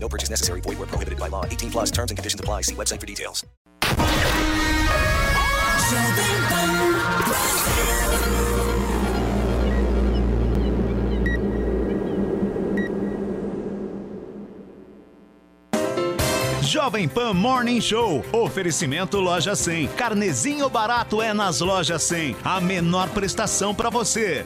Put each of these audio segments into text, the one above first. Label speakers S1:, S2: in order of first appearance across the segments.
S1: No purchase necessary. Void where prohibited by law. 18 plus terms and conditions apply. See website for details.
S2: Jovem Pan Morning Show. Oferecimento Loja 100. Carnezinho barato é nas Lojas 100. A menor prestação para você.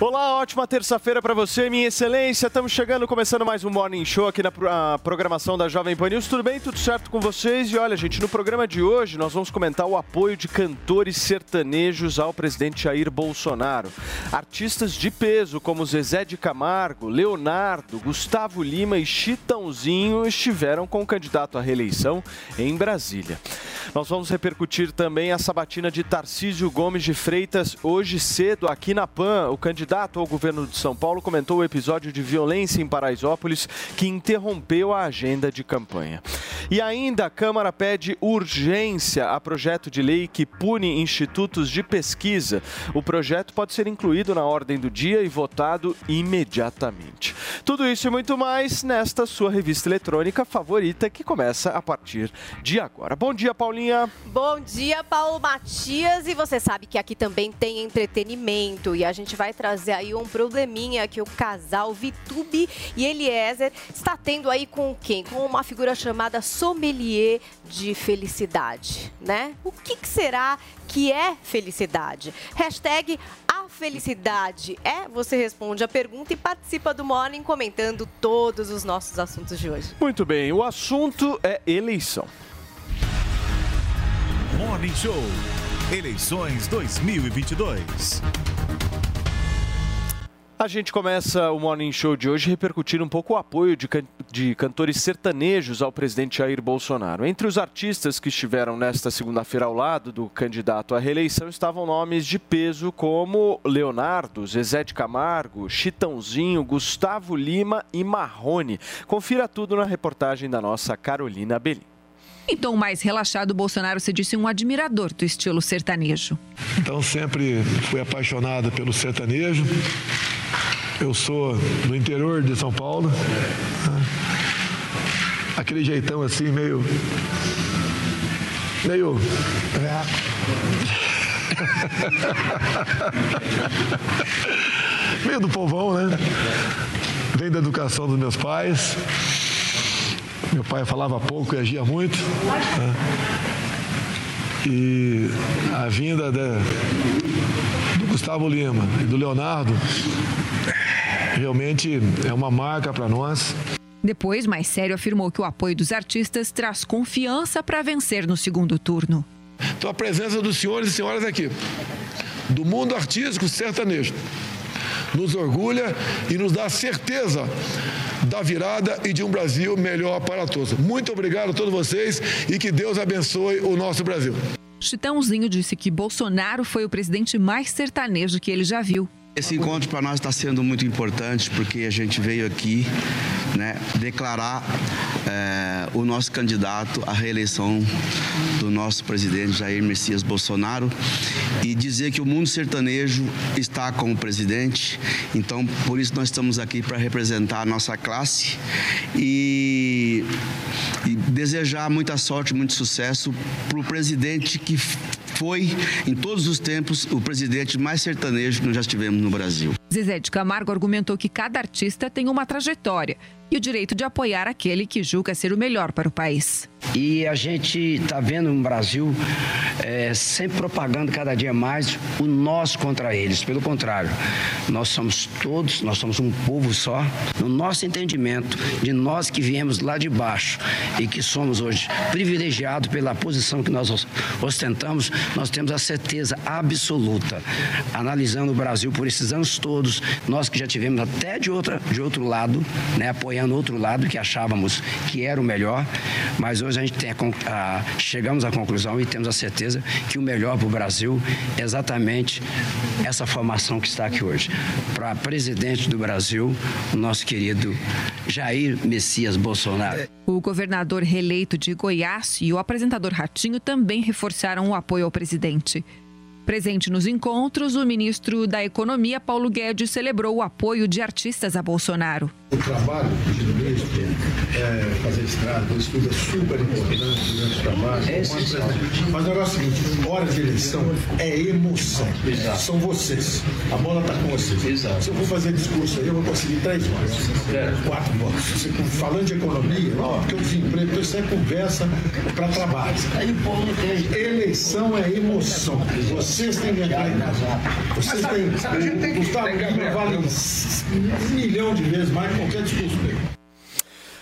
S3: Olá, ótima terça-feira para você, minha excelência. Estamos chegando, começando mais um Morning Show aqui na programação da Jovem Pan News. Tudo bem? Tudo certo com vocês? E olha, gente, no programa de hoje nós vamos comentar o apoio de cantores sertanejos ao presidente Jair Bolsonaro. Artistas de peso como Zezé de Camargo, Leonardo, Gustavo Lima e Chitãozinho estiveram com o candidato à reeleição em Brasília. Nós vamos repercutir também a sabatina de Tarcísio Gomes de Freitas hoje cedo aqui na PAN. O candidato ao governo de São Paulo comentou o episódio de violência em Paraisópolis que interrompeu a agenda de campanha. E ainda a Câmara pede urgência a projeto de lei que pune institutos de pesquisa. O projeto pode ser incluído na ordem do dia e votado imediatamente. Tudo isso e muito mais nesta sua revista eletrônica favorita que começa a partir de agora. Bom dia, Paulinha.
S4: Bom dia, Paulo Matias. E você sabe que aqui também tem entretenimento. E a gente vai trazer aí um probleminha que o casal Vitube e Eliezer está tendo aí com quem? Com uma figura chamada sommelier de felicidade, né? O que, que será que é felicidade? Hashtag a felicidade é? Você responde a pergunta e participa do Morning comentando todos os nossos assuntos de hoje.
S3: Muito bem, o assunto é eleição.
S2: Morning Show. Eleições 2022.
S3: A gente começa o Morning Show de hoje repercutindo um pouco o apoio de, can- de cantores sertanejos ao presidente Jair Bolsonaro. Entre os artistas que estiveram nesta segunda-feira ao lado do candidato à reeleição estavam nomes de peso como Leonardo, Zezé de Camargo, Chitãozinho, Gustavo Lima e Marrone. Confira tudo na reportagem da nossa Carolina Belim.
S5: Em tom mais relaxado, Bolsonaro se disse um admirador do estilo sertanejo.
S6: Então sempre fui apaixonado pelo sertanejo. Eu sou do interior de São Paulo. né? Aquele jeitão assim, meio. meio. meio do povão, né? Vem da educação dos meus pais. Meu pai falava pouco e agia muito. né? E a vinda da- do Gustavo Lima e do Leonardo realmente é uma marca para nós.
S5: Depois, mais sério, afirmou que o apoio dos artistas traz confiança para vencer no segundo turno.
S6: Então a presença dos senhores e senhoras aqui, do mundo artístico sertanejo, nos orgulha e nos dá certeza da virada e de um Brasil melhor para todos. Muito obrigado a todos vocês e que Deus abençoe o nosso Brasil.
S5: Chitãozinho disse que Bolsonaro foi o presidente mais sertanejo que ele já viu.
S7: Esse encontro para nós está sendo muito importante porque a gente veio aqui né, declarar eh, o nosso candidato à reeleição do nosso presidente Jair Messias Bolsonaro e dizer que o mundo sertanejo está com o presidente. Então, por isso nós estamos aqui para representar a nossa classe e, e desejar muita sorte, muito sucesso para o presidente que foi, em todos os tempos, o presidente mais sertanejo que nós já tivemos no Brasil.
S5: Zezé de Camargo argumentou que cada artista tem uma trajetória e o direito de apoiar aquele que julga ser o melhor para o país.
S8: E a gente está vendo no Brasil é, sempre propagando cada dia mais o nós contra eles. Pelo contrário, nós somos todos, nós somos um povo só. No nosso entendimento de nós que viemos lá de baixo e que somos hoje privilegiados pela posição que nós ostentamos, nós temos a certeza absoluta, analisando o Brasil por esses anos todos, nós que já tivemos até de, outra, de outro lado, né, apoiando outro lado que achávamos que era o melhor, mas hoje a gente tem a, a- chegamos à conclusão e temos a certeza que o melhor para o Brasil é exatamente essa formação que está aqui hoje. Para presidente do Brasil, o nosso querido Jair Messias Bolsonaro.
S5: O governador reeleito de Goiás e o apresentador Ratinho também reforçaram o apoio ao presidente. Presente nos encontros, o ministro da Economia, Paulo Guedes, celebrou o apoio de artistas a Bolsonaro.
S9: O trabalho é fazer estrada, isso tudo é super importante durante o trabalho. Mas o negócio é o seguinte, hora de eleição é emoção. São vocês. A bola está com vocês. Se eu for fazer discurso aí, eu vou conseguir três votos. Quatro votos. Falando de economia, ó, porque o desemprego, então isso é conversa para trabalho. Eleição é emoção. Vocês têm que entrar em casa. Vocês têm. Gustavo Lima vale um milhão de vezes mais que qualquer discurso dele.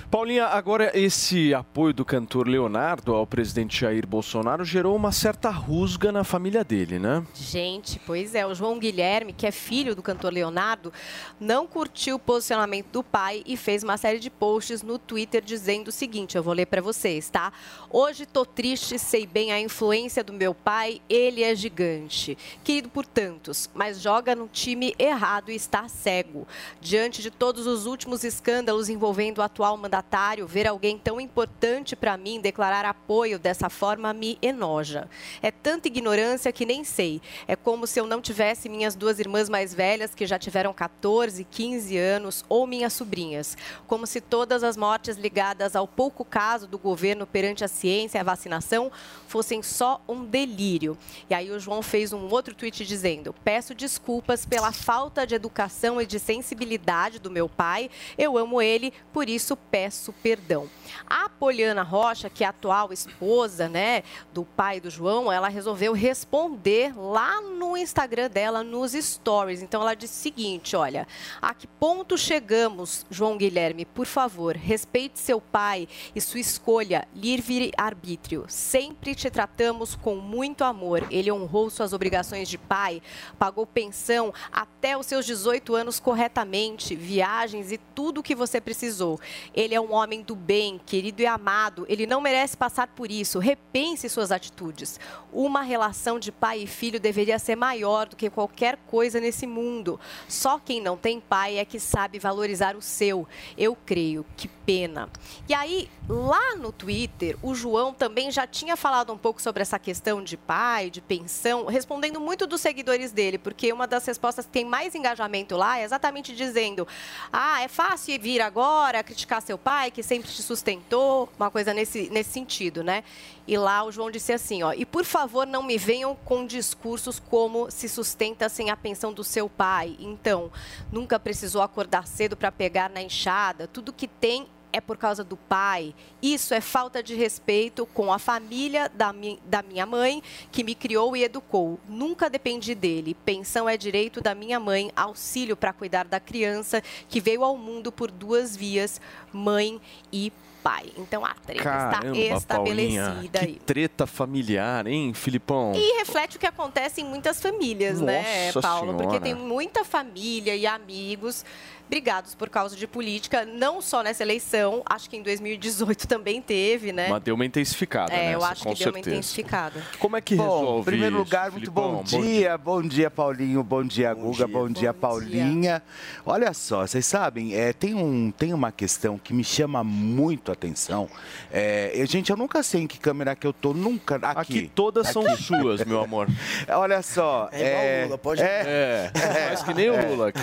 S3: Paulinha, agora esse apoio do cantor Leonardo ao presidente Jair Bolsonaro gerou uma certa rusga na família dele, né?
S4: Gente, pois é, o João Guilherme, que é filho do cantor Leonardo, não curtiu o posicionamento do pai e fez uma série de posts no Twitter dizendo o seguinte, eu vou ler para vocês, tá? Hoje tô triste, sei bem a influência do meu pai, ele é gigante, querido por tantos, mas joga no time errado e está cego. Diante de todos os últimos escândalos envolvendo o atual mandatário, ver alguém tão importante para mim declarar apoio dessa forma me enoja. É tanta ignorância que nem sei. É como se eu não tivesse minhas duas irmãs mais velhas, que já tiveram 14, 15 anos, ou minhas sobrinhas. Como se todas as mortes ligadas ao pouco caso do governo perante a ciência e a vacinação fossem só um delírio. E aí o João fez um outro tweet dizendo: Peço desculpas pela falta de educação e de sensibilidade do meu pai. Eu amo ele, por isso peço perdão. A Poliana Rocha, que é a atual esposa, né, do pai do João, ela resolveu responder lá no Instagram dela nos stories. Então ela disse o seguinte, olha: "A que ponto chegamos, João Guilherme? Por favor, respeite seu pai e sua escolha, livre arbítrio. Sempre te tratamos com muito amor. Ele honrou suas obrigações de pai, pagou pensão até os seus 18 anos corretamente, viagens e tudo o que você precisou. Ele é um homem do bem, querido e amado. Ele não merece passar por isso. Repense suas atitudes. Uma relação de pai e filho deveria ser maior do que qualquer coisa nesse mundo. Só quem não tem pai é que sabe valorizar o seu. Eu creio. Que pena. E aí, lá no Twitter, o João também já tinha falado um pouco sobre essa questão de pai, de pensão, respondendo muito dos seguidores dele, porque uma das respostas que tem mais engajamento lá é exatamente dizendo: ah, é fácil vir agora criticar seu pai, que sempre te sustentou, uma coisa nesse, nesse sentido, né? E lá o João disse assim, ó, e por favor não me venham com discursos como se sustenta sem a pensão do seu pai. Então, nunca precisou acordar cedo para pegar na enxada, tudo que tem é por causa do pai. Isso é falta de respeito com a família da, mi da minha mãe, que me criou e educou. Nunca dependi dele. Pensão é direito da minha mãe, auxílio para cuidar da criança que veio ao mundo por duas vias, mãe e pai. Então a treta
S3: Caramba,
S4: está
S3: Paulinha,
S4: estabelecida
S3: que
S4: aí.
S3: treta familiar, hein, Filipão?
S4: E reflete o que acontece em muitas famílias, né,
S3: Nossa
S4: Paulo? Porque
S3: Senhora.
S4: tem muita família e amigos brigados por causa de política, não só nessa eleição, acho que em 2018 também teve, né?
S3: Mas deu uma intensificada,
S4: É, eu
S3: nessa,
S4: acho
S3: com
S4: que deu uma
S3: certeza.
S4: intensificada.
S3: Como é que
S10: Bom,
S3: resolve
S10: em primeiro
S3: isso,
S10: lugar, muito
S3: Filipão?
S10: bom dia. Bom dia, Paulinho. Bom dia, Guga. Bom dia, Paulinha. Olha só, vocês sabem, é, tem, um, tem uma questão que me chama muito a atenção. É, eu- gente, eu nunca sei em que câmera que eu tô, nunca. Aqui.
S3: Aqui todas são
S10: Aqui.
S3: suas, meu amor.
S10: Olha só.
S3: É igual o Lula, pode-
S10: É,
S3: É, faz que nem o Lula aqui.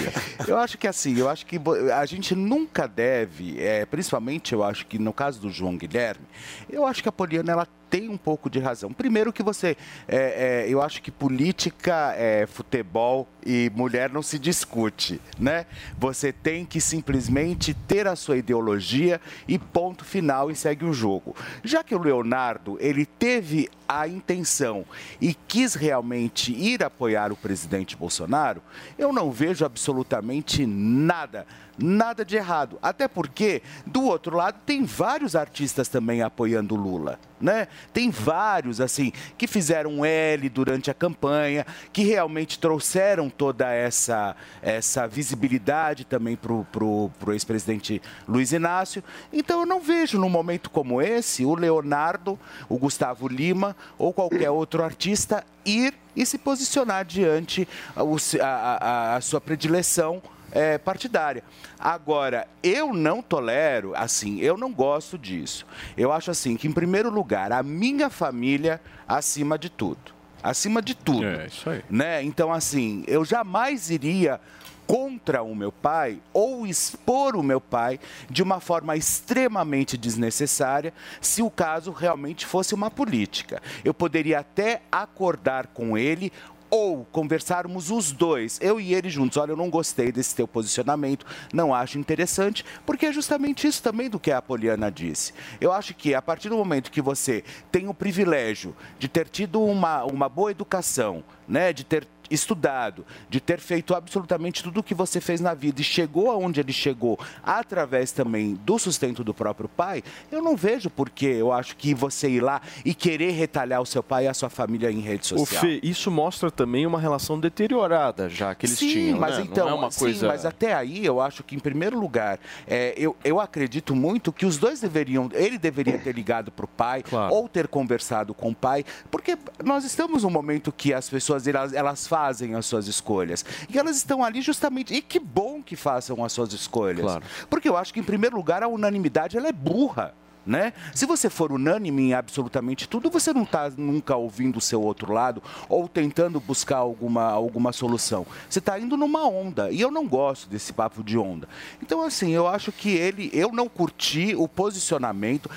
S10: Eu acho que assim, eu acho que a gente nunca deve, é, principalmente eu acho que no caso do João Guilherme, eu acho que a Poliana ela tem um pouco de razão. Primeiro que você, é, é, eu acho que política, é, futebol e mulher não se discute, né? Você tem que simplesmente ter a sua ideologia e ponto final e segue o jogo. Já que o Leonardo, ele teve a intenção e quis realmente ir apoiar o presidente Bolsonaro, eu não vejo absolutamente nada, nada de errado. Até porque, do outro lado, tem vários artistas também apoiando o Lula. Né? Tem vários, assim, que fizeram um L durante a campanha, que realmente trouxeram toda essa, essa visibilidade também para o ex-presidente Luiz Inácio. Então, eu não vejo, num momento como esse, o Leonardo, o Gustavo Lima ou qualquer outro artista ir e se posicionar diante o- a, a- a sua predileção é, partidária. Agora, eu não tolero, assim, eu não gosto disso. Eu acho assim que, em primeiro lugar, a minha família acima de tudo. Acima de tudo. É,
S3: isso aí.
S10: Né? Então, assim, eu jamais iria contra o meu pai ou expor o meu pai de uma forma extremamente desnecessária se o caso realmente fosse uma política. Eu poderia até acordar com ele ou conversarmos os dois, eu e ele juntos. Olha, eu não gostei desse teu posicionamento, não acho interessante, porque é justamente isso também do que a Poliana disse. Eu acho que a partir do momento que você tem o privilégio de ter tido uma, uma boa educação, né, de ter estudado, de ter feito absolutamente tudo o que você fez na vida e chegou aonde ele chegou através também do sustento do próprio pai, eu não vejo por que eu acho que você ir lá e querer retalhar o seu pai e a sua família em rede social.
S3: O Fê, isso mostra também uma relação deteriorada já que eles
S10: sim,
S3: tinham,
S10: mas
S3: né?
S10: então,
S3: não é uma
S10: sim,
S3: coisa...
S10: mas até aí eu acho que em primeiro lugar, é, eu, eu acredito muito que os dois deveriam, ele deveria ter ligado para o pai ou ter conversado com o pai, porque nós estamos num momento que as pessoas elas, elas fazem as suas escolhas e elas estão ali justamente e que bom que façam as suas escolhas,
S3: Claro.
S10: porque eu acho que em primeiro lugar a unanimidade ela é burra. Né? Se você for unânime em absolutamente tudo, você não está nunca ouvindo o seu outro lado ou tentando buscar alguma, alguma solução. Você está indo numa onda. E eu não gosto desse papo de onda. Então, assim, eu acho que ele. Eu não curti o posicionamento.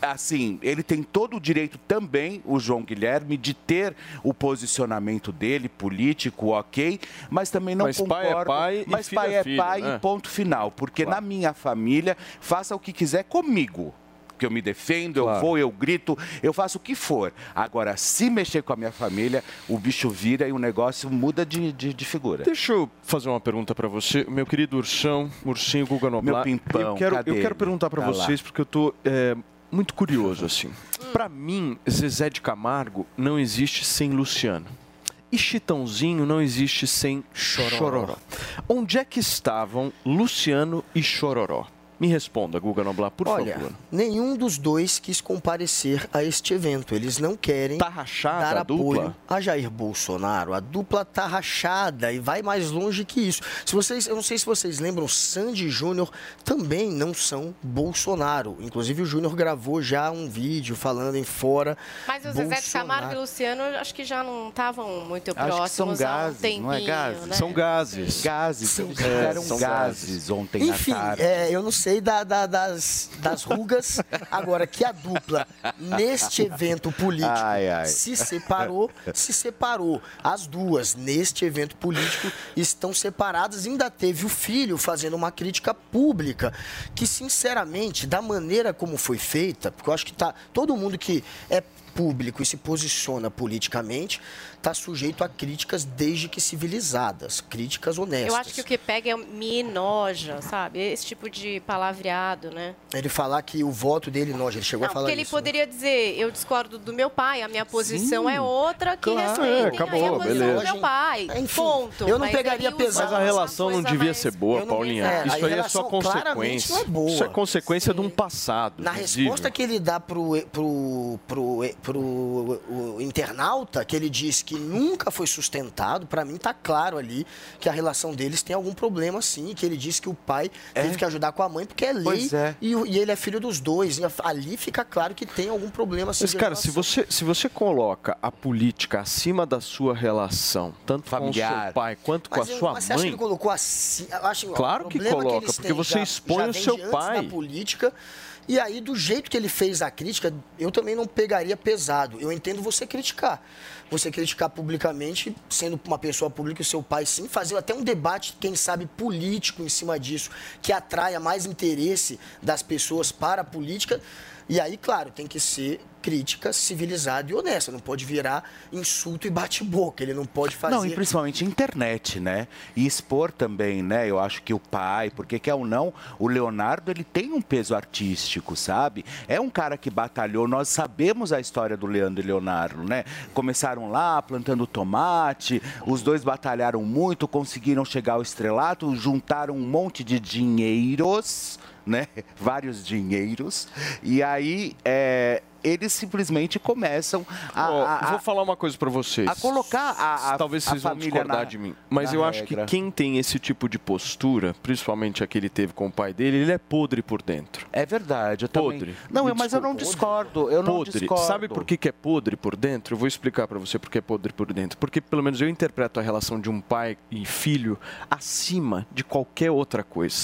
S10: Assim, ele tem todo o direito também, o João Guilherme, de ter o posicionamento dele, político, ok, mas também não
S3: Mas pai é
S10: concordo.
S3: pai e
S10: mas
S3: filho
S10: pai
S3: é
S10: é
S3: filho,
S10: pai
S3: né?
S10: e ponto final. Porque na minha família, faça o que quiser comigo. Que eu me defendo, eu vou, eu grito, eu faço o que for. Agora, se mexer com a minha família, o bicho vira e o negócio muda de, de, de figura.
S3: Deixa eu fazer uma pergunta para você, meu querido Ursão, Ursinho Guga Noblar.
S10: Meu pimpão,
S3: eu quero,
S10: cadê
S3: eu quero perguntar para
S10: Tá lá.
S3: vocês porque eu tô é, muito curioso assim. Para mim, Zezé de Camargo não existe sem Luciano. E Chitãozinho não existe sem Chororó. Onde é que estavam Luciano e Chororó? Me responda, Guga Noblar, por
S11: Olha,
S3: favor.
S11: nenhum dos dois quis comparecer a este evento. Eles não querem
S3: Tá rachada
S11: dar
S3: a
S11: apoio
S3: dupla?
S11: a Jair Bolsonaro. A dupla tá rachada e vai mais longe que isso. Se vocês, eu não sei se vocês lembram, Sandy e Júnior também não são Bolsonaro. Inclusive o Júnior gravou já um vídeo falando em fora.
S4: Mas o Zezé de. Camargo e o Luciano acho que já não estavam muito
S10: Acho que
S4: próximos
S10: são
S4: há um
S10: gases,
S4: tempinho,
S10: não é gases?
S4: né?
S3: São gases.
S10: Gases, eles
S3: É, são
S10: gases ontem
S11: Enfim,
S10: à tarde.
S11: é, eu não sei da- da- das, das rugas. Agora, que a dupla, neste evento político,
S10: Ai, ai.
S11: se separou, se separou. As duas, neste evento político, estão separadas. Ainda teve o filho fazendo uma crítica pública, que, sinceramente, da maneira como foi feita, porque eu acho que tá todo mundo que é público e se posiciona politicamente está sujeito a críticas desde que civilizadas, críticas honestas.
S4: Eu acho que o que pega é me noja, sabe? Esse tipo de palavreado, né?
S11: Ele falar que o voto dele, não, ele chegou
S4: Não,
S11: a falar
S4: porque ele
S11: isso. né?
S4: poderia dizer, eu discordo do meu pai, a minha posição
S11: Sim,
S4: é outra, que
S11: claro.
S4: respeitem
S11: É, acabou,
S4: a posição
S3: beleza.
S4: do meu pai.
S11: Enfim,
S4: Ponto.
S11: eu não
S4: Mas
S11: pegaria
S4: ele
S11: pesado.
S3: Mas a relação não devia ser boa,
S11: não-
S3: Paulinha.
S11: é,
S3: Isso
S11: a
S3: aí é só consequência.
S11: não é boa.
S3: Isso é consequência de um passado.
S11: Na
S3: visível.
S11: resposta que ele dá pro, pro, pro, pro o internauta, que ele diz que nunca foi sustentado, pra mim tá claro ali que a relação deles tem algum problema sim, que ele diz que o pai teve que ajudar com a mãe porque é lei
S10: é.
S11: e, e ele é filho dos dois. E ali fica claro que tem algum problema sim.
S3: Mas, cara, se você, se você coloca a política acima da sua relação, tanto com o
S10: Familiar.
S3: seu pai quanto com a
S11: Mas eu-
S3: sua
S11: mas você acha que
S3: mãe,
S11: ele colocou assim? Eu acho,
S3: Claro
S11: o
S3: que coloca,
S11: eles
S3: porque
S11: têm
S3: você
S11: já-
S3: expõe
S11: já
S3: o seu pai.
S11: Da política E aí, do jeito que ele fez a crítica, eu também não pegaria pesado. Eu entendo você criticar. Você criticar publicamente, sendo uma pessoa pública, o seu pai sim, fazer até um debate, quem sabe, político em cima disso, que atraia mais interesse das pessoas para a política. E aí, claro, tem que ser crítica civilizada e honesta. Não pode virar insulto e bate-boca. Ele não pode fazer.
S10: Não, e principalmente internet, né? E expor também, né? Eu acho que o pai, porque quer ou não, o Leonardo ele tem um peso artístico, sabe? É um cara que batalhou. Nós sabemos a história do Leandro e Leonardo, né? Começaram lá plantando tomate, os dois batalharam muito, conseguiram chegar ao estrelato, juntaram um monte de dinheiros. Né? Vários dinheiros. E aí, é, eles simplesmente começam a.
S3: Ó,
S10: a- a-
S3: vou falar uma coisa pra vocês.
S10: a colocar a- a-
S3: Talvez vocês vão discordar
S10: na-
S3: de mim. Mas eu acho que
S10: regra.
S3: quem tem esse tipo de postura, principalmente a que ele teve com o pai dele, ele é podre por dentro.
S10: É verdade, eu também-
S3: podre.
S10: Não,
S3: Me
S10: eu- mas eu não discordo, eu não
S3: podre.
S10: discordo.
S3: Sabe por que, que é podre por dentro? Eu vou explicar pra você por que é podre por dentro. Porque pelo menos eu interpreto a relação de um pai e filho acima de qualquer outra coisa.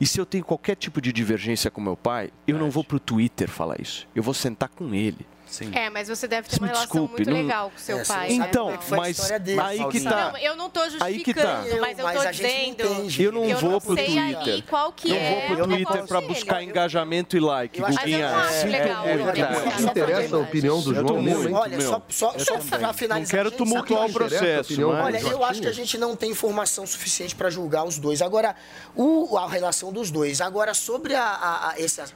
S3: E se eu tenho qualquer tipo de divergência com meu pai, eu não vou pro Twitter falar isso. Eu vou sentar com ele.
S4: É, mas você deve ter uma relação
S3: desculpe,
S4: muito
S3: não-
S4: legal com seu
S3: É,
S4: pai.
S3: sim.
S4: né?
S3: Então,
S4: é a
S3: mas aí que tá.
S4: Não, eu não tô justificando,
S3: Aí que tá.
S4: mas eu
S11: Mas
S4: tô
S11: não
S4: dizendo.
S3: Eu não
S4: eu
S3: vou
S4: não
S3: pro Twitter.
S4: qual que
S3: não
S4: é
S3: vou
S4: o
S3: pro Twitter
S4: dele.
S3: buscar engajamento e like. Guguinha.
S4: acho legal,
S3: é
S4: né?
S3: verdade.
S4: Não interessa a opinião do
S11: João,
S3: muito,
S11: Olha,
S3: meu.
S11: só, só, pra finalizar.
S3: Não quero tumultuar o processo, mas...
S11: Olha, eu acho que a gente não tem informação suficiente para julgar os dois. Agora, o- a relação dos dois. Agora, sobre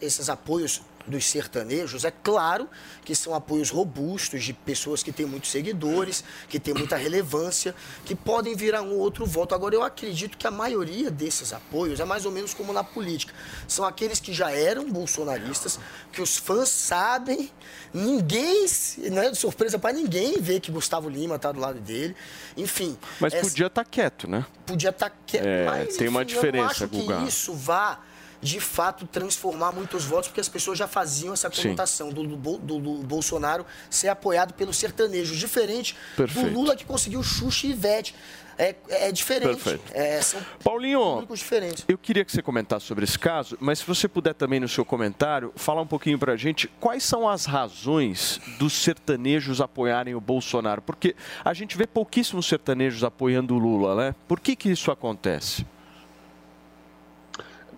S11: esses apoios dos sertanejos, é claro que são apoios robustos de pessoas que têm muitos seguidores, que têm muita relevância, que podem virar um ou outro voto. Agora, eu acredito que a maioria desses apoios é mais ou menos como na política. São aqueles que já eram bolsonaristas, que os fãs sabem, ninguém, não é de surpresa para ninguém ver que Gustavo Lima está do lado dele. Enfim.
S3: Mas
S11: essa-
S3: podia estar quieto, né?
S11: podia estar quieto,
S3: É,
S11: mas
S3: tem uma
S11: enfim, eu não
S3: diferença,
S11: acho que isso vá de fato transformar muitos votos, porque as pessoas já faziam essa conotação do, do, do- Bolsonaro ser apoiado pelo sertanejo, diferente
S3: Perfeito.
S11: do Lula que conseguiu Xuxa e Ivete. É, é diferente.
S3: Perfeito.
S11: É, são
S3: Paulinho,
S11: diferentes.
S3: eu queria que você comentasse sobre esse caso, mas se você puder também no seu comentário falar um pouquinho pra gente quais são as razões dos sertanejos apoiarem o Bolsonaro, porque a gente vê pouquíssimos sertanejos apoiando o Lula, né? Por que que isso acontece?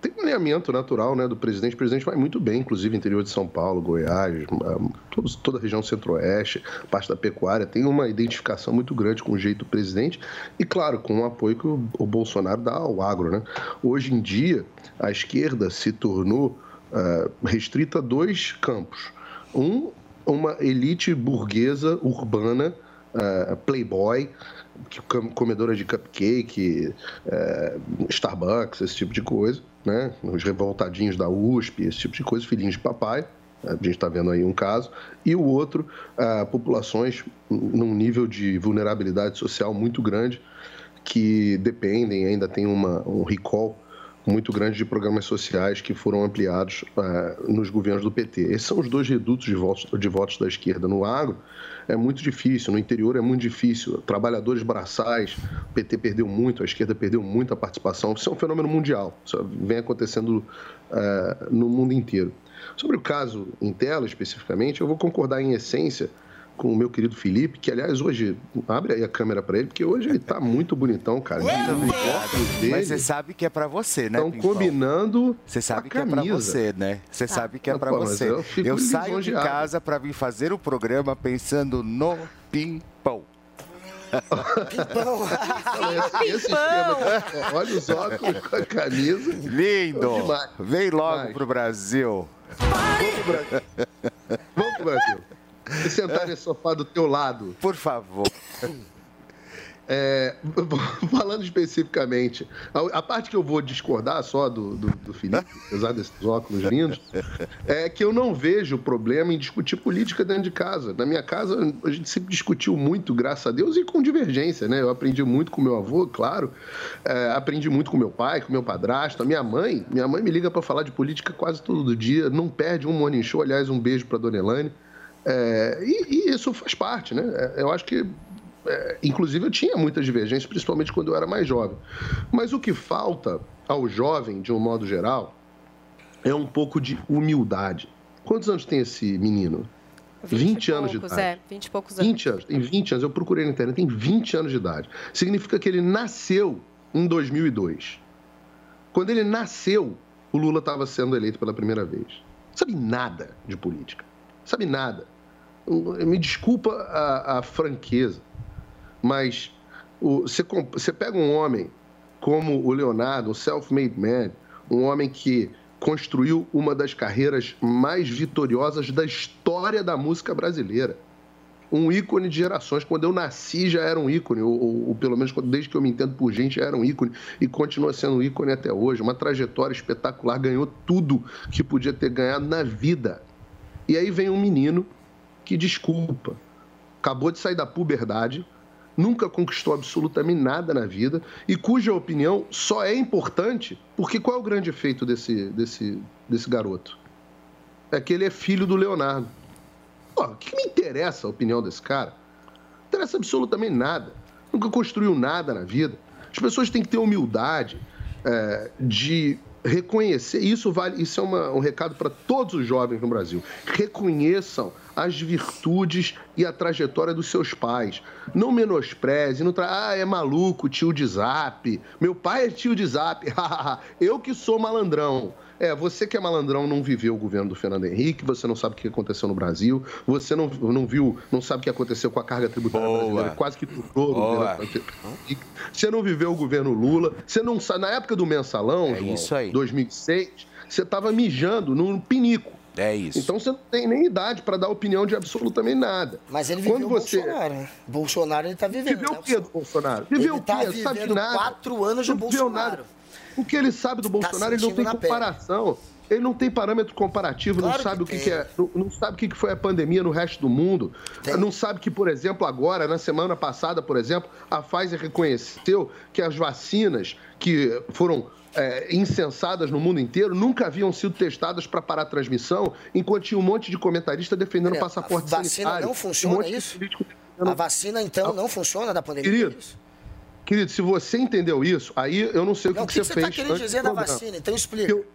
S12: Tem um alinhamento natural né, do presidente. O presidente vai muito bem, inclusive interior de São Paulo, Goiás, ah, todos- toda a região centro-oeste, parte da pecuária. Tem uma identificação muito grande com o jeito do presidente e, claro, com o apoio que o, o Bolsonaro dá ao agro. Né? Hoje em dia, a esquerda se tornou ah, restrita a dois campos. Um, uma elite burguesa urbana, ah, playboy, comedora de cupcake, eh, Starbucks, esse tipo de coisa, né? Os revoltadinhos da USP, esse tipo de coisa, filhinhos de papai. A gente está vendo aí um caso. E o outro, ah, populações num nível de vulnerabilidade social muito grande, que dependem, ainda tem uma, um recall muito grande de programas sociais que foram ampliados ah, nos governos do PT. Esses são os dois redutos de votos, de votos da esquerda. No agro é muito difícil, no interior é muito difícil. Trabalhadores braçais, o PT perdeu muito, a esquerda perdeu muito a participação. Isso é um fenômeno mundial, isso vem acontecendo ah, no mundo inteiro. Sobre o caso em tela, especificamente, eu vou concordar em essência com o meu querido Felipe, que aliás hoje, abre aí a câmera para ele, porque hoje ele tá muito bonitão, cara. Os óculos dele
S10: Mas você sabe que é pra você, né?
S12: Estão
S10: Pimpão?
S12: combinando
S10: Você sabe
S12: a
S10: que é pra
S12: camisa.
S10: você, né? Você
S12: Tá.
S10: sabe que é
S12: mas
S10: você.
S12: eu
S10: Eu saio de casa pra vir fazer o programa pensando no pimpão.
S12: Esse esquema, ó, olha os óculos com a camisa.
S10: Lindo! Vem logo
S12: Demais.
S10: pro Brasil.
S12: Vamos pro Brasil. Vamos pro Brasil. E sentar nesse sofá do teu lado.
S10: Por favor.
S12: É, falando especificamente, a, a parte que eu vou discordar só do, do, do Felipe, apesar desses óculos lindos, é que eu não vejo problema em discutir política dentro de casa. Na minha casa, a gente sempre discutiu muito, graças a Deus, e com divergência, né? Eu aprendi muito com meu avô, claro, é, aprendi muito com meu pai, com meu padrasto, a minha mãe. Minha mãe me liga para falar de política quase todo dia, não perde um morning show. Aliás, um beijo para dona Elaine. É, e, e isso faz parte, né? É, Eu acho que é, inclusive eu tinha muitas divergências, principalmente quando eu era mais jovem. Mas o que falta ao jovem, de um modo geral, é um pouco de humildade. Quantos anos tem esse menino? 20, anos de
S4: poucos,
S12: idade.
S4: É, 20 e poucos anos.
S12: 20 anos, tem 20 anos. Eu procurei na internet, tem 20 anos de idade. Significa que ele nasceu em 2002. Quando ele nasceu, o Lula estava sendo eleito pela primeira vez. Sabe nada de política. Sabe nada. Me desculpa a, a franqueza, mas você, você pega um homem como o Leonardo, um self-made man, um homem que construiu uma das carreiras mais vitoriosas da história da música brasileira. Um ícone de gerações. Quando eu nasci já era um ícone, ou, ou- ou pelo menos desde que eu me entendo por gente já era um ícone e continua sendo um ícone até hoje. Uma trajetória espetacular, ganhou tudo que podia ter ganhado na vida. E aí vem um menino que, desculpa, acabou de sair da puberdade, nunca conquistou absolutamente nada na vida e cuja opinião só é importante porque qual é o grande efeito desse, desse, desse garoto? É que ele é filho do Leonardo. O que me interessa a opinião desse cara? Não interessa absolutamente nada. Nunca construiu nada na vida. As pessoas têm que ter humildade é, de reconhecer. Isso vale, isso é uma- um recado para todos os jovens no Brasil. Reconheçam as virtudes e a trajetória dos seus pais. Não menospreze, não tra... ah, é maluco, tio de zap. Meu pai é tio de zap. Eu que sou malandrão. É, você que é malandrão não viveu o governo do Fernando Henrique, você não sabe o que aconteceu no Brasil, você não, não viu, não sabe o que aconteceu com a carga tributária brasileira, quase que tudo o
S10: Boa.
S12: governo Henrique. Você não viveu o governo Lula, você não sabe, na época do mensalão,
S10: É
S12: João,
S10: isso aí.
S12: 2006, você estava mijando num pinico.
S10: É isso.
S12: Então você não tem nem idade para dar opinião de absolutamente nada.
S11: Mas ele
S12: Quando
S11: viveu
S12: você
S11: o Bolsonaro. né? Bolsonaro ele tá vivendo.
S12: Viveu
S11: né?
S12: o quê do Bolsonaro? Viveu
S11: Ele
S12: o
S11: tá
S12: quê? Sabe de
S11: vivendo
S12: nada.
S11: quatro anos de Bolsonaro.
S12: nada. O que ele sabe do Bolsonaro, ele não tem
S11: na pele.
S12: comparação. Ele não tem parâmetro comparativo,
S11: Claro
S12: não sabe
S11: que
S12: o que,
S11: tem.
S12: que é, não, não sabe o que que foi a pandemia no resto do mundo. Não sabe que, por exemplo, agora, na semana passada, por exemplo, a Pfizer reconheceu que as vacinas que foram é, insensadas no mundo inteiro nunca haviam sido testadas para parar a transmissão, enquanto tinha um monte de comentarista defendendo o passaporte
S11: A vacina
S12: sanitário.
S11: não
S12: um
S11: funciona, é
S12: de
S11: isso?
S12: político
S11: A vacina, então, não funciona da pandemia?
S12: Querido, querido, se você entendeu isso, aí eu não sei o que,
S11: Não, o
S12: que
S11: que, que
S12: você
S11: você
S12: fez.
S11: está querendo
S12: antes do
S11: dizer da vacina? Então explica.
S12: Eu,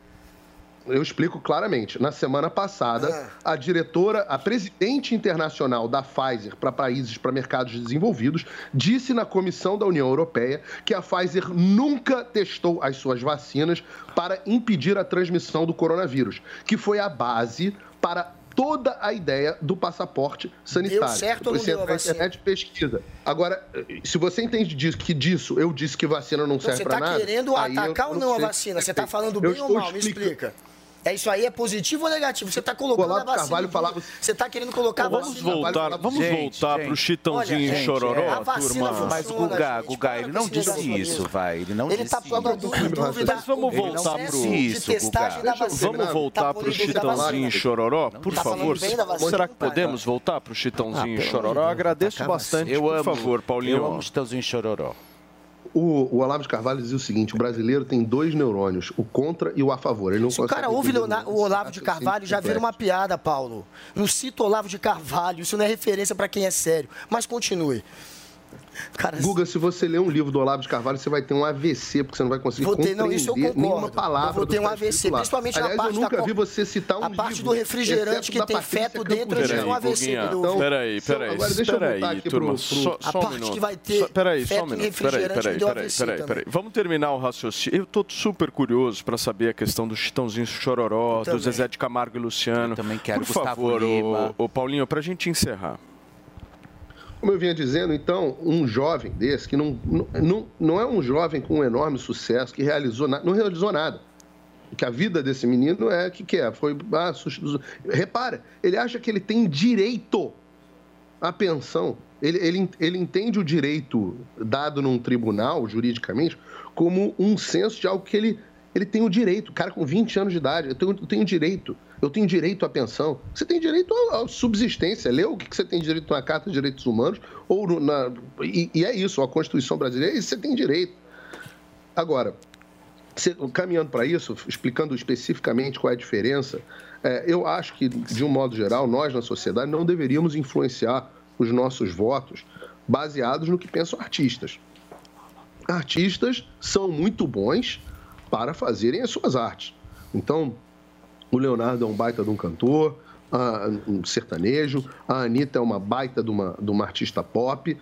S12: eu explico claramente. Na semana passada,
S11: Ah.
S12: a diretora, a presidente internacional da Pfizer para países, para mercados desenvolvidos, disse na comissão da União Europeia que a Pfizer nunca testou as suas vacinas para impedir a transmissão do coronavírus, que foi a base para toda a ideia do passaporte sanitário.
S11: certo ou não
S12: Você
S11: deu a vacina?
S12: internet pesquisa. Agora, se você entende disso, que disso eu disse que vacina não
S11: Então
S12: serve
S11: você
S12: para
S11: está
S12: nada...
S11: querendo
S12: aí eu
S11: atacar ou não a
S12: sei o que
S11: vacina?
S12: você
S11: Você está falando bem ou mal? Me
S12: explicando.
S11: explica. É isso aí, é positivo ou negativo? Você está colocando
S12: Olavo
S11: a vacina.
S12: Carvalho falava-.
S11: Você está querendo colocar a
S3: Vamos
S11: vacina.
S3: voltar, vamos
S10: Gente,
S3: voltar
S10: gente.
S3: pro Chitãozinho
S11: Olha,
S3: e
S11: gente,
S3: Chororó,
S11: a vacina
S3: turma.
S11: funciona.
S10: Mas Guga, Guga, ele não disse isso, vai. Ele não
S11: Ele
S10: disse
S11: está pondo
S10: isso.
S11: em dúvida
S3: Mas vamos
S11: o
S3: voltar pro-
S11: de
S10: Isso,
S11: testagem
S10: Guga.
S3: Vamos voltar
S11: Tá
S3: pro
S11: pondo em dúvida a
S3: Chitãozinho e. Chororó, por
S11: Tá
S3: favor. Será que
S11: tá?
S3: podemos voltar pro Chitãozinho
S10: Ah,
S3: e Chororó? Agradeço bastante.
S10: Eu
S3: por
S10: amo-
S3: favor, Paulinho.
S10: Eu amo Chitãozinho e Chororó.
S12: O, o Olavo de Carvalho dizia o seguinte: o brasileiro tem dois neurônios, o contra e o a favor. Ele não
S11: Se o cara ouve Leonardo- o Olavo de Carvalho, já vira uma piada, Paulo. Não cita Olavo de Carvalho, isso não é referência para quem é sério. Mas continue. Cara,
S12: Guga, se você ler um livro do Olavo de Carvalho, você vai ter um AVC, porque você não vai conseguir
S11: Vou ter- não, isso eu concordo.
S12: nenhuma palavra.
S11: Eu vou ter um AVC,
S12: lá.
S11: principalmente na
S12: Aliás,
S11: parte
S12: eu nunca
S11: da
S12: vi você citar um
S11: a parte
S12: livro,
S11: do refrigerante que tem feto dentro, é um AVC. Do-
S3: Peraí, peraí,
S12: Agora, deixa eu voltar
S3: peraí,
S12: aqui
S3: turma.
S12: pro-
S3: Só,
S12: pro-
S3: só
S11: A
S3: um
S11: parte
S3: minuto.
S11: que vai ter
S3: Só- peraí, só um minuto. Peraí, peraí, peraí, peraí. Vamos terminar o raciocínio. Eu tô super curioso para saber a questão do Chitãozinho e Chororó, do. Zezé de Camargo e Luciano.
S10: Eu também quero
S3: Por
S10: Gustavo
S3: favor,
S10: Lima.
S3: ô, ô, Paulinho, pra gente encerrar.
S12: Como eu vinha dizendo, então, um jovem desse, que não, não, não, é um jovem com um enorme sucesso, que realizou na, não realizou nada. Que a vida desse menino é o que, que é? Foi. Ah, sus- repara, ele acha que ele tem direito à pensão. Ele, ele, ele entende o direito dado num tribunal, juridicamente, como um senso de algo que ele, ele tem o direito. Cara com 20 anos de idade, eu tenho, eu tenho direito. Eu tenho direito à pensão. Você tem direito à, subsistência. Lê o que você tem direito na Carta de Direitos Humanos. ou na, e, e é isso, a Constituição brasileira, isso você tem direito. Agora, se- caminhando para isso, explicando especificamente qual é a diferença, é, eu acho que, de um modo geral, nós na sociedade não deveríamos influenciar os nossos votos baseados no que pensam artistas. Artistas são muito bons para fazerem as suas artes. Então, O Leonardo é um baita de um cantor, um sertanejo. A Anitta é uma baita de uma, de uma artista pop.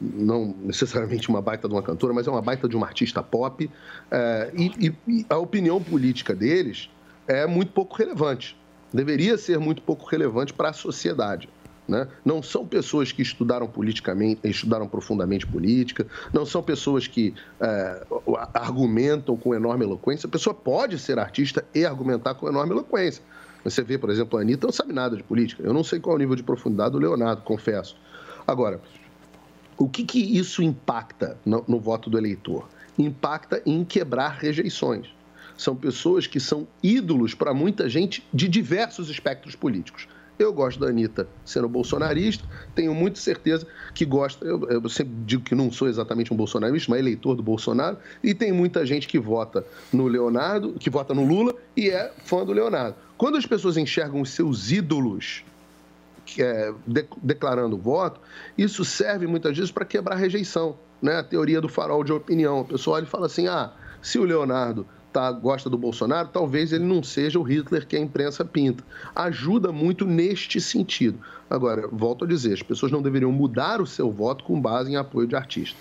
S12: Não necessariamente uma baita de uma cantora, mas é uma baita de uma artista pop. É, e- e a opinião política deles é muito pouco relevante. Deveria ser muito pouco relevante para a sociedade. Né? Não são pessoas que estudaram politicamente, estudaram profundamente política, não são pessoas que é, argumentam com enorme eloquência. A pessoa pode ser artista e argumentar com enorme eloquência. Você vê, por exemplo, a Anitta não sabe nada de política. Eu não sei qual é o nível de profundidade do Leonardo, confesso. Agora, o que, que isso impacta no, no voto do eleitor? Impacta em quebrar rejeições. São pessoas que são ídolos para muita gente de diversos espectros políticos. Eu gosto da Anitta sendo bolsonarista, tenho muita certeza que gosta. Eu, eu sempre digo que não sou exatamente um bolsonarista, mas eleitor do Bolsonaro, e tem muita gente que vota no Leonardo, que vota no Lula e é fã do Leonardo. Quando as pessoas enxergam os seus ídolos é, de- declarando voto, isso serve muitas vezes para quebrar a rejeição. Né? A teoria do farol de opinião. A pessoa olha e fala assim: ah, se o Leonardo tá, gosta do Bolsonaro, talvez ele não seja o Hitler que a imprensa pinta. Ajuda muito neste sentido. Agora, volto a dizer, as pessoas não deveriam mudar o seu voto com base em apoio de artista.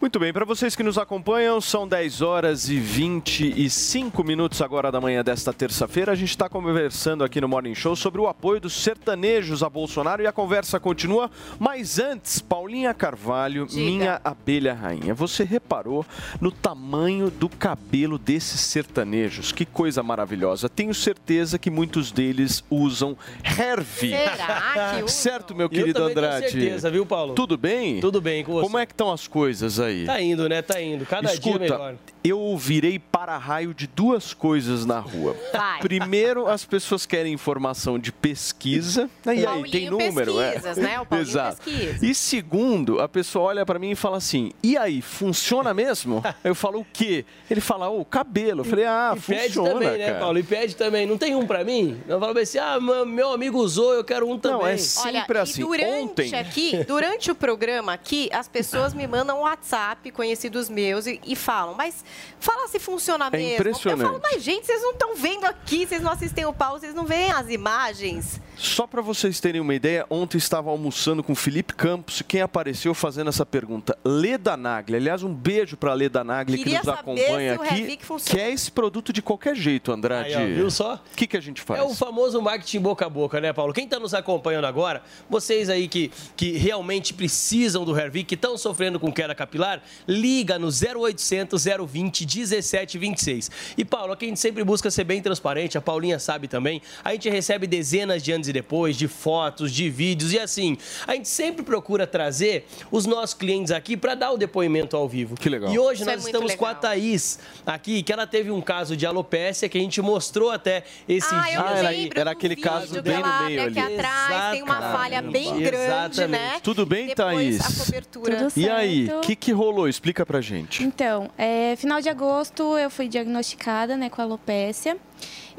S3: Muito bem, para vocês que nos acompanham, são 10 horas e 25 minutos agora da manhã desta terça-feira. A gente está conversando aqui no Morning Show sobre o apoio dos sertanejos a Bolsonaro e a conversa continua. Mas antes, Paulinha Carvalho, minha abelha rainha, você reparou no tamanho do cabelo desses sertanejos? Que coisa maravilhosa. Tenho certeza que muitos deles usam Hervey.
S13: Será que usam?
S3: Certo, meu
S13: Eu
S3: querido
S13: tenho
S3: Andrade?
S13: certeza, viu, Paulo?
S3: Tudo bem?
S13: Tudo bem com você.
S3: Como é que estão as coisas aí?
S13: Tá indo, né? Tá indo. Cada
S3: Escuta,
S13: dia melhor.
S3: Eu virei para-raio de duas coisas na rua.
S4: Vai.
S3: Primeiro, as pessoas querem informação de pesquisa. E aí,
S4: Paulinho
S3: tem número,
S4: Pesquisas,
S3: é.
S4: né? O Paulinho
S3: Exato.
S4: Pesquisa.
S3: E segundo, a pessoa olha pra mim e fala assim: "E aí, funciona mesmo?" eu falo: "O quê?" Ele fala: "O cabelo". Eu falei: "Ah,
S13: E pede
S3: funciona,
S13: também, né,
S3: cara."
S13: Paulo? E pede também. Não tem um pra mim? Eu falo assim, ah, meu- amigo usou, eu quero um também.
S3: Não, é
S4: Olha,
S3: sempre
S4: e
S3: assim.
S4: durante
S3: Ontem,
S4: aqui, durante o programa aqui, as pessoas me mandam um WhatsApp, conhecidos meus, e, e falam, mas fala se funciona
S3: É
S4: mesmo.
S3: impressionante.
S4: Eu falo, mas gente, vocês não estão vendo aqui, vocês não assistem o Paulo, vocês não veem as imagens.
S3: Só para vocês terem uma ideia, ontem estava almoçando com o Felipe Campos e quem apareceu fazendo essa pergunta? Leda Nagli. Aliás, um beijo para Leda Nagli que nos acompanha aqui. Que é esse produto de qualquer jeito, Andrade.
S13: Aí, ó, viu só?
S3: O que, que a gente faz?
S13: É o famoso marketing boca a boca, né, Paulo? Quem está nos acompanhando agora, vocês aí que, que realmente precisam do Hervik, que estão sofrendo com queda capilar, liga no 0800 020 1726. E, Paulo, aqui a gente sempre busca ser bem transparente, a Paulinha sabe também. A gente recebe dezenas de antes e depois, de fotos, de vídeos, e assim, a gente sempre procura trazer os nossos clientes aqui para dar o depoimento ao vivo. Que
S3: legal.
S13: E hoje
S4: Isso é
S13: nós
S4: muito
S13: estamos com a
S4: legal.
S13: Thaís aqui, que ela teve um caso de alopécia que a gente mostrou até esses
S4: Ah, eu
S13: dias.
S3: era, era aquele
S4: vídeo
S3: caso bem no meio
S4: aqui
S3: ali.
S4: atrás, tem uma
S13: Exatamente.
S4: falha bem grande,
S13: Exatamente.
S4: né?
S3: Tudo bem,
S4: Depois
S3: Thaís?
S4: a cobertura.
S14: Tudo
S3: E aí,
S14: certo.
S3: o que, que rolou? Explica pra gente.
S14: Então, é, final de agosto eu fui diagnosticada né, com alopécia.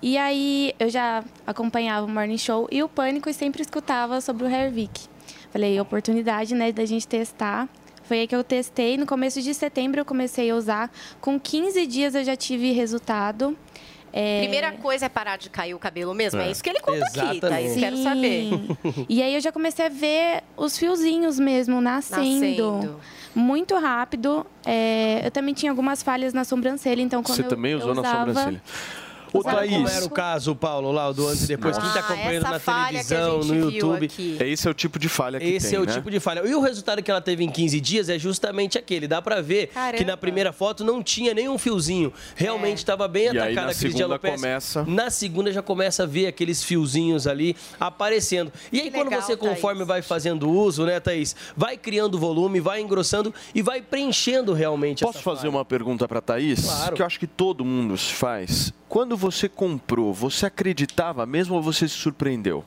S14: E aí eu já acompanhava o Morning Show e o Pânico e sempre escutava sobre o Hervik. Falei, oportunidade né, da gente testar. Foi aí que eu testei. No começo de setembro eu comecei a usar. Com 15 dias eu já tive resultado. É,
S4: Primeira coisa é parar de cair o cabelo mesmo. É,
S14: É.
S4: isso que ele conta aqui, tá?
S13: Exatamente.
S4: Isso quero saber.
S14: E aí eu já comecei a ver os fiozinhos mesmo nascendo.
S4: Nascendo.
S14: Muito rápido. É, eu também tinha algumas falhas na sobrancelha, então quando
S3: Você
S14: eu,
S3: também
S14: eu
S3: usou na
S14: usava,
S3: sobrancelha. Ô,
S13: Sabe como
S3: Thaís.
S13: era o caso, Paulo, lá do antes e depois? Quem está
S4: Ah,
S13: acompanhando
S4: essa
S13: na
S4: que
S13: televisão, no YouTube.
S3: Esse é o tipo de falha que
S13: Esse
S3: tem,
S13: é o
S3: né?
S13: tipo de falha. E o resultado que ela teve em 15 dias é justamente aquele. Dá pra ver que
S4: Caramba.
S13: na primeira foto não tinha nenhum fiozinho. Realmente estava bem
S3: E aí,
S13: atacada
S3: na
S13: a crise de
S3: segunda,
S13: alopecia.
S3: começa-
S13: Na segunda já começa a ver aqueles fiozinhos ali aparecendo. E aí
S4: Que
S13: quando
S4: legal,
S13: você, conforme
S4: Thaís.
S13: vai fazendo uso, né, Thaís? Vai criando volume, vai engrossando e vai preenchendo realmente
S3: Posso
S13: essa
S3: fazer
S13: falha.
S3: uma pergunta pra Thaís?
S13: Claro.
S3: Que eu acho que todo mundo se faz. Quando você comprou, você acreditava mesmo ou você se surpreendeu?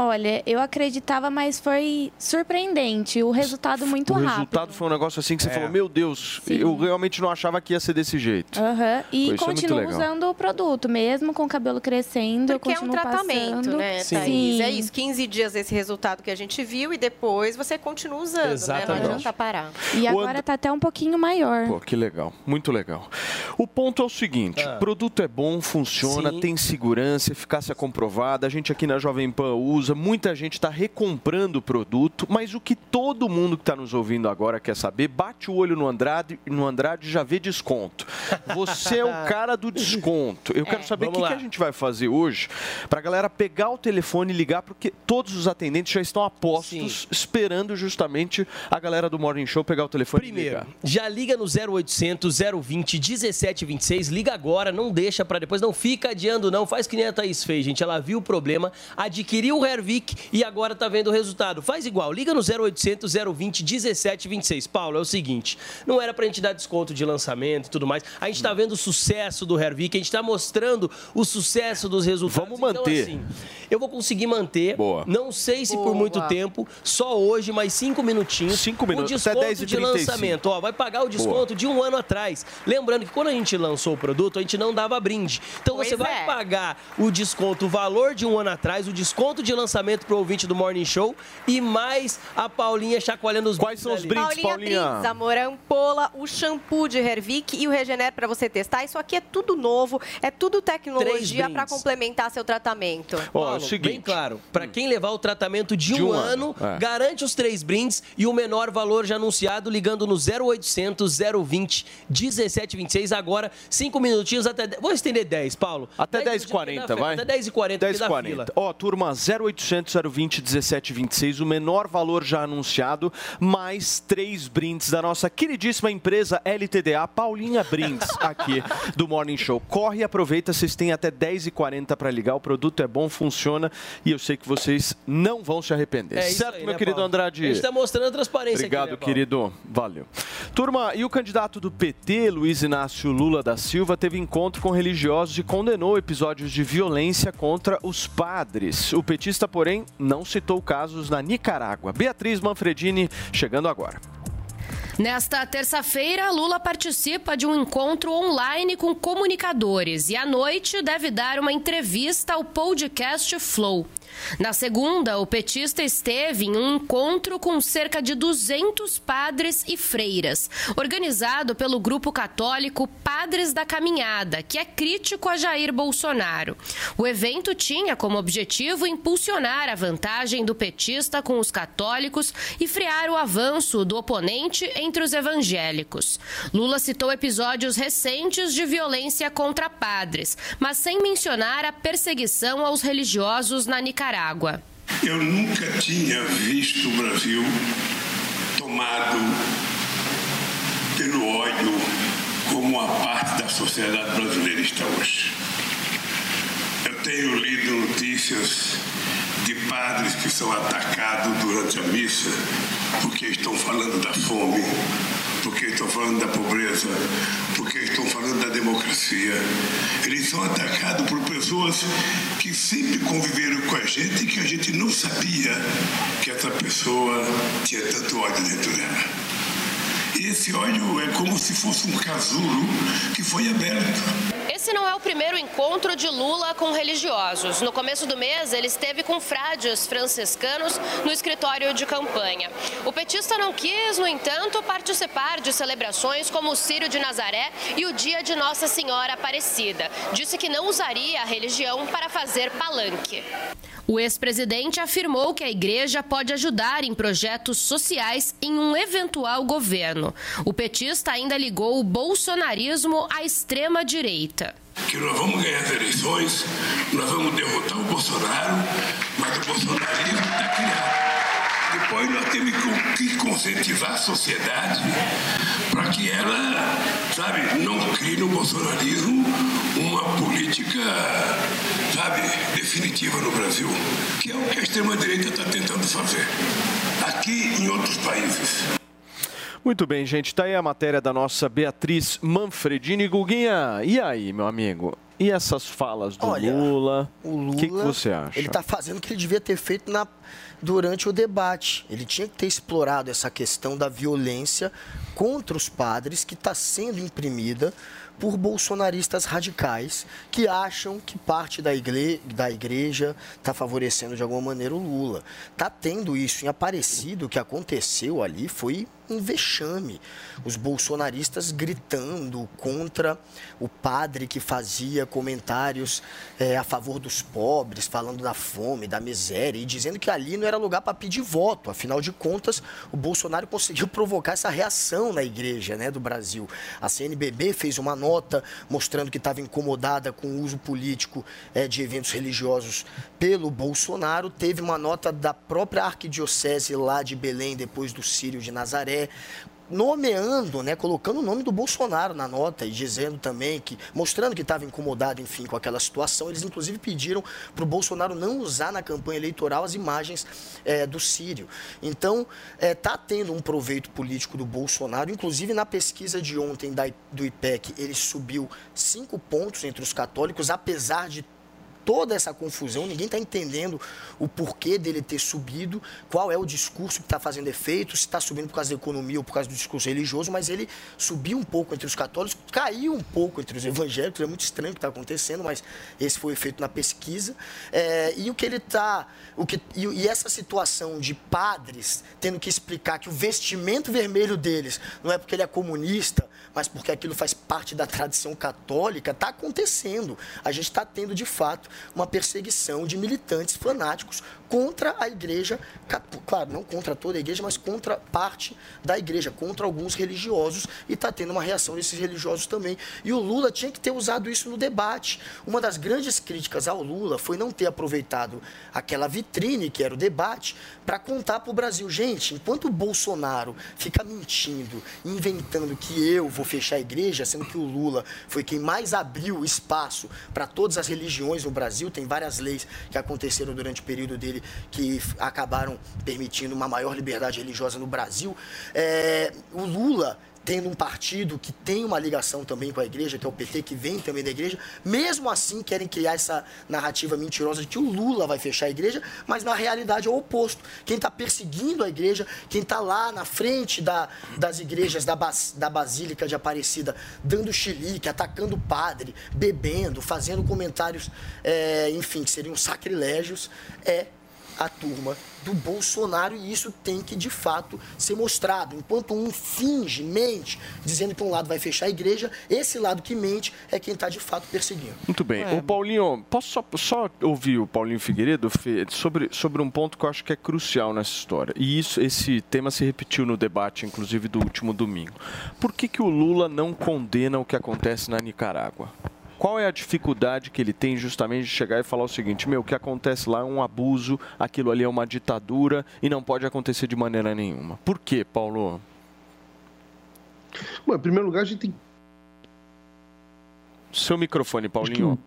S14: Olha, eu acreditava, mas foi surpreendente. O resultado muito
S3: o
S14: rápido.
S3: resultado foi um negócio assim que você
S10: É.
S3: falou, meu Deus, eu realmente não achava que ia ser desse jeito. Pô,
S14: E
S3: isso é
S14: continuo
S3: legal.
S14: usando o produto, mesmo com o cabelo crescendo. eu
S4: Porque é um tratamento,
S14: passando.
S4: né,
S14: Sim.
S4: Thaís? É isso, 15 dias esse resultado que a gente viu e depois você continua usando, né?
S3: Exatamente.
S4: Não adianta parar.
S14: E
S3: O
S14: agora tá até um pouquinho maior.
S3: Pô, que legal, muito legal. O ponto é o seguinte:
S13: Ah.
S3: o produto é bom, funciona,
S13: Sim.
S3: tem segurança, eficácia comprovada. A gente aqui na Jovem Pan usa, muita gente está recomprando o produto, mas o que todo mundo que está nos ouvindo agora quer saber, bate o olho no Andrade, no Andrade e já vê desconto. Você é o cara do desconto. Eu quero saber o que, que a gente vai fazer hoje para a galera pegar o telefone e ligar, porque todos os atendentes já estão a postos, esperando justamente a galera do Morning Show pegar o telefone e
S13: Primeiro,
S3: ligar.
S13: já liga no 0800 020 1726, liga agora, não deixa pra depois, não fica adiando não, faz que nem a Thaís fez, gente, ela viu o problema, adquiriu o Hervik e agora tá vendo o resultado. Faz igual, liga no 0800 020 1726. Paulo, é o seguinte, não era pra gente dar desconto de lançamento e tudo mais, a gente tá vendo o sucesso do Hervik, a gente tá mostrando o sucesso dos resultados.
S3: Vamos manter.
S13: Então, assim, eu vou conseguir manter, não sei se por muito tempo, só hoje, mais cinco minutinhos.
S3: Cinco minutos,
S13: o
S3: até
S13: desconto
S3: 10 e
S13: de
S3: 35.
S13: lançamento, ó, vai pagar o desconto de um ano atrás. Lembrando que quando a gente lançou o produto, a gente não dava brinde. Então
S4: Pois
S13: você vai
S4: é.
S13: pagar o desconto, o valor de um ano atrás, o desconto de lançamento pro ouvinte do Morning Show e mais a Paulinha chacoalhando os Quais
S3: são os
S4: Paulinha, Brindes, amor, é ampola, o shampoo de Hervik e o Regener para você testar. Isso aqui é tudo novo, é tudo tecnologia
S13: brindes.
S4: para complementar seu tratamento.
S13: Paulo, bem claro, para quem levar o tratamento de,
S3: De
S13: um,
S3: um
S13: ano,
S3: ano, é.
S13: garante os três brindes e o menor valor já anunciado ligando no 0800 020 1726 agora, cinco minutinhos até... Vou estender 10, Paulo.
S3: Até
S13: 10
S3: 10h40, vai?
S13: Até 10h40
S3: 10
S13: da
S3: 40.
S13: fila.
S3: Ó, turma, 0800 020 1726, o menor valor já anunciado, mais três brindes da nossa queridíssima empresa LTDA, Paulinha Brindes, aqui do Morning Show. Corre e aproveita, vocês têm até 10h40 para ligar, o produto é bom, funciona e eu sei que vocês não vão se arrepender.
S13: É
S3: certo,
S13: aí,
S3: meu
S13: né,
S3: querido
S13: Paulo?
S3: Andrade?
S13: A gente tá mostrando a transparência
S3: Obrigado,
S13: aqui, né,
S3: querido. Valeu. Turma, e o candidato do PT, Luiz Inácio Lula da Silva, teve encontro com religiosos e condenou episódios de violência contra os padres. O petista, porém, não citou casos na Nicarágua. Beatriz Manfredini, chegando agora.
S15: Nesta terça-feira, Lula participa de um encontro online com comunicadores e à noite deve dar uma entrevista ao podcast Flow. Na segunda, o petista esteve em um encontro com cerca de 200 padres e freiras, organizado pelo grupo católico Padres da Caminhada, que é crítico a Jair Bolsonaro. O evento tinha como objetivo impulsionar a vantagem do petista com os católicos e frear o avanço do oponente entre os evangélicos. Lula citou episódios recentes de violência contra padres, mas sem mencionar a perseguição aos religiosos na Nicarágua.
S6: Eu nunca tinha visto o Brasil tomado pelo ódio como a parte da sociedade brasileira está hoje. Eu tenho lido notícias de padres que são atacados durante a missa porque estão falando da fome, porque estão falando da pobreza, porque estão falando da democracia. Eles são atacados por pessoas que sempre conviveram com a gente e que a gente não sabia que essa pessoa tinha tanto ódio dentro dela. E esse ódio é como se fosse um casulo que foi aberto.
S15: Esse não é o primeiro encontro de Lula com religiosos. No começo do mês, ele esteve com frades franciscanos no escritório de campanha. O petista não quis, no entanto, participar de celebrações como o Círio de Nazaré e o Dia de Nossa Senhora Aparecida. Disse que não usaria a religião para fazer palanque. O ex-presidente afirmou que a igreja pode ajudar em projetos sociais em um eventual governo. O petista ainda ligou o bolsonarismo à extrema-direita.
S6: Que nós vamos ganhar as eleições, nós vamos derrotar o Bolsonaro, mas o bolsonarismo está criado. Depois nós temos que conscientizar a sociedade para que ela, sabe, não crie no bolsonarismo uma política, sabe, definitiva no Brasil, que é o que a extrema-direita está tentando fazer aqui em outros países.
S3: Muito bem, gente. Tá aí a matéria da nossa Beatriz Manfredini. Guguinha, e aí, meu amigo? E essas falas do
S11: Olha,
S3: Lula?
S11: O Lula,
S3: que, que você acha?
S11: Ele está fazendo o que ele devia ter feito na, durante o debate. Ele tinha que ter explorado essa questão da violência contra os padres que está sendo imprimida por bolsonaristas radicais que acham que parte da, igle, da igreja está favorecendo de alguma maneira o Lula. Está tendo isso em Aparecido, o que aconteceu ali foi um vexame. Os bolsonaristas gritando contra o padre que fazia comentários eh, a favor dos pobres, falando da fome, da miséria, e dizendo que ali não era lugar para pedir voto. Afinal de contas, o Bolsonaro conseguiu provocar essa reação na igreja né, do Brasil. A CNBB fez uma nota mostrando que estava incomodada com o uso político eh, de eventos religiosos pelo Bolsonaro. Teve uma nota da própria arquidiocese lá de Belém, depois do Sírio de Nazaré, nomeando, né, colocando o nome do Bolsonaro na nota e dizendo também que, mostrando que estava incomodado, enfim, com aquela situação. Eles inclusive pediram para o Bolsonaro não usar na campanha eleitoral as imagens eh, do Sírio. Então, está tendo um proveito político do Bolsonaro, inclusive na pesquisa de ontem da, do IPEC, ele subiu cinco pontos entre os católicos, apesar de toda essa confusão, ninguém está entendendo o porquê dele ter subido, qual é o discurso que está fazendo efeito, se está subindo por causa da economia ou por causa do discurso religioso, mas ele subiu um pouco entre os católicos, caiu um pouco entre os evangélicos, é muito estranho o que está acontecendo, mas esse foi o efeito na pesquisa. É, e o que ele está. E, e essa situação de padres tendo que explicar que o vestimento vermelho deles não é porque ele é comunista, mas porque aquilo faz parte da tradição católica, está acontecendo. A gente está tendo, de fato, uma perseguição de militantes fanáticos contra a igreja, claro, não contra toda a igreja, mas contra parte da igreja, contra alguns religiosos, e está tendo uma reação desses religiosos também. E o Lula tinha que ter usado isso no debate. Uma das grandes críticas ao Lula foi não ter aproveitado aquela vitrine que era o debate para contar para o Brasil, gente, enquanto o Bolsonaro fica mentindo, inventando que eu vou fechar a igreja, sendo que o Lula foi quem mais abriu espaço para todas as religiões no Brasil, tem várias leis que aconteceram durante o período dele que f- acabaram permitindo uma maior liberdade religiosa no Brasil. É, o Lula tendo um partido que tem uma ligação também com a igreja, que é o PT, que vem também da igreja, mesmo assim querem criar essa narrativa mentirosa de que o Lula vai fechar a igreja, mas na realidade é o oposto. Quem está perseguindo a igreja, quem está lá na frente da- das igrejas da, Bas- da Basílica de Aparecida, dando chilique, atacando o padre, bebendo, fazendo comentários, é, enfim, que seriam sacrilégios, é a turma do Bolsonaro e isso tem que de fato ser mostrado. Enquanto um finge, mente, dizendo que um lado vai fechar a igreja, esse lado que mente é quem está de fato perseguindo.
S3: Muito bem.
S11: É.
S3: O Paulinho, posso só, só ouvir o Paulinho Figueiredo Fê, sobre, sobre um ponto que eu acho que é crucial nessa história. E isso, esse tema se repetiu no debate, inclusive, do último domingo. Por que, que o Lula não condena o que acontece na Nicarágua? Qual é a dificuldade que ele tem justamente de chegar e falar o seguinte: meu, o que acontece lá é um abuso, aquilo ali é uma ditadura e não pode acontecer de maneira nenhuma? Por quê, Paulo?
S12: Bom, em primeiro lugar, a gente tem
S3: Seu microfone, Paulinho.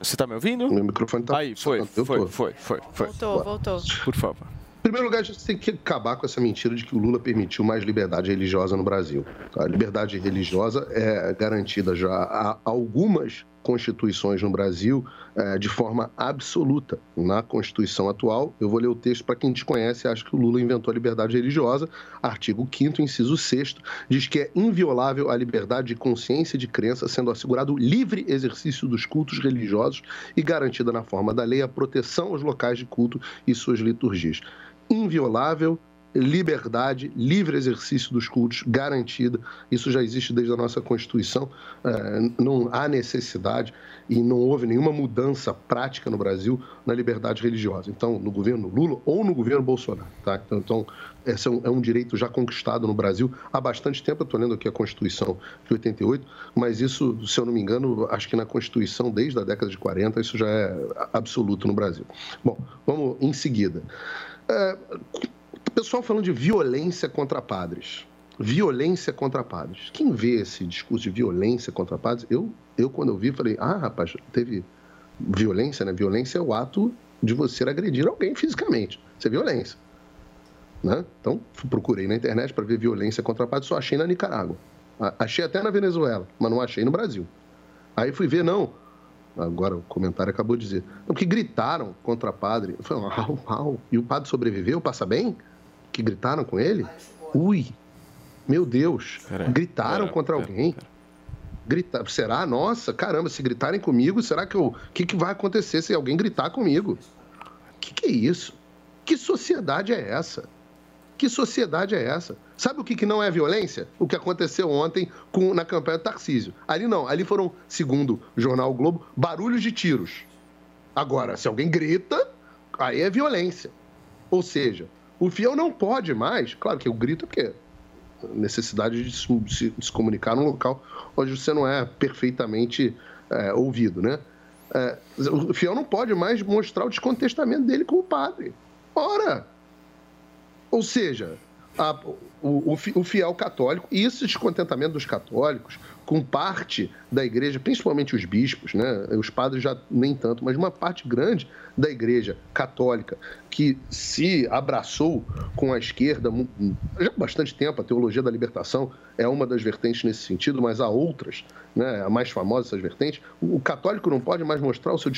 S3: Você está me ouvindo?
S12: Meu microfone tá
S3: Aí, foi, foi, foi, foi, foi, foi.
S4: Voltou, voltou.
S3: Por favor.
S12: Em primeiro lugar, a gente tem que acabar com essa mentira de que o Lula permitiu mais liberdade religiosa no Brasil. A liberdade religiosa é garantida já há algumas constituições no Brasil eh, de forma absoluta. Na Constituição atual, eu vou ler o texto para quem desconhece acha que o Lula inventou a liberdade religiosa. Artigo 5 inciso 6 diz que é inviolável a liberdade de consciência e de crença, sendo assegurado o livre exercício dos cultos religiosos e garantida na forma da lei a proteção aos locais de culto e suas liturgias inviolável, liberdade, livre exercício dos cultos garantida. Isso já existe desde a nossa Constituição. Eh, Não há necessidade e não houve nenhuma mudança prática no Brasil na liberdade religiosa. Então, no governo Lula ou no governo Bolsonaro. Tá? Então, Então, esse é um, é um direito já conquistado no Brasil há bastante tempo. Estou lendo aqui a Constituição de 88, mas isso, se eu não me engano, acho que na Constituição, desde a década de 40, isso já é absoluto no Brasil. Bom, vamos em seguida. É, pessoal falando de violência contra padres. Violência contra padres. Quem vê esse discurso de violência contra padres, eu, eu quando eu vi, falei, ah, rapaz, teve violência, né? Violência é o ato de você agredir alguém fisicamente. Isso é violência. Né? Então, procurei na internet para ver violência contra padres, só achei na Nicarágua. Achei até na Venezuela, mas não achei no Brasil. Aí fui ver, não. Agora o comentário acabou de dizer. Não, que gritaram contra padre. Eu falei, au, au. E o padre sobreviveu? Passa bem? Que gritaram com ele? Ui, meu Deus. gritaram
S3: pera,
S12: contra
S3: pera,
S12: alguém? Gritar, será? Nossa, caramba, se gritarem comigo, será que eu. O que, que vai acontecer se alguém gritar comigo? O que, que é isso? Que sociedade é essa? Que sociedade é essa? Sabe o que, que não é violência? O que aconteceu ontem com, na campanha do Tarcísio. Ali não, ali foram, segundo o jornal o Globo, barulhos de tiros. Agora, se alguém grita, aí é violência. Ou seja, o fiel não pode mais, claro que o grito é porque necessidade de se, de se comunicar num local onde você não é perfeitamente é, ouvido, né? É, o fiel não pode mais mostrar o descontestamento dele com o padre. Ora! Ou seja, a- o, o fi- o fiel católico, e esse descontentamento dos católicos com parte da igreja, principalmente os bispos, né? os padres já nem tanto, mas uma parte grande da igreja católica que se abraçou com a esquerda já há bastante tempo, a teologia da libertação é uma das vertentes nesse sentido, mas há outras, né? a mais famosa dessas vertentes. O católico não pode mais mostrar o seu,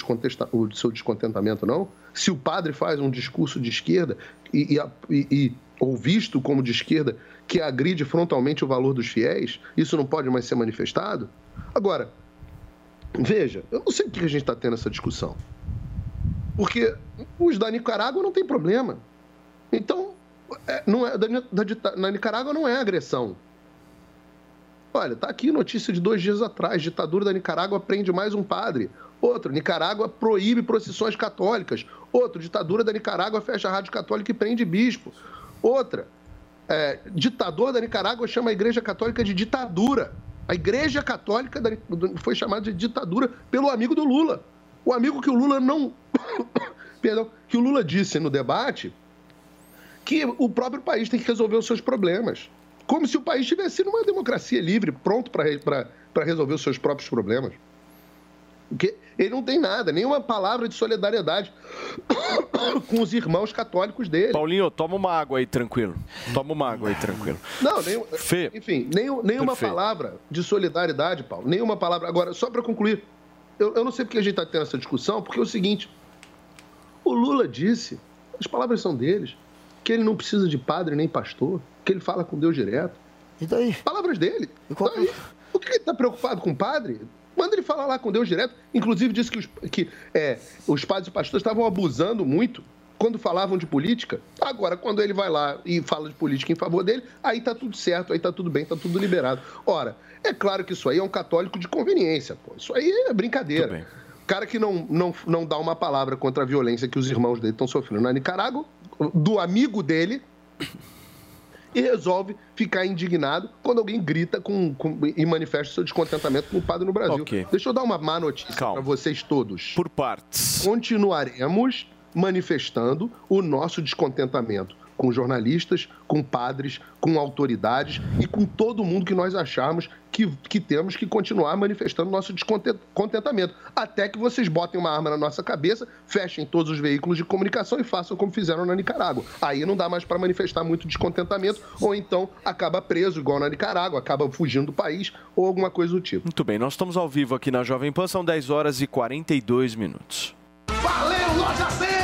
S12: o seu descontentamento, não? Se o padre faz um discurso de esquerda e, e e- ou visto como de esquerda que agride frontalmente o valor dos fiéis, isso não pode mais ser manifestado? Agora, veja, eu não sei por que a gente está tendo essa discussão. Porque os da Nicarágua não tem problema. Então, é, não é, da, da na Nicarágua não é agressão. Olha, tá aqui notícia de dois dias atrás: ditadura da Nicarágua prende mais um padre. Outro, Nicarágua proíbe procissões católicas. Outro, ditadura da Nicarágua fecha a rádio católica e prende bispo. Outra, é, ditador da Nicarágua chama a Igreja Católica de ditadura. A Igreja Católica da- foi chamada de ditadura pelo amigo do Lula. O amigo que o Lula não. Perdão, que o Lula disse no debate que o próprio país tem que resolver os seus problemas. Como se o país estivesse numa democracia livre, pronto para resolver os seus próprios problemas. Porque ele não tem nada, nenhuma palavra de solidariedade com os irmãos católicos dele.
S3: Paulinho, toma uma água aí, tranquilo. Toma uma água aí, tranquilo.
S12: Não, nenhum,
S3: Fê.
S12: enfim, nenhum, nenhuma
S3: Perfeito.
S12: palavra de solidariedade, Paulo. Nenhuma palavra. Agora, só para concluir, eu, eu não sei porque a gente está tendo essa discussão, porque é o seguinte: o Lula disse, as palavras são deles, que ele não precisa de padre nem pastor, que ele fala com Deus direto.
S11: E daí?
S12: Palavras dele. Daí, por que ele está preocupado com o padre? Manda ele falar lá com Deus direto. Inclusive disse que os, que, é, os padres e pastores estavam abusando muito quando falavam de política. Agora, quando ele vai lá e fala de política em favor dele, aí tá tudo certo, aí tá tudo bem, tá tudo liberado. Ora, é claro que isso aí é um católico de conveniência, pô. Isso aí é brincadeira. O cara que não, não, não dá uma palavra contra a violência que os irmãos dele estão sofrendo na Nicarágua, do amigo dele, e resolve ficar indignado quando alguém grita com, com- e manifesta seu descontentamento com o padre no Brasil.
S3: Ok.
S12: Deixa eu dar uma má notícia para vocês todos.
S3: Por partes.
S12: Continuaremos manifestando o nosso descontentamento com jornalistas, com padres, com autoridades e com todo mundo que nós acharmos que, que temos que continuar manifestando nosso descontentamento. Até que vocês botem uma arma na nossa cabeça, fechem todos os veículos de comunicação e façam como fizeram na Nicarágua. Aí não dá mais para manifestar muito descontentamento, ou então acaba preso, igual na Nicarágua, acaba fugindo do país, ou alguma coisa do tipo.
S3: Muito bem, nós estamos ao vivo aqui na Jovem Pan, são 10 horas e 42 minutos.
S16: Valeu, Loja 100!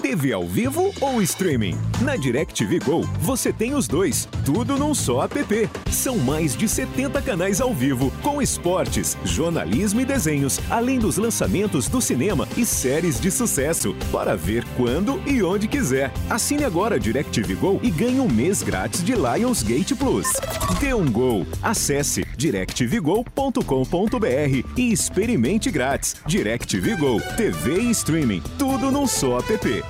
S17: TV ao vivo ou streaming? Na DirecTV Go, você tem os dois, tudo num só app. São mais de 70 canais ao vivo, com esportes, jornalismo e desenhos, além dos lançamentos do cinema e séries de sucesso, para ver quando e onde quiser. Assine agora a DirecTV Go e ganhe um mês grátis de Lionsgate Plus. Dê um Gol. Acesse directvgo.com.br e experimente grátis. DirecTV Go, TV e streaming, tudo num só app.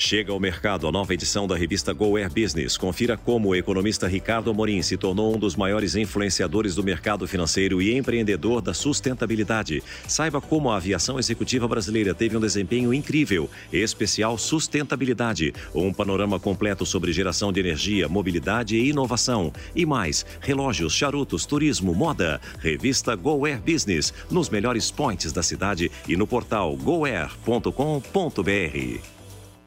S18: Chega ao mercado a nova edição da revista Go Air Business. Confira como o economista Ricardo Amorim se tornou um dos maiores influenciadores do mercado financeiro e empreendedor da sustentabilidade. Saiba como a aviação executiva brasileira teve um desempenho incrível, especial sustentabilidade. Um panorama completo sobre geração de energia, mobilidade e inovação. E mais, relógios, charutos, turismo, moda. Revista Go Air Business, nos melhores points da cidade e no portal goair.com.br.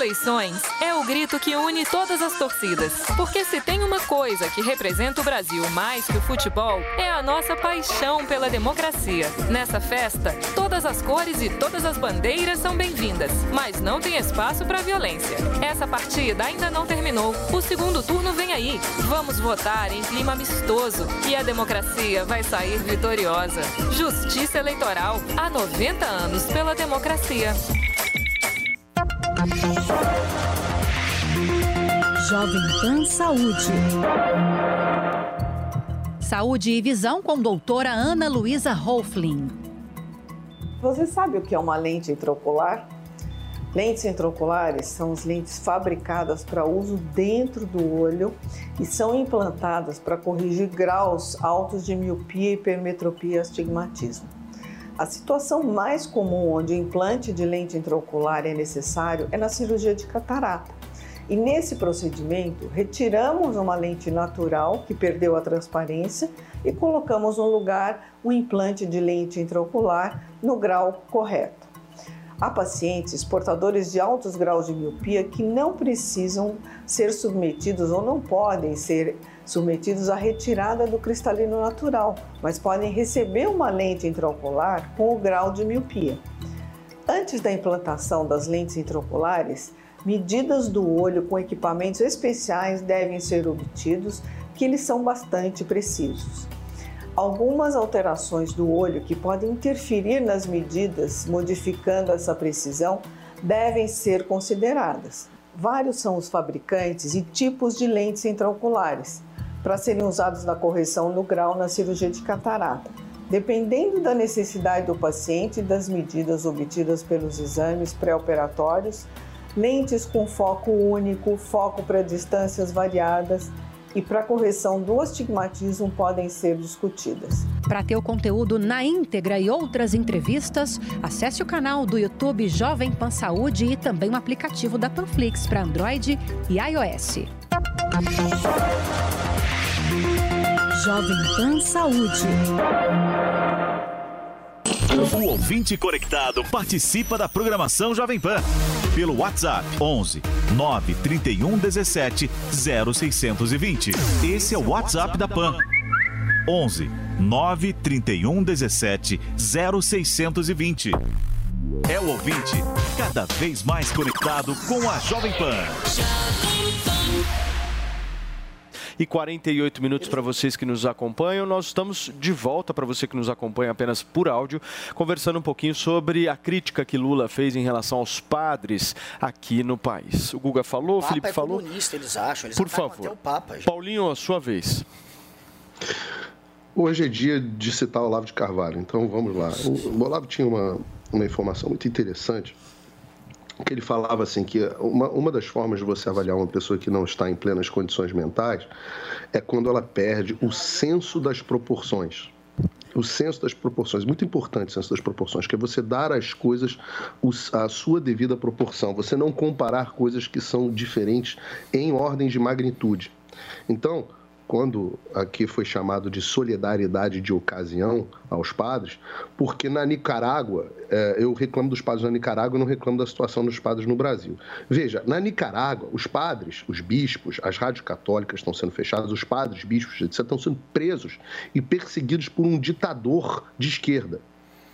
S19: Eleições é o grito que une todas as torcidas. Porque se tem uma coisa que representa o Brasil mais que o futebol, é a nossa paixão pela democracia. Nessa festa, todas as cores e todas as bandeiras são bem-vindas, mas não tem espaço para violência. Essa partida ainda não terminou. O segundo turno vem aí. Vamos votar em clima amistoso e a democracia vai sair vitoriosa. Justiça Eleitoral há 90 anos pela democracia.
S20: Jovem Pan Saúde. Saúde e visão com doutora Ana Luísa Rolflin.
S21: Você sabe o que é uma lente intraocular? Lentes intraoculares são as lentes fabricadas para uso dentro do olho e são implantadas para corrigir graus altos de miopia, hipermetropia e astigmatismo. A situação mais comum onde o implante de lente intraocular é necessário é na cirurgia de catarata. E nesse procedimento, retiramos uma lente natural que perdeu a transparência e colocamos no lugar o implante de lente intraocular no grau correto. Há pacientes portadores de altos graus de miopia que não precisam ser submetidos ou não podem ser submetidos à retirada do cristalino natural, mas podem receber uma lente intraocular com o grau de miopia. Antes da implantação das lentes intraoculares, medidas do olho com equipamentos especiais devem ser obtidos, que eles são bastante precisos. Algumas alterações do olho que podem interferir nas medidas, modificando essa precisão, devem ser consideradas. Vários são os fabricantes e tipos de lentes intraoculares para serem usados na correção do grau na cirurgia de catarata. Dependendo da necessidade do paciente e das medidas obtidas pelos exames pré-operatórios, lentes com foco único, foco para distâncias variadas e para correção do astigmatismo podem ser discutidas.
S20: Para ter o conteúdo na íntegra e outras entrevistas, acesse o canal do YouTube Jovem Pan Saúde e também o aplicativo da Panflix para Android e iOS. Jovem Pan Saúde.
S2: O ouvinte conectado participa da programação Jovem Pan pelo WhatsApp 11 931 17 0620. Esse é o WhatsApp da Pan. 11 931 17 0620. É o ouvinte cada vez mais conectado com a Jovem Pan.
S3: E 48 minutos para vocês que nos acompanham. Nós estamos de volta para você que nos acompanha apenas por áudio, conversando um pouquinho sobre a crítica que Lula fez em relação aos padres aqui no país. O Guga falou, o, Felipe
S11: é
S3: falou.
S11: Comunista, eles acham, eles
S3: Por favor.
S11: até o Papa.
S3: Paulinho, a sua vez.
S12: Hoje é dia de citar o Olavo de Carvalho, então vamos lá. O, o Olavo tinha uma, uma informação muito interessante, que ele falava assim que uma, uma das formas de você avaliar uma pessoa que não está em plenas condições mentais é quando ela perde o senso das proporções. O senso das proporções, muito importante o senso das proporções, que é você dar às coisas a sua devida proporção, você não comparar coisas que são diferentes em ordens de magnitude. Então, quando aqui foi chamado de solidariedade de ocasião aos padres, porque na Nicarágua, é, eu reclamo dos padres na Nicarágua não reclamo da situação dos padres no Brasil. Veja, na Nicarágua, os padres, os bispos, as rádios católicas estão sendo fechadas, os padres, bispos, etc., estão sendo presos e perseguidos por um ditador de esquerda.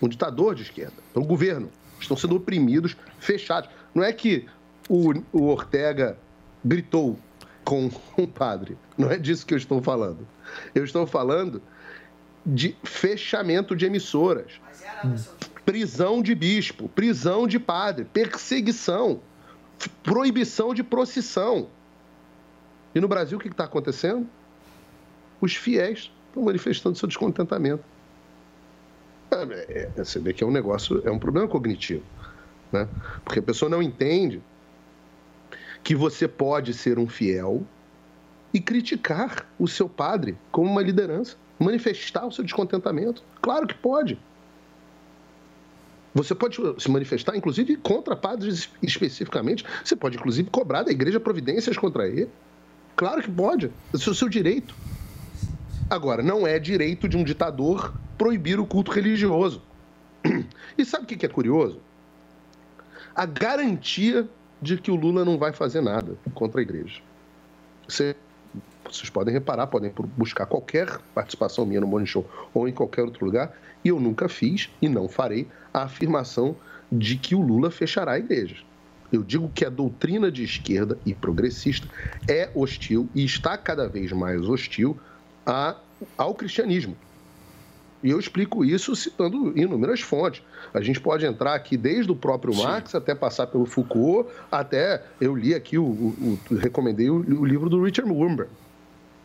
S12: Um ditador de esquerda, pelo governo. Estão sendo oprimidos, fechados. Não é que o, o Ortega gritou com um padre. Não é disso que eu estou falando. Eu estou falando de fechamento de emissoras, prisão de bispo, prisão de padre, perseguição, proibição de procissão. E no Brasil o que está acontecendo? Os fiéis estão manifestando seu descontentamento. É, é, você vê que é um negócio, é um problema cognitivo. Né? Porque a pessoa não entende que você pode ser um fiel e criticar o seu padre como uma liderança, manifestar o seu descontentamento. Claro que pode. Você pode se manifestar, inclusive, contra padres especificamente. Você pode, inclusive, cobrar da igreja providências contra ele. Claro que pode. Esse é o seu direito. Agora, não é direito de um ditador proibir o culto religioso. E sabe o que é curioso? A garantia de que o Lula não vai fazer nada contra a igreja. Você, vocês podem reparar, podem buscar qualquer participação minha no Morning Show ou em qualquer outro lugar, e eu nunca fiz e não farei a afirmação de que o Lula fechará a igreja. Eu digo que a doutrina de esquerda e progressista é hostil e está cada vez mais hostil a, ao cristianismo. E eu explico isso citando inúmeras fontes. A gente pode entrar aqui desde o próprio Sim. Marx até passar pelo Foucault, até eu li aqui, o, o, o recomendei o, o, livro do Richard Wurmberg.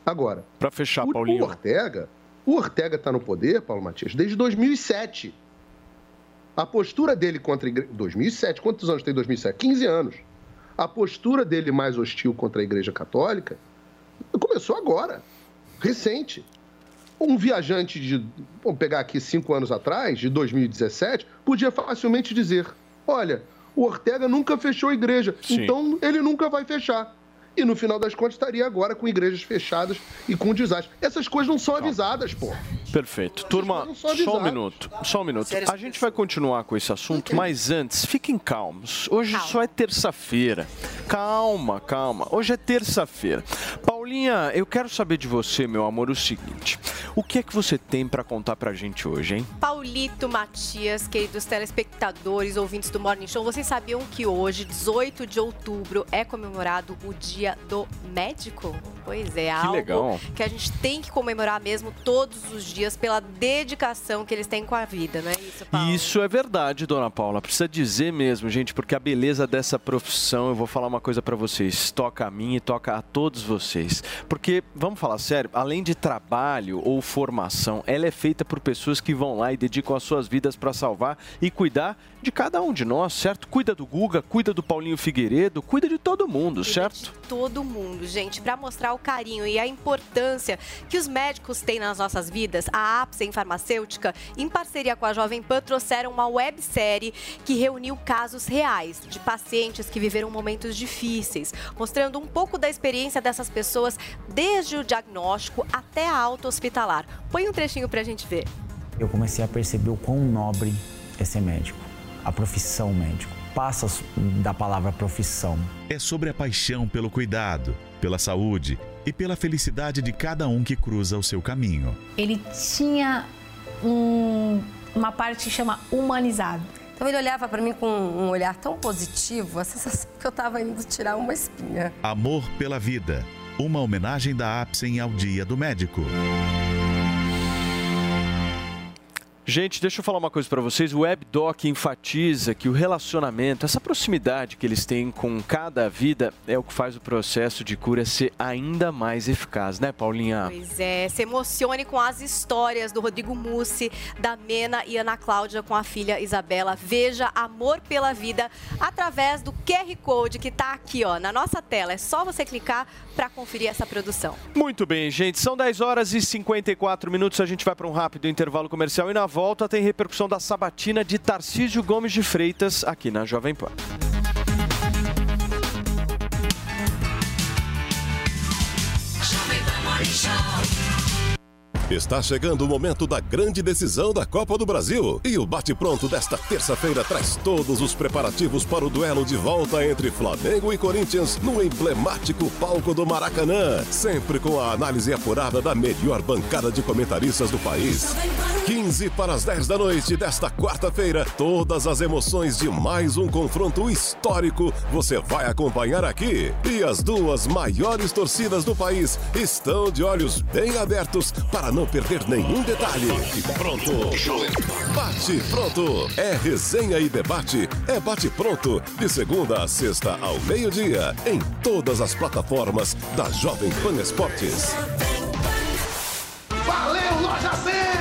S12: Agora,
S3: para fechar,
S12: o,
S3: Paulinho.
S12: O Ortega, o Ortega está no poder, Paulo Matias, desde 2007. A postura dele contra a igreja. 2007, quantos anos tem 2007? 15 anos. A postura dele mais hostil contra a Igreja Católica começou agora, recente um viajante de, vamos pegar aqui cinco anos atrás, de 2017, podia facilmente dizer: olha, o Ortega nunca fechou a igreja, Sim. então ele nunca vai fechar. E no final das contas estaria agora com igrejas fechadas e com desastre. Essas coisas não são avisadas, pô.
S3: Perfeito. Turma, só um minuto. Só um minuto. A gente vai continuar com esse assunto, mas antes, fiquem calmos. Hoje calma. só é terça-feira. Calma, calma. Hoje é terça-feira. Paulinha, eu quero saber de você, meu amor, o seguinte. O que é que você tem para contar pra gente hoje, hein?
S4: Paulito Matias, queridos telespectadores, ouvintes do Morning Show, vocês sabiam que hoje, 18 de outubro, é comemorado o Dia do Médico? Pois é, que algo legal. que a gente tem que comemorar mesmo todos os dias pela dedicação que eles têm com a vida, não é isso, Paulo?
S3: Isso é verdade, dona Paula. Precisa dizer mesmo, gente, porque a beleza dessa profissão, eu vou falar uma coisa para vocês, toca a mim e toca a todos vocês. Porque, vamos falar sério, além de trabalho ou formação, ela é feita por pessoas que vão lá e dedicam as suas vidas para salvar e cuidar de cada um de nós, certo? Cuida do Guga, cuida do Paulinho Figueiredo, cuida de todo mundo, cuida certo?
S4: De todo mundo, gente, para mostrar o carinho e a importância que os médicos têm nas nossas vidas, a Apsen Farmacêutica, em parceria com a Jovem Pan, trouxeram uma websérie que reuniu casos reais de pacientes que viveram momentos difíceis, mostrando um pouco da experiência dessas pessoas desde o diagnóstico até a alta hospitalar. Põe um trechinho para a gente ver.
S22: Eu comecei a perceber o quão nobre é ser médico, a profissão médico. Passa da palavra profissão.
S2: É sobre a paixão pelo cuidado, pela saúde e pela felicidade de cada um que cruza o seu caminho.
S23: Ele tinha um, uma parte que chama humanizado.
S24: Então ele olhava para mim com um olhar tão positivo, a sensação que eu estava indo tirar uma espinha.
S2: Amor pela vida, uma homenagem da Apsen ao Dia do Médico.
S3: Gente, deixa eu falar uma coisa para vocês. O WebDoc enfatiza que o relacionamento, essa proximidade que eles têm com cada vida, é o que faz o processo de cura ser ainda mais eficaz, né, Paulinha?
S4: Pois é, se emocione com as histórias do Rodrigo Mussi, da Mena e Ana Cláudia com a filha Isabela. Veja Amor pela Vida através do QR Code que está aqui ó, na nossa tela. É só você clicar para conferir essa produção.
S3: Muito bem, gente. São 10 horas e 54 minutos. A gente vai para um rápido intervalo comercial e na volta tem repercussão da sabatina de Tarcísio Gomes de Freitas aqui na Jovem Pan.
S25: Está chegando o momento da grande decisão da Copa do Brasil. E o bate-pronto desta terça-feira traz todos os preparativos para o duelo de volta entre Flamengo e Corinthians no emblemático palco do Maracanã. Sempre com a análise apurada da melhor bancada de comentaristas do país. 15 para as 10 da noite desta quarta-feira, todas as emoções de mais um confronto histórico você vai acompanhar aqui. E as duas maiores torcidas do país estão de olhos bem abertos para não perder nenhum detalhe. E pronto! Bate pronto! É resenha e debate. É bate pronto. De segunda a sexta ao meio-dia. Em todas as plataformas da Jovem Pan Esportes.
S26: Valeu, Loja 100!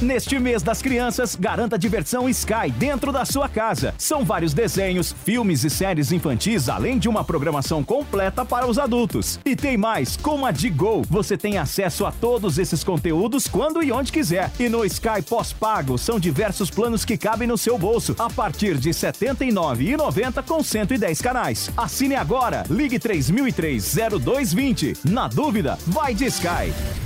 S2: Neste mês das crianças, garanta diversão Sky dentro da sua casa. São vários desenhos, filmes e séries infantis, além de uma programação completa para os adultos. E tem mais, com a Digo, você tem acesso a todos esses conteúdos quando e onde quiser. E no Sky pós-pago, são diversos planos que cabem no seu bolso, a partir de R$ 79,90 com 110 canais. Assine agora, ligue 3003-0220. Na dúvida, vai de Sky.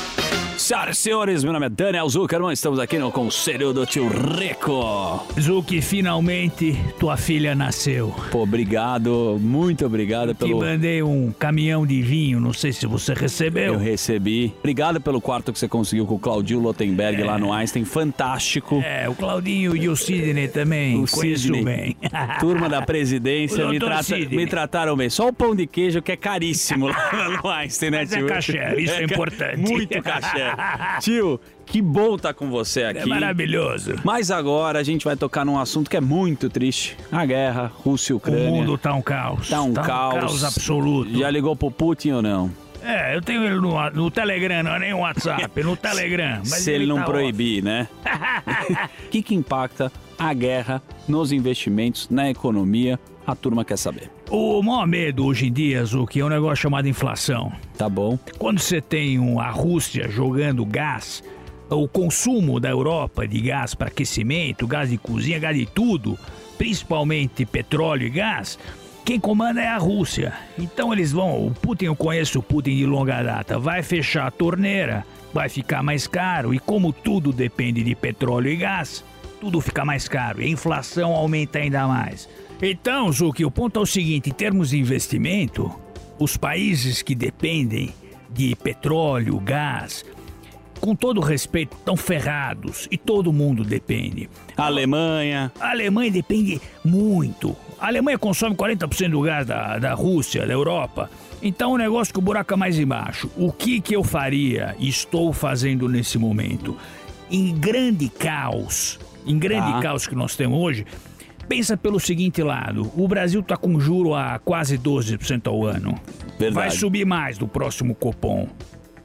S27: Senhoras e senhores, meu nome é Daniel Zuckerman, estamos aqui no Conselho do Tio Rico.
S28: Zuki, finalmente tua filha nasceu.
S27: Pô, obrigado, muito obrigado
S28: Te
S27: pelo...
S28: mandei um caminhão de vinho, não sei se você recebeu.
S27: Eu recebi. Obrigado pelo quarto que você conseguiu com o Claudio Lotenberg lá no Einstein, fantástico.
S28: É, o Claudinho e o Sidney também,
S27: O
S28: conheço
S27: Sidney.
S28: bem.
S27: Turma da presidência me, trata-
S28: Sidney.
S27: me trataram bem. Só o pão de queijo que é caríssimo lá no Einstein, né,
S28: Mas é
S27: tio?
S28: caché, isso é
S27: ca-
S28: importante.
S27: Muito caché. Tio, que bom estar com você aqui.
S28: É maravilhoso.
S27: Mas agora a gente vai tocar num assunto que é muito triste. A guerra, Rússia e
S28: O
S27: Ucrânia.
S28: mundo tá um caos.
S27: Tá um
S28: Tá um
S27: caos.
S28: caos absoluto.
S27: Já ligou pro Putin ou não?
S28: É, eu tenho ele no, no Telegram, não é nem o WhatsApp, no Telegram. Mas
S27: Se ele, não
S28: tá
S27: proibir, né? O que, que impacta a guerra nos investimentos, na economia? A turma quer saber.
S28: O maior medo hoje em dia, Zuki, é um negócio chamado inflação.
S27: Tá bom.
S28: Quando você tem um- a Rússia jogando gás, o consumo da Europa de gás para aquecimento, gás de cozinha, gás de tudo, principalmente petróleo e gás, quem comanda é a Rússia. Então eles vão, o Putin, eu conheço o Putin de longa data, vai fechar a torneira, vai ficar mais caro, e como tudo depende de petróleo e gás, tudo fica mais caro e a inflação aumenta ainda mais. Então, Zuki, o ponto é o seguinte: em termos de investimento, os países que dependem de petróleo, gás, com todo respeito, estão ferrados e todo mundo depende.
S27: A Alemanha.
S28: A Alemanha depende muito. A Alemanha consome 40% do gás da, da Rússia, da Europa. Então o negócio que o buraco é mais embaixo. O que, que eu faria e estou fazendo nesse momento? Em grande caos, em grande
S27: Tá.
S28: caos que nós temos hoje, pensa pelo seguinte lado: o Brasil tá com juro a quase 12% ao ano.
S27: Verdade.
S28: Vai subir mais do próximo Copom.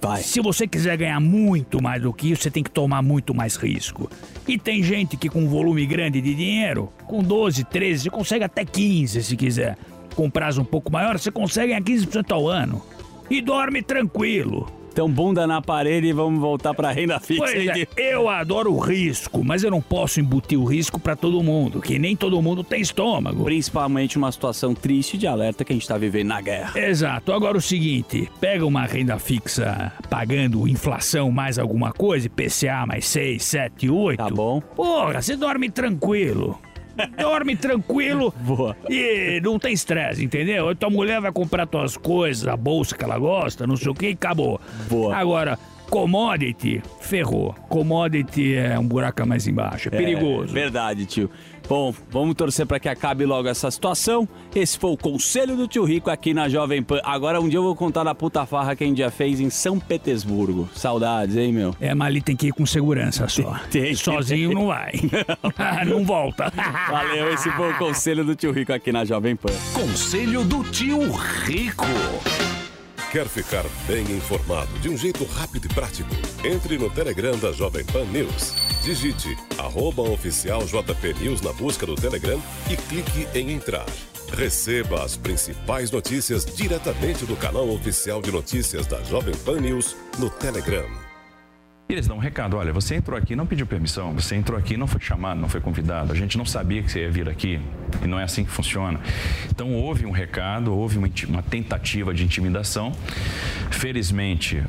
S27: Vai.
S28: Se você quiser ganhar muito mais do que isso, você tem que tomar muito mais risco. E tem gente que com um volume grande de dinheiro, com 12, 13, você consegue até 15 se quiser. Com prazo um pouco maior, você consegue ganhar 15% ao ano. E dorme tranquilo.
S27: Então, bunda na parede e vamos voltar pra renda fixa.
S28: Pois é, eu adoro o risco, mas eu não posso embutir o risco pra todo mundo, que nem todo mundo tem estômago.
S27: Principalmente uma situação triste de alerta que a gente tá vivendo na guerra.
S28: Exato. Agora o seguinte, pega uma renda fixa pagando inflação mais alguma coisa, IPCA mais 6, 7, 8. Tá
S27: bom.
S28: Porra, você dorme tranquilo. Dorme tranquilo
S27: Boa.
S28: e não tem estresse, entendeu? Tua mulher vai comprar tuas coisas, a bolsa que ela gosta, não sei o que, e acabou.
S27: Boa.
S28: Agora, commodity, ferrou. Commodity é um buraco mais embaixo, é perigoso.
S27: verdade, tio. Bom, vamos torcer para que acabe logo essa situação. Esse foi o conselho do tio Rico aqui na Jovem Pan. Agora um dia eu vou contar da puta farra que a gente já fez em São Petersburgo. Saudades, hein, meu?
S28: É, mas ali tem que ir com segurança só. Sozinho não vai. não volta.
S27: Valeu, esse foi o conselho do tio Rico aqui na Jovem Pan.
S29: Conselho do tio Rico.
S25: Quer ficar bem informado de um jeito rápido e prático? Entre no Telegram da Jovem Pan News. Digite arroba News na busca do Telegram e clique em entrar. Receba as principais notícias diretamente do canal oficial de notícias da Jovem Pan News no Telegram.
S30: E eles dão um recado, olha, você entrou aqui, não pediu permissão, você entrou aqui, não foi chamado, não foi convidado, a gente não sabia que você ia vir aqui e não é assim que funciona. Então houve um recado, houve uma, uma tentativa de intimidação. Felizmente,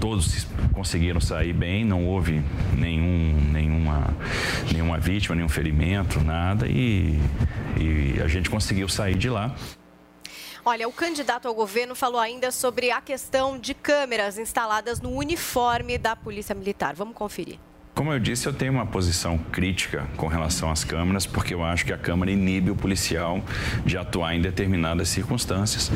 S30: todos conseguiram sair bem, não houve nenhum, nenhuma, nenhuma vítima, nenhum ferimento, nada e, e a gente conseguiu sair de lá.
S4: Olha, o candidato ao governo falou ainda sobre a questão de câmeras instaladas no uniforme da Polícia Militar. Vamos conferir.
S30: Como eu disse, eu tenho uma posição crítica com relação às câmeras, porque eu acho que a Câmara inibe o policial de atuar em determinadas circunstâncias.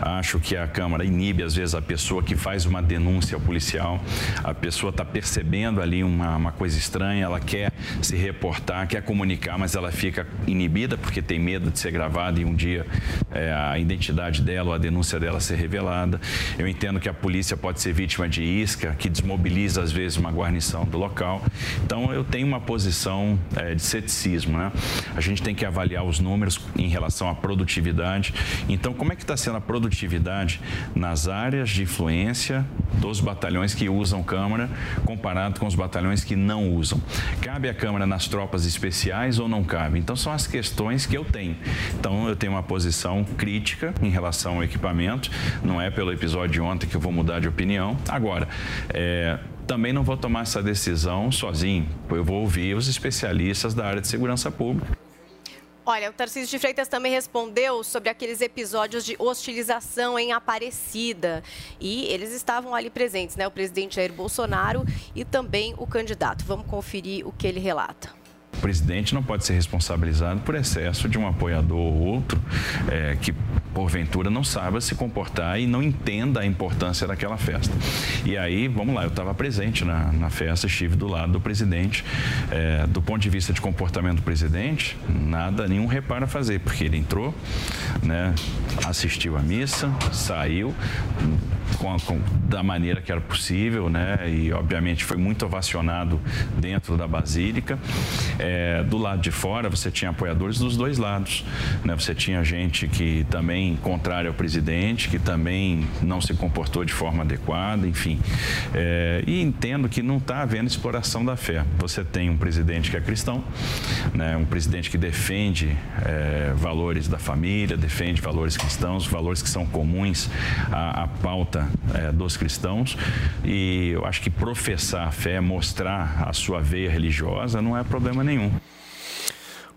S30: Acho que a Câmara inibe, às vezes, a pessoa que faz uma denúncia ao policial. A pessoa está percebendo ali uma, uma coisa estranha, ela quer se reportar, quer comunicar, mas ela fica inibida porque tem medo de ser gravada e um dia é, a identidade dela ou a denúncia dela ser revelada. Eu entendo que a polícia pode ser vítima de isca, que desmobiliza, às vezes, uma guarnição do local. Então, eu tenho uma posição é, de ceticismo. Né? A gente tem que avaliar os números em relação à produtividade. Então, como é que está sendo a produtividade nas áreas de influência dos batalhões que usam Câmara comparado com os batalhões que não usam? Cabe a Câmara nas tropas especiais ou não cabe? Então, são as questões que eu tenho. Então, eu tenho uma posição crítica em relação ao equipamento. Não é pelo episódio de ontem que eu vou mudar de opinião. Agora, é, também não vou tomar essa decisão sozinho. Eu vou ouvir os especialistas da área de segurança pública.
S4: Olha, o Tarcísio de Freitas também respondeu sobre aqueles episódios de hostilização em Aparecida. E eles estavam ali presentes, né? O presidente Jair Bolsonaro e também o candidato. Vamos conferir o que ele relata.
S30: O presidente não pode ser responsabilizado por excesso de um apoiador ou outro é, que, porventura, não saiba se comportar e não entenda a importância daquela festa. E aí, vamos lá, eu estava presente na, na festa, estive do lado do presidente. É, do ponto de vista de comportamento do presidente, nada, nenhum reparo a fazer, porque ele entrou, né, assistiu à missa, saiu com, com- da maneira que era possível, né, e obviamente foi muito ovacionado dentro da Basílica. É, do lado de fora, você tinha apoiadores dos dois lados. Né? Você tinha gente que também contrária ao presidente, que também não se comportou de forma adequada, enfim. É, e entendo que não está havendo exploração da fé. Você tem um presidente que é cristão, né? um presidente que defende é, valores da família, defende valores cristãos, valores que são comuns à, à pauta é, dos cristãos. E eu acho que professar a fé, mostrar a sua veia religiosa, não é problema nenhum.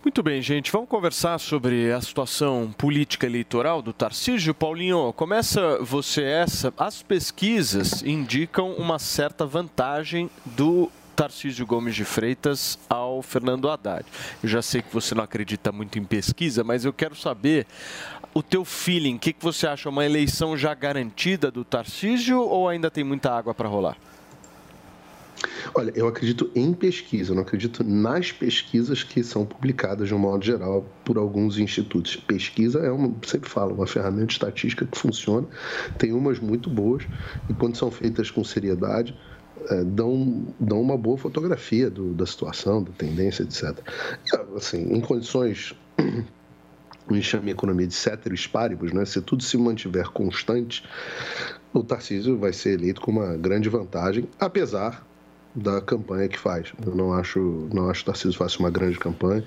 S3: Muito bem, gente. Vamos conversar sobre a situação política eleitoral do Tarcísio. Paulinho, começa você essa. As pesquisas indicam uma certa vantagem do Tarcísio Gomes de Freitas ao Fernando Haddad. Eu já sei que você não acredita muito em pesquisa, mas eu quero saber o teu feeling. O que, que você acha? Uma eleição já garantida do Tarcísio ou ainda tem muita água para rolar?
S12: Olha, eu acredito em pesquisa, eu não acredito nas pesquisas que são publicadas de um modo geral por alguns institutos. Pesquisa é, uma, sempre falo, uma ferramenta estatística que funciona, tem umas muito boas e quando são feitas com seriedade, é, dão, dão uma boa fotografia do, da situação, da tendência, etc. Assim, em condições o enxame economia de ceteris paribus, né? se tudo se mantiver constante, o Tarcísio vai ser eleito com uma grande vantagem, apesar da campanha que faz. Eu não acho, não acho que Tarcísio faça uma grande campanha,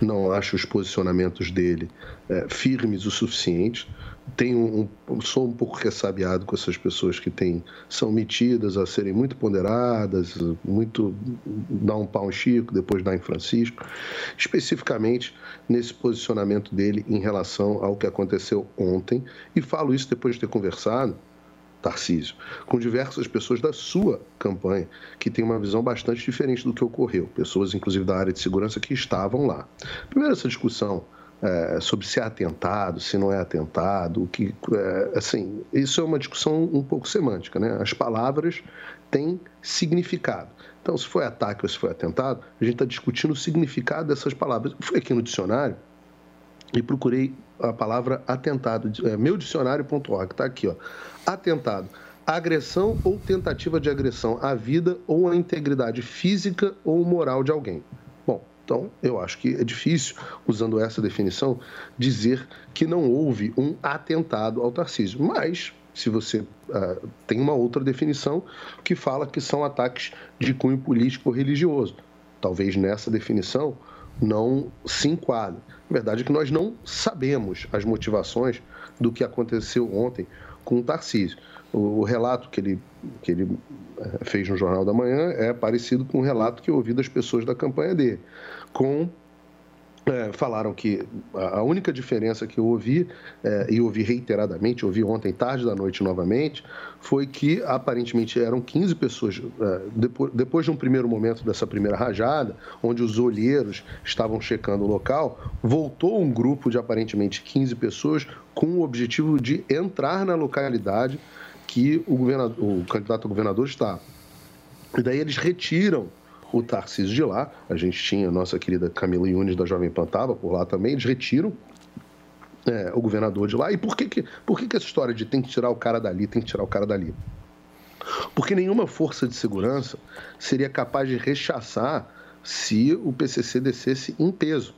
S12: não acho os posicionamentos dele é, firmes o suficiente. Tenho um, sou um pouco ressabiado com essas pessoas que têm, são metidas a serem muito ponderadas, muito dar um pau em Chico, depois dar em Francisco, especificamente nesse posicionamento dele em relação ao que aconteceu ontem. E falo isso depois de ter conversado Tarcísio, com diversas pessoas da sua campanha, que têm uma visão bastante diferente do que ocorreu, pessoas inclusive da área de segurança que estavam lá. Primeiro, essa discussão é, sobre se é atentado, se não é atentado, que, é, assim, isso é uma discussão um pouco semântica, né? As palavras têm significado. Então, se foi ataque ou se foi atentado, a gente está discutindo o significado dessas palavras. Eu fui aqui no dicionário e procurei a palavra atentado, é, meu dicionário.org, está aqui, ó. Atentado, agressão ou tentativa de agressão à vida ou à integridade física ou moral de alguém. Bom, então eu acho que é difícil, usando essa definição, dizer que não houve um atentado ao Tarcísio, mas se você uh, tem uma outra definição que fala que são ataques de cunho político ou religioso. Talvez nessa definição não se enquadre. A verdade é que nós não sabemos as motivações do que aconteceu ontem com o Tarcísio. O, relato que ele, que ele eh, fez no Jornal da Manhã é parecido com o relato que eu ouvi das pessoas da campanha dele, com é, falaram que a única diferença que eu ouvi, é, e ouvi reiteradamente, ouvi ontem tarde da noite novamente, foi que aparentemente eram 15 pessoas, é, depois, depois de um primeiro momento dessa primeira rajada, onde os olheiros estavam checando o local, voltou um grupo de aparentemente 15 pessoas com o objetivo de entrar na localidade que o, o candidato a governador está. E daí eles retiram o Tarcísio de lá. A gente tinha a nossa querida Camila Yunes da Jovem Pan estava por lá também. Eles retiram é, o governador de lá. E por que, que, por que, que essa história de tem que tirar o cara dali, tem que tirar o cara dali? Porque nenhuma força de segurança seria capaz de rechaçar se o PCC descesse em peso.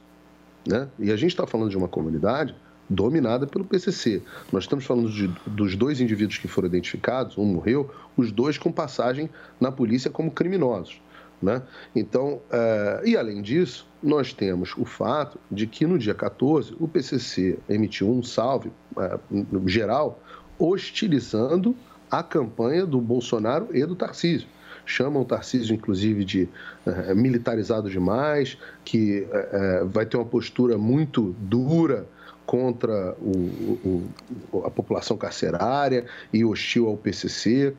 S12: Né? E a gente está falando de uma comunidade dominada pelo PCC. Nós estamos falando de, dos dois indivíduos que foram identificados, um morreu, os dois com passagem na polícia como criminosos. Né? Então, uh, e além disso, nós temos o fato de que no dia 14 o PCC emitiu um salve uh, geral hostilizando a campanha do Bolsonaro e do Tarcísio. Chamam o Tarcísio, inclusive, de uh, militarizado demais, que vai ter uma postura muito dura contra o, o, a população carcerária e hostil ao PCC.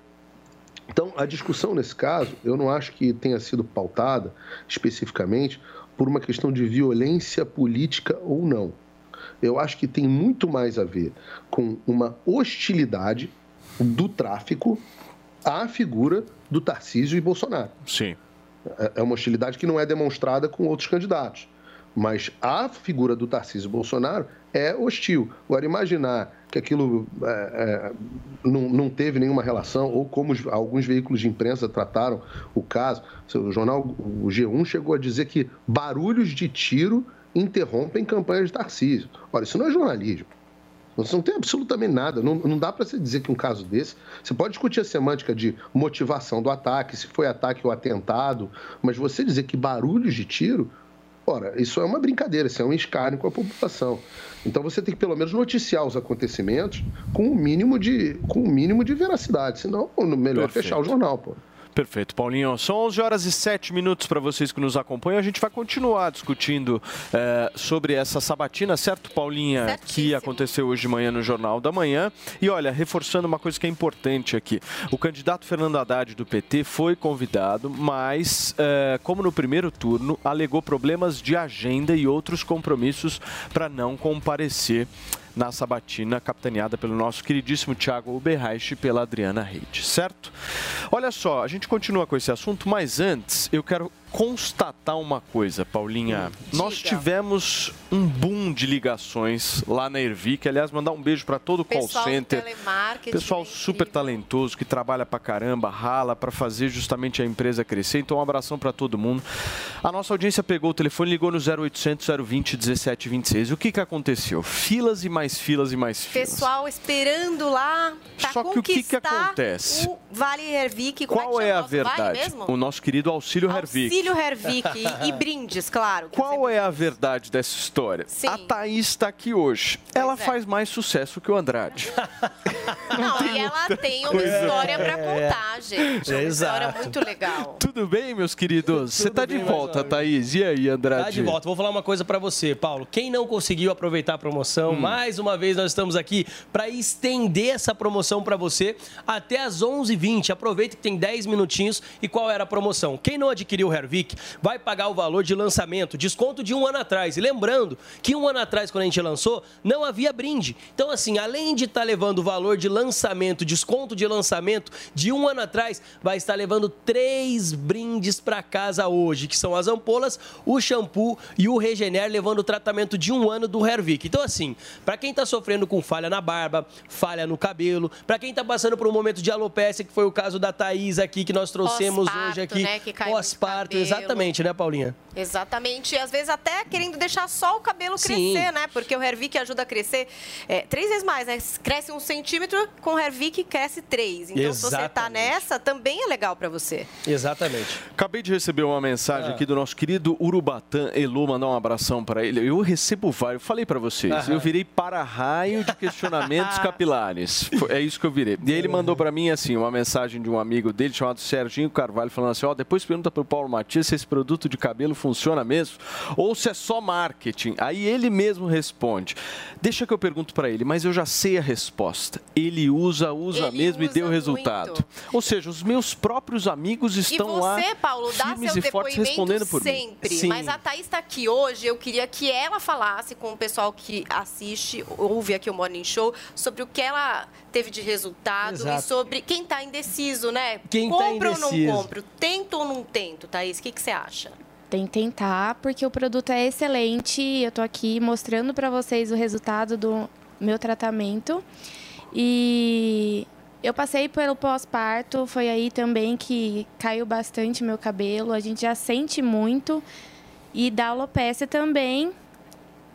S12: Então, a discussão nesse caso, eu não acho que tenha sido pautada especificamente por uma questão de violência política ou não. Eu acho que tem muito mais a ver com uma hostilidade do tráfico à figura do Tarcísio e Bolsonaro.
S3: Sim.
S12: É, é uma hostilidade que não é demonstrada com outros candidatos. Mas a figura do Tarcísio Bolsonaro é hostil. Agora, imaginar que aquilo é, é, não, não teve nenhuma relação, ou como os, alguns veículos de imprensa trataram o caso. O jornal o G1 chegou a dizer que barulhos de tiro interrompem campanhas de Tarcísio. Olha, isso não é jornalismo. Você não tem absolutamente nada. Não, não dá para você dizer que um caso desse. Você pode discutir a semântica de motivação do ataque, se foi ataque ou atentado, mas você dizer que barulhos de tiro Ora, isso é uma brincadeira, isso é um escárnio com a população. Então você tem que pelo menos noticiar os acontecimentos com o um mínimo de, com um mínimo de veracidade, senão melhor Perfeito. fechar o jornal, pô.
S3: Perfeito, Paulinho. São 11 horas e 7 minutos para vocês que nos acompanham. A gente vai continuar discutindo é, sobre essa sabatina, certo, Paulinha? Certíssimo. Que aconteceu hoje de manhã no Jornal da Manhã. E olha, reforçando uma coisa que é importante aqui: o candidato Fernando Haddad do PT foi convidado, mas, é, como no primeiro turno, alegou problemas de agenda e outros compromissos para não comparecer na sabatina, capitaneada pelo nosso queridíssimo Thiago Uberreich e pela Adriana Reid, certo? Olha só, a gente continua com esse assunto, mas antes eu quero constatar uma coisa, Paulinha. Nós tivemos um boom de ligações lá na Ervic. Aliás, mandar um beijo para todo o call center. Pessoal super talentoso que trabalha pra caramba, rala para fazer justamente a empresa crescer. Então, um abração para todo mundo. A nossa audiência pegou o telefone, ligou no 0800 020 1726. O que que aconteceu? Filas e mais filas e mais filas.
S4: Pessoal esperando lá
S3: Só que o que que acontece?
S4: o Vale Hervik. Como
S3: Qual
S4: é, que
S3: é a
S4: Vale
S3: verdade?
S4: mesmo?
S3: O nosso querido Auxílio Hervik.
S4: Auxílio Hervik e, e brindes, claro.
S3: Qual é a verdade dessa história?
S4: Sim.
S3: A Thaís está aqui hoje. ela faz mais sucesso que o Andrade.
S4: Não, e ela tem uma história pra
S3: É.
S4: contar, gente. Uma
S13: Exato.
S4: história muito legal.
S3: Tudo bem, meus queridos? Você tá de volta, Thaís. E aí, Andrade?
S13: Tá de volta. Vou falar uma coisa pra você, Paulo. Quem não conseguiu aproveitar a promoção,
S3: Hum.
S13: mais uma vez nós estamos aqui pra estender essa promoção pra você até às 11h20. Aproveita que tem 10 minutinhos. E qual era a promoção? Quem não adquiriu o Hervik vai pagar o valor de lançamento, desconto de um ano atrás. E lembrando que um ano atrás, quando a gente lançou, não havia brinde. Então, assim, além de estar levando o valor de lançamento, desconto de lançamento de um ano atrás, vai estar levando três brindes para casa hoje, que são as ampolas, o shampoo e o Regener, levando o tratamento de um ano do Hervik. Então, assim, para quem tá sofrendo com falha na barba, falha no cabelo, para quem tá passando por um momento de alopecia, que foi o caso da Thaís aqui, que nós trouxemos hoje aqui.
S4: né, que
S13: Pós-parto. Exatamente, né, Paulinha?
S4: Exatamente. E às vezes até querendo deixar só o cabelo
S13: Sim.
S4: crescer, né? Porque o Hervik ajuda a crescer é, três vezes mais, né? Cresce um centímetro, com o Hervik cresce três. Então, se você tá
S13: Exatamente.
S4: nessa, também é legal pra você.
S13: Exatamente.
S3: Acabei de receber uma mensagem
S13: Ah.
S3: aqui do nosso querido Urubatã Elu, mandar um abração para ele. Eu recebo vários, falei para vocês,
S13: Aham.
S3: eu virei para-raio de questionamentos capilares. É isso que eu virei. E aí ele mandou para mim assim, uma mensagem de um amigo dele chamado Serginho Carvalho falando assim: "Ó, depois pergunta pro Paulo Matias se esse produto de cabelo funciona mesmo ou se é só marketing". Aí ele mesmo responde: "Deixa que eu pergunto para ele, mas eu já sei a resposta. Ele usa, usa
S4: Ele
S3: mesmo e
S4: usa
S3: deu resultado".
S4: muito.
S3: Ou seja, os meus próprios amigos estão
S4: e
S3: lá
S4: você, Paulo, dá
S3: firmes
S4: seu
S3: e fortes
S4: depoimento
S3: respondendo por
S4: sempre.
S3: mim. Sim.
S4: Mas a Thaís está aqui hoje, eu queria que ela falasse com o pessoal que assiste, ouve aqui o Morning Show, sobre o que ela teve de resultado
S13: Exato.
S4: e sobre quem está indeciso, né?
S13: Quem tá
S4: compro ou não
S13: indeciso.
S4: compro? Tento ou não tento, Thaís? O que, que você acha?
S31: Tem que tentar, porque o produto é excelente. Eu tô aqui mostrando para vocês o resultado do meu tratamento. E eu passei pelo pós-parto, foi aí também que caiu bastante meu cabelo. A gente já sente muito. E da alopecia também.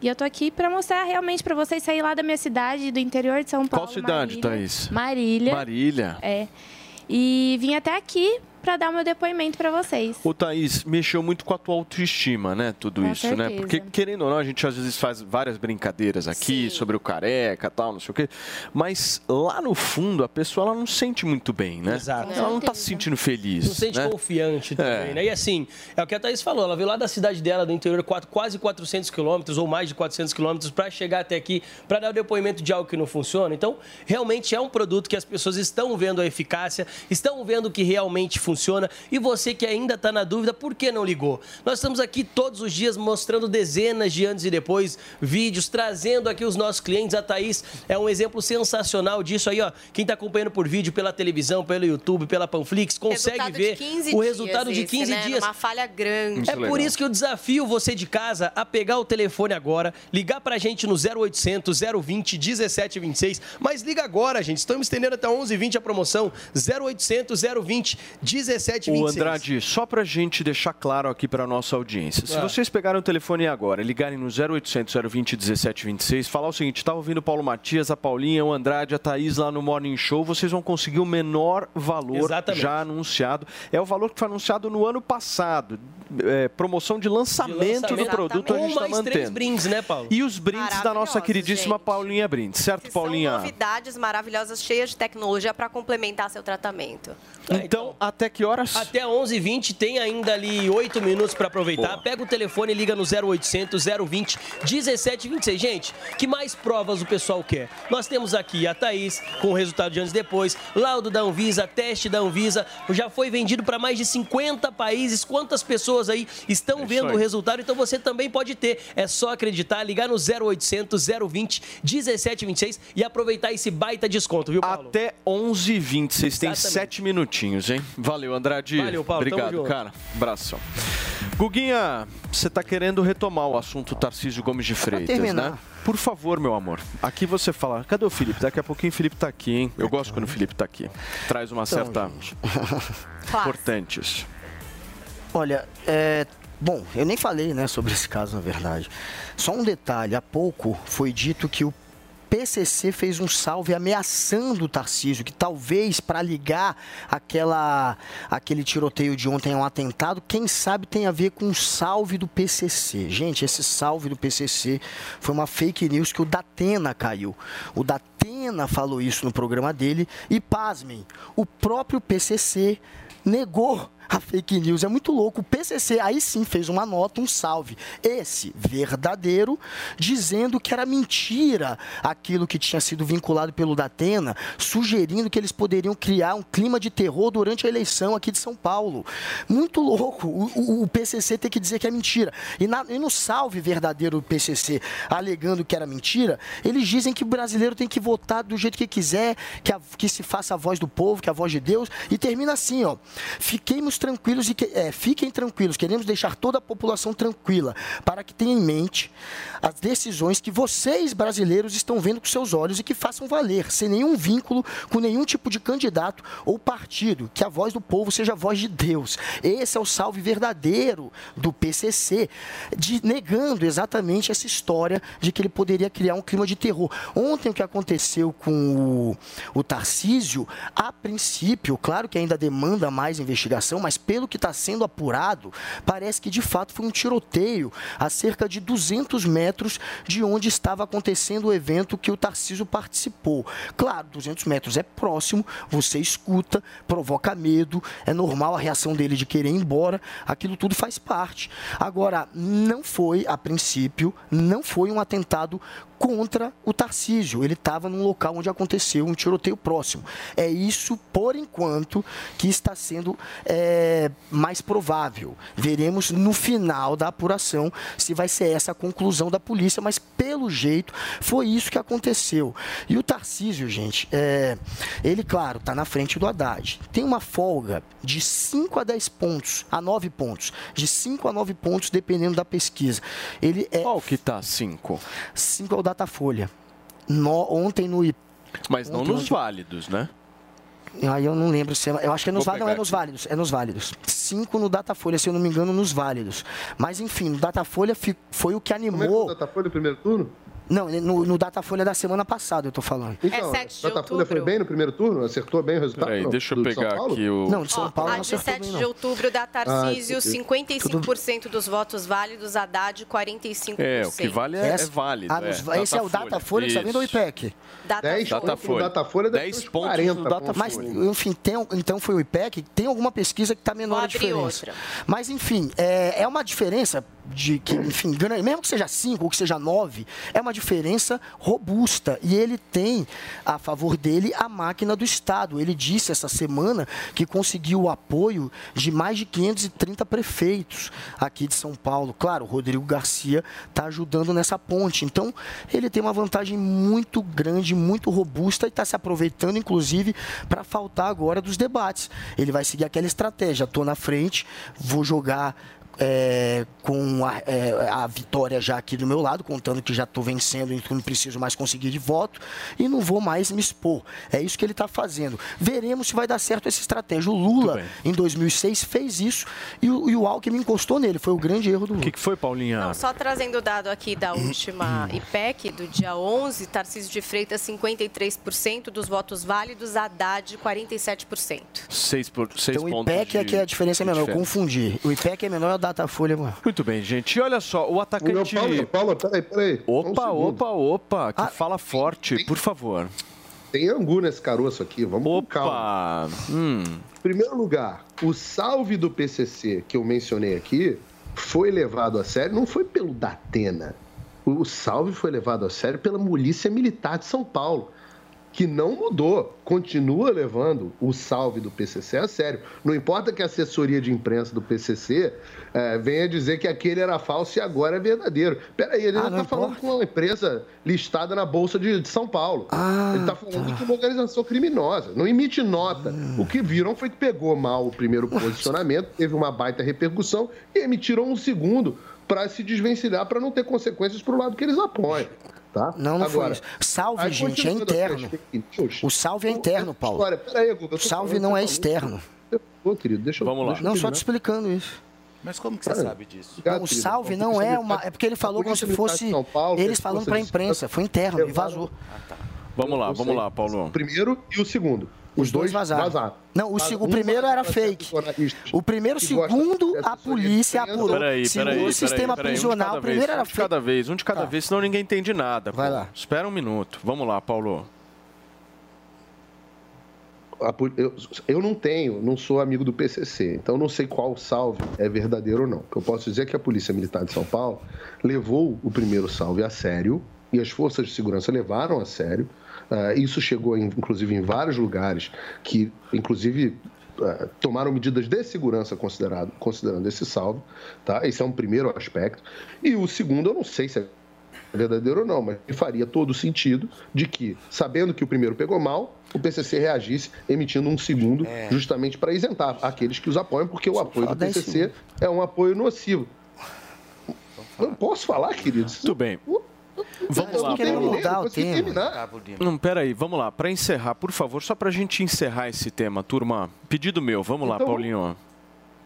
S31: E eu tô aqui para mostrar realmente para vocês sair lá da minha cidade, do interior de São Paulo.
S3: Qual cidade,
S31: Marília.
S3: Thaís?
S31: Marília.
S3: Marília.
S31: É. E vim até aqui para dar meu depoimento para vocês.
S3: Ô, Thaís, mexeu muito com a tua autoestima, né? Tudo
S31: Com
S3: isso, né?
S31: certeza.
S3: Porque, querendo ou não, a gente às vezes faz várias brincadeiras aqui sobre o careca tal, não sei o quê. Mas lá no fundo, a pessoa ela não se sente muito bem, né?
S13: Exato.
S3: Ela não tá se sentindo feliz.
S13: Não se sente
S3: né?
S13: confiante também,
S3: É.
S13: né? E assim, é o que a Thaís falou, ela veio lá da cidade dela, do interior, quatro- quase 400 quilômetros ou mais de 400 quilômetros para chegar até aqui, para dar o depoimento de algo que não funciona. Então, realmente é um produto que as pessoas estão vendo a eficácia, estão vendo que realmente funciona. E você que ainda está na dúvida, por que não ligou? Nós estamos aqui todos os dias mostrando dezenas de antes e depois, vídeos, trazendo aqui os nossos clientes. A Thaís é um exemplo sensacional disso aí, ó. Quem está acompanhando por vídeo, pela televisão, pelo YouTube, pela Panflix, consegue
S4: resultado
S13: ver
S4: de 15
S13: o
S4: dias
S13: resultado de
S4: esse,
S13: 15
S4: né?
S13: dias.
S4: Uma falha grande.
S13: É por isso que eu desafio você de casa a pegar o telefone agora, ligar pra gente no 0800 020 1726. Mas liga agora, gente. Estamos estendendo até 11h20 a promoção 0800 020 1726.
S3: O Andrade, só pra gente deixar claro aqui pra nossa audiência. Se
S13: Ah.
S3: vocês pegarem o telefone agora, ligarem no 0800 020 1726, falar o seguinte, tá ouvindo o Paulo Matias, a Paulinha, o Andrade, a Thaís lá no Morning Show, vocês vão conseguir o menor valor
S13: Exatamente.
S3: já anunciado. É o valor que foi anunciado no ano passado. É, promoção de lançamento, do produto a
S13: Com
S3: gente tá mantendo.
S13: três brindes, né, Paulo?
S3: E os brindes da nossa queridíssima Paulinha Brindes, certo, Paulinha?
S4: Novidades maravilhosas, cheias de tecnologia para complementar seu tratamento.
S3: Então, até que horas?
S13: Até 11h20, tem ainda ali 8 minutos para aproveitar.
S3: Boa.
S13: Pega o telefone e liga no 0800 020 1726. Gente, que mais provas o pessoal quer? Nós temos aqui a Thaís, com o resultado de anos depois, laudo da Anvisa, teste da Anvisa, já foi vendido para mais de 50 países. Quantas pessoas pessoas aí estão vendo o resultado, então você também pode ter. É só acreditar, ligar no 0800 020 1726 e aproveitar esse baita desconto, viu, Paulo?
S3: Até 11h20, vocês têm
S13: Exatamente.
S3: sete minutinhos, hein? Valeu, Andrade.
S13: Valeu, Paulo,
S3: Obrigado, cara. Abração. Guguinha, você tá querendo retomar o assunto Tarcísio Gomes de Freitas, né? Por favor, meu amor. Aqui você fala. Cadê o Felipe? Daqui a pouquinho o Felipe tá aqui, hein? Eu gosto quando o Felipe tá aqui. Traz uma
S11: Então,
S3: certa. Importantes.
S11: Olha, é, bom, eu nem falei né, sobre esse caso, na verdade. Só um detalhe: há pouco foi dito que o PCC fez um salve ameaçando o Tarcísio, que talvez para ligar aquela, aquele tiroteio de ontem a um atentado, quem sabe tem a ver com o salve do PCC. Gente, esse salve do PCC foi uma fake news que o Datena caiu. O Datena falou isso no programa dele e, pasmem, o próprio PCC negou a fake news. É muito louco. O PCC aí sim fez uma nota, um salve. Esse verdadeiro, dizendo que era mentira aquilo que tinha sido vinculado pelo Datena, sugerindo que eles poderiam criar um clima de terror durante a eleição aqui de São Paulo. Muito louco. O, o- o PCC tem que dizer que é mentira. E, na- e no salve verdadeiro do PCC, alegando que era mentira, eles dizem que o brasileiro tem que votar do jeito que quiser, que, a- que se faça a voz do povo, que a voz de Deus. E termina assim, ó. Fiquemos tranquilos e que, é, fiquem tranquilos. Queremos deixar toda a população tranquila para que tenha em mente as decisões que vocês brasileiros estão vendo com seus olhos e que façam valer, sem nenhum vínculo com nenhum tipo de candidato ou partido. Que a voz do povo seja a voz de Deus. Esse é o salve verdadeiro do PCC, de, negando exatamente essa história de que ele poderia criar um clima de terror. Ontem o que aconteceu com o, o Tarcísio, a princípio, claro que ainda demanda mais investigação, mas pelo que está sendo apurado, parece que de fato foi um tiroteio a cerca de 200 metros de onde estava acontecendo o evento que o Tarcísio participou. Claro, 200 metros é próximo, você escuta, provoca medo, é normal a reação dele de querer ir embora, aquilo tudo faz parte. Agora, não foi, a princípio, não foi um atentado contra o Tarcísio. Ele estava num local onde aconteceu um tiroteio próximo. É isso, por enquanto, que está sendo é, mais provável. Veremos no final da apuração se vai ser essa a conclusão da polícia, mas pelo jeito foi isso que aconteceu. E o Tarcísio, gente, é, ele, claro, está na frente do Haddad. Tem uma folga de 5 a 10 pontos, a 9 pontos. De 5 a 9 pontos, dependendo da pesquisa. Ele é.
S3: Qual que tá 5?
S11: 5 é o Datafolha. No, ontem no. I-
S3: Mas não nos
S11: ontem-
S3: válidos, né?
S11: Aí eu não lembro se é, eu acho que é nos válidos, não é nos válidos, é nos válidos. Cinco no Datafolha, se eu não me engano, nos válidos. Mas enfim, no Datafolha fi- foi o que animou.
S12: Como é que o Datafolha no primeiro turno?
S11: Não, no, no Datafolha da semana passada eu tô falando.
S12: Então, o Datafolha foi bem no primeiro turno? Acertou bem o resultado?
S3: Peraí,
S12: Não,
S3: deixa eu
S12: de
S3: pegar
S12: Paulo?
S3: aqui o-
S11: Não, de São Paulo
S4: A
S11: não acertou
S4: 17
S11: bem,
S4: de
S11: não.
S4: outubro da Tarcísio,
S12: Ah,
S4: 55% dos votos válidos, Haddad 45%.
S3: É, o que vale é, é válido.
S11: Ah, nos- esse é o Datafolha que está vindo do IPEC.
S4: Datafolha.
S3: Datafolha.
S12: Datafolha deve
S3: 10
S12: ter uns
S3: pontos
S12: 40
S3: do Datafolha.
S11: Mas, enfim, tem, então foi o IPEC, tem alguma pesquisa que está menor
S4: Vou
S11: a
S4: abrir
S11: diferença.
S4: outra.
S11: Mas, enfim, é, é uma diferença de que, enfim, mesmo que seja 5 ou que seja 9, é uma diferença robusta. E ele tem a favor dele a máquina do Estado. Ele disse essa semana que conseguiu o apoio de mais de 530 prefeitos aqui de São Paulo. Claro, o Rodrigo Garcia está ajudando nessa ponte. Então, ele tem uma vantagem muito grande, muito robusta e está se aproveitando, inclusive, para faltar agora dos debates. Ele vai seguir aquela estratégia: estou na frente, vou jogar. É, com a, é, a vitória já aqui do meu lado, contando que já estou vencendo e que não preciso mais conseguir de voto e não vou mais me expor. É isso que ele está fazendo. Veremos se vai dar certo essa estratégia. O Lula, em 2006, fez isso e o, e o Alckmin encostou nele. Foi o grande erro do Lula. O
S3: que, que foi, Paulinha?
S4: Não, só trazendo o dado aqui da última IPEC, do dia 11, Tarcísio de Freitas, 53% dos votos válidos, Haddad, 47%.
S3: 6 por, seis
S11: Então o. IPEC é
S3: de-
S11: que a diferença é menor. Eu confundi. O IPEC é menor a Datafolha maior.
S3: Muito bem, gente. E olha só, o atacante.
S12: Paulo, Paulo, peraí, peraí.
S3: Opa, opa, opa,
S11: Ah.
S3: que fala forte, por favor.
S12: Tem angu nesse caroço aqui, vamos com calma.
S3: Opa! Hum.
S12: Em primeiro lugar, o salve do PCC que eu mencionei aqui foi levado a sério, não foi pelo Datena. O salve foi levado a sério pela Polícia Militar de São Paulo, que não mudou, continua levando o salve do PCC a sério. Não importa que a assessoria de imprensa do PCC é, venha dizer que aquele era falso e agora é verdadeiro. Peraí, ele
S11: Ah,
S12: não está falando com uma empresa listada na Bolsa de, de São Paulo.
S11: Ah,
S12: ele está falando de uma organização criminosa. Não emite nota. O que viram foi que pegou mal o primeiro posicionamento, teve uma baita repercussão e emitiram um segundo para se desvencilhar, para não ter consequências para o lado que eles apoiam. Tá?
S11: Não, não foi
S12: Agora,
S11: isso. Salve, gente, é interno. O salve é interno, Paulo.
S12: Peraí, Guga,
S11: O salve não é externo.
S12: Ô, querido, deixa eu
S11: Vamos lá. Não, só te explicando isso.
S32: Mas como que você
S12: Cara,
S32: sabe disso?
S11: Não, o salve não é uma. É porque ele falou como se fosse eles falando para a imprensa. Foi interno e vazou.
S3: Vamos lá, vamos lá, Paulo.
S12: O primeiro e o segundo. Os, dois vazaram.
S11: Não, o,
S12: Vazaram.
S11: seg- o
S12: Um
S11: primeiro era fake. O primeiro, segundo, a polícia apurou.
S3: Peraí,
S11: segundo
S3: peraí,
S11: o sistema
S3: peraí,
S11: prisional,
S3: um
S11: o primeiro
S3: vez,
S11: era
S3: um de cada
S11: fake.
S3: vez, um de cada
S11: Tá.
S3: vez, senão ninguém entende nada.
S11: Vai
S3: pô.
S11: lá.
S3: Espera um minuto. Vamos lá, Paulo.
S12: eu, eu não tenho, não sou amigo do PCC, então não sei qual salve é verdadeiro ou não. O que eu posso dizer é que a Polícia Militar de São Paulo levou o primeiro salve a sério e as forças de segurança levaram a sério. Ah, isso chegou, em- inclusive, em vários lugares que, inclusive, ah, tomaram medidas de segurança considerado, considerando esse salve. Tá? Esse é um primeiro aspecto. E o segundo, eu não sei se é verdadeiro ou não, mas faria todo o sentido de que, sabendo que o primeiro pegou mal, o PCC reagisse emitindo um segundo,
S32: É.
S12: justamente para isentar aqueles que os apoiam, porque o apoio do PCC é um apoio nocivo. Não posso falar, querido?
S3: Tudo bem. Vamos lá, Paulo.
S12: mudar o tema. terminar.
S3: Não, peraí, vamos lá. Para encerrar, por favor, só para a gente encerrar esse tema, turma. Pedido meu, vamos lá,
S12: Então,
S3: Paulinho.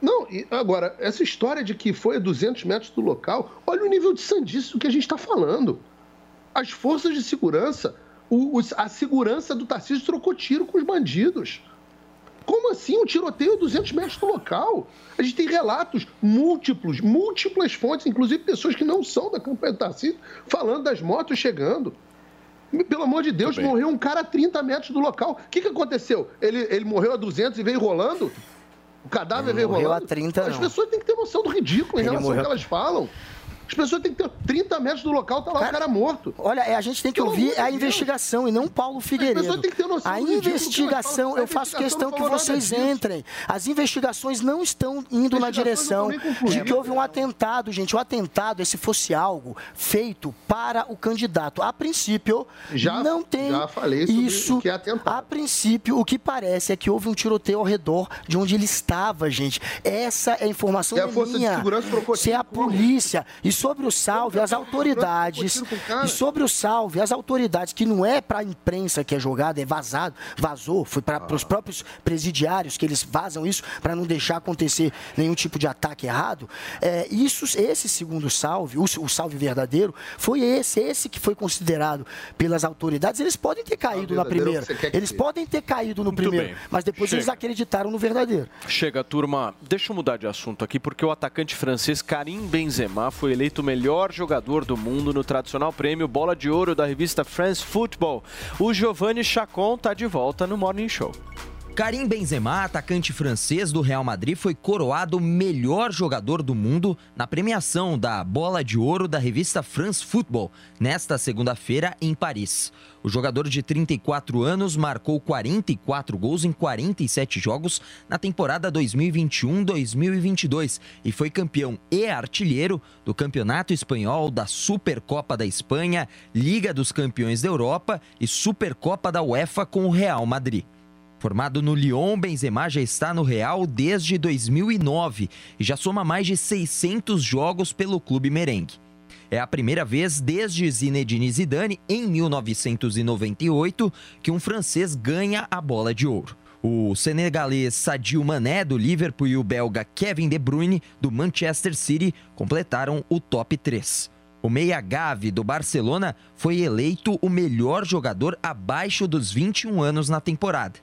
S12: Não, e agora, essa história de que foi a 200 metros do local, olha o nível de sandice do que a gente está falando. As forças de segurança, o- os- a segurança do Tarcísio trocou tiro com os bandidos. Como assim um tiroteio a 200 metros do local? A gente tem relatos múltiplos, múltiplas fontes, inclusive pessoas que não são da campanha do Tarcísio, falando das motos chegando. Pelo amor de Deus, morreu um cara a 30 metros do local. O que, que aconteceu? Ele, ele morreu a 200 e veio rolando? O cadáver
S11: Ele
S12: veio
S11: morreu
S12: rolando?
S11: a 30
S12: As
S11: não.
S12: pessoas têm que ter noção do ridículo em
S11: Ele
S12: relação ao
S11: morreu-
S12: que elas falam. As pessoas têm que ter 30 metros do local, tá lá o cara morto.
S11: Olha, é, a gente tem que
S12: Pelo
S11: ouvir a
S12: Deus.
S11: investigação e não Paulo Figueiredo.
S12: pessoas têm que ter noção
S11: A investigação.
S12: A
S11: eu faço questão que vocês entrem. As investigações não estão indo na direção de que houve um atentado, gente. O atentado, se fosse algo feito para o candidato, a princípio,
S12: Já-
S11: não tem
S12: já falei
S11: isso.
S12: que é atentado.
S11: A princípio, o que parece é que houve um tiroteio ao redor de onde ele estava, gente. Essa é a informação
S12: E a força de
S11: minha.
S12: segurança
S11: Se é a polícia. E sobre o salve, as autoridades. E sobre o salve, as autoridades, que não é para a imprensa que é jogada, é vazado, vazou, foi para
S12: Ah.
S11: os próprios presidiários que eles vazam isso para não deixar acontecer nenhum tipo de ataque errado. É, isso, esse segundo salve, o, o salve verdadeiro, foi esse, esse que foi considerado pelas autoridades. Eles podem ter caído na primeira,
S12: que
S11: eles podem ter caído no
S3: Muito
S11: primeiro,
S3: bem.
S11: mas depois eles
S3: Chega.
S11: acreditaram no verdadeiro.
S3: Chega, turma. Deixa eu mudar de assunto aqui, porque o atacante francês Karim Benzema foi eleito o melhor jogador do mundo no tradicional prêmio Bola de Ouro da revista France Football. O Giovanni Chacon tá de volta no Morning Show.
S33: Karim Benzema, atacante francês do Real Madrid, foi coroado melhor jogador do mundo na premiação da Bola de Ouro da revista France Football, nesta segunda-feira em Paris. O jogador de 34 anos marcou 44 gols em 47 jogos na temporada 2021-2022 e foi campeão e artilheiro do Campeonato Espanhol, da Supercopa da Espanha, Liga dos Campeões da Europa e Supercopa da UEFA com o Real Madrid. Formado no Lyon, Benzema já está no Real desde 2009 e já soma mais de 600 jogos pelo clube merengue. É a primeira vez desde Zinedine Zidane, em 1998, que um francês ganha a bola de ouro. O senegalês Sadio Mané, do Liverpool, e o belga Kevin De Bruyne, do Manchester City, completaram o top 3. O meia Gavi, do Barcelona, foi eleito o melhor jogador abaixo dos 21 anos na temporada.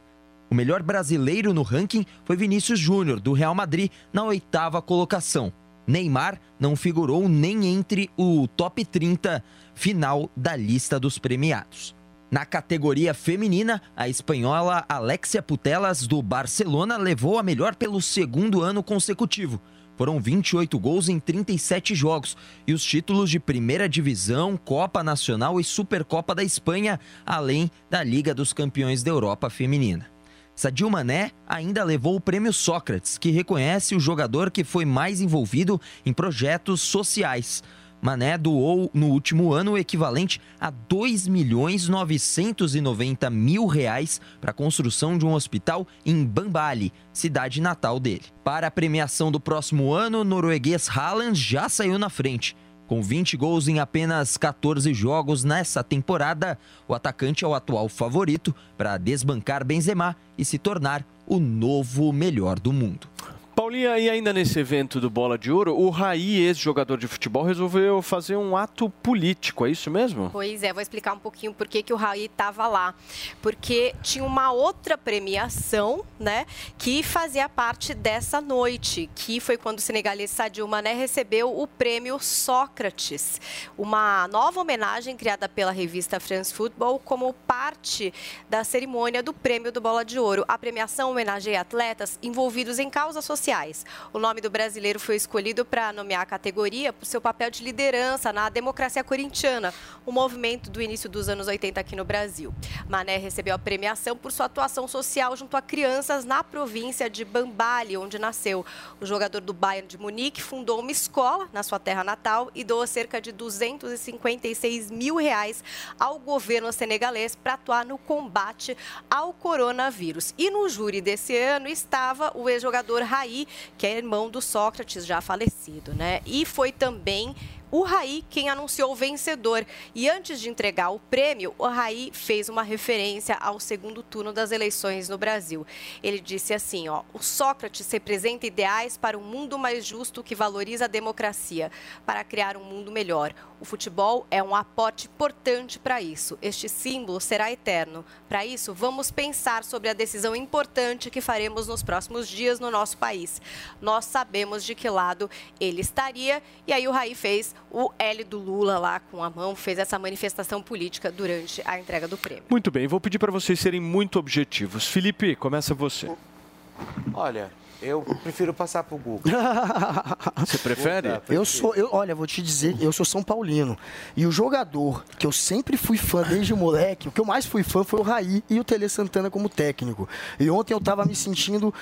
S33: O melhor brasileiro no ranking foi Vinícius Júnior, do Real Madrid, na oitava colocação. Neymar não figurou nem entre o top 30 final da lista dos premiados. Na categoria feminina, a espanhola Alexia Putellas, do Barcelona, levou a melhor pelo segundo ano consecutivo. Foram 28 gols em 37 jogos e os títulos de Primeira Divisão, Copa Nacional e Supercopa da Espanha, além da Liga dos Campeões da Europa Feminina. Sadio Mané ainda levou o prêmio Sócrates, que reconhece o jogador que foi mais envolvido em projetos sociais. Mané doou no último ano o equivalente a 2 milhões 990 mil reais para a construção de um hospital em Bambali, cidade natal dele. Para a premiação do próximo ano, o norueguês Haaland já saiu na frente. Com 20 gols em apenas 14 jogos nessa temporada, o atacante é o atual favorito para desbancar Benzema e se tornar o novo melhor do mundo.
S3: Paulinha, e ainda nesse evento do Bola de Ouro, o Raí, ex-jogador de futebol, resolveu fazer um ato político, é isso mesmo?
S4: Pois é, vou explicar um pouquinho por que, que o Raí estava lá. Porque tinha uma outra premiação, né, que fazia parte dessa noite, que foi quando o senegalês Sadio Mané recebeu o prêmio Sócrates, uma nova homenagem criada pela revista France Football como parte da cerimônia do prêmio do Bola de Ouro. A premiação homenageia atletas envolvidos em causas sociais. O nome do brasileiro foi escolhido para nomear a categoria por seu papel de liderança na democracia corintiana, o movimento do início dos anos 80 aqui no Brasil. Mané recebeu a premiação por sua atuação social junto a crianças na província de Bambali, onde nasceu. O jogador do Bayern de Munique fundou uma escola na sua terra natal e doou cerca de 256 mil reais ao governo senegalês para atuar no combate ao coronavírus. E no júri desse ano estava o ex-jogador Raí, que é irmão do Sócrates, já falecido, né? E foi também o Raí quem anunciou o vencedor. E antes de entregar o prêmio, o Raí fez uma referência ao segundo turno das eleições no Brasil. Ele disse assim, ó, o Sócrates representa ideais para um mundo mais justo que valoriza a democracia, para criar um mundo melhor. O futebol é um aporte importante para isso. Este símbolo será eterno. Para isso, vamos pensar sobre a decisão importante que faremos nos próximos dias no nosso país. Nós sabemos de que lado ele estaria. E aí o Raí fez o L do Lula lá com a mão, fez essa manifestação política durante a entrega do prêmio.
S3: Muito bem, vou pedir para vocês serem muito objetivos. Felipe, começa você.
S32: Olha, eu prefiro passar pro Google.
S3: Você prefere?
S11: Eu sou, eu, olha, vou te dizer, eu sou São Paulino. E o jogador que eu sempre fui fã desde moleque, o que eu mais fui fã foi o Raí e o Tele Santana como técnico. E ontem eu tava me sentindo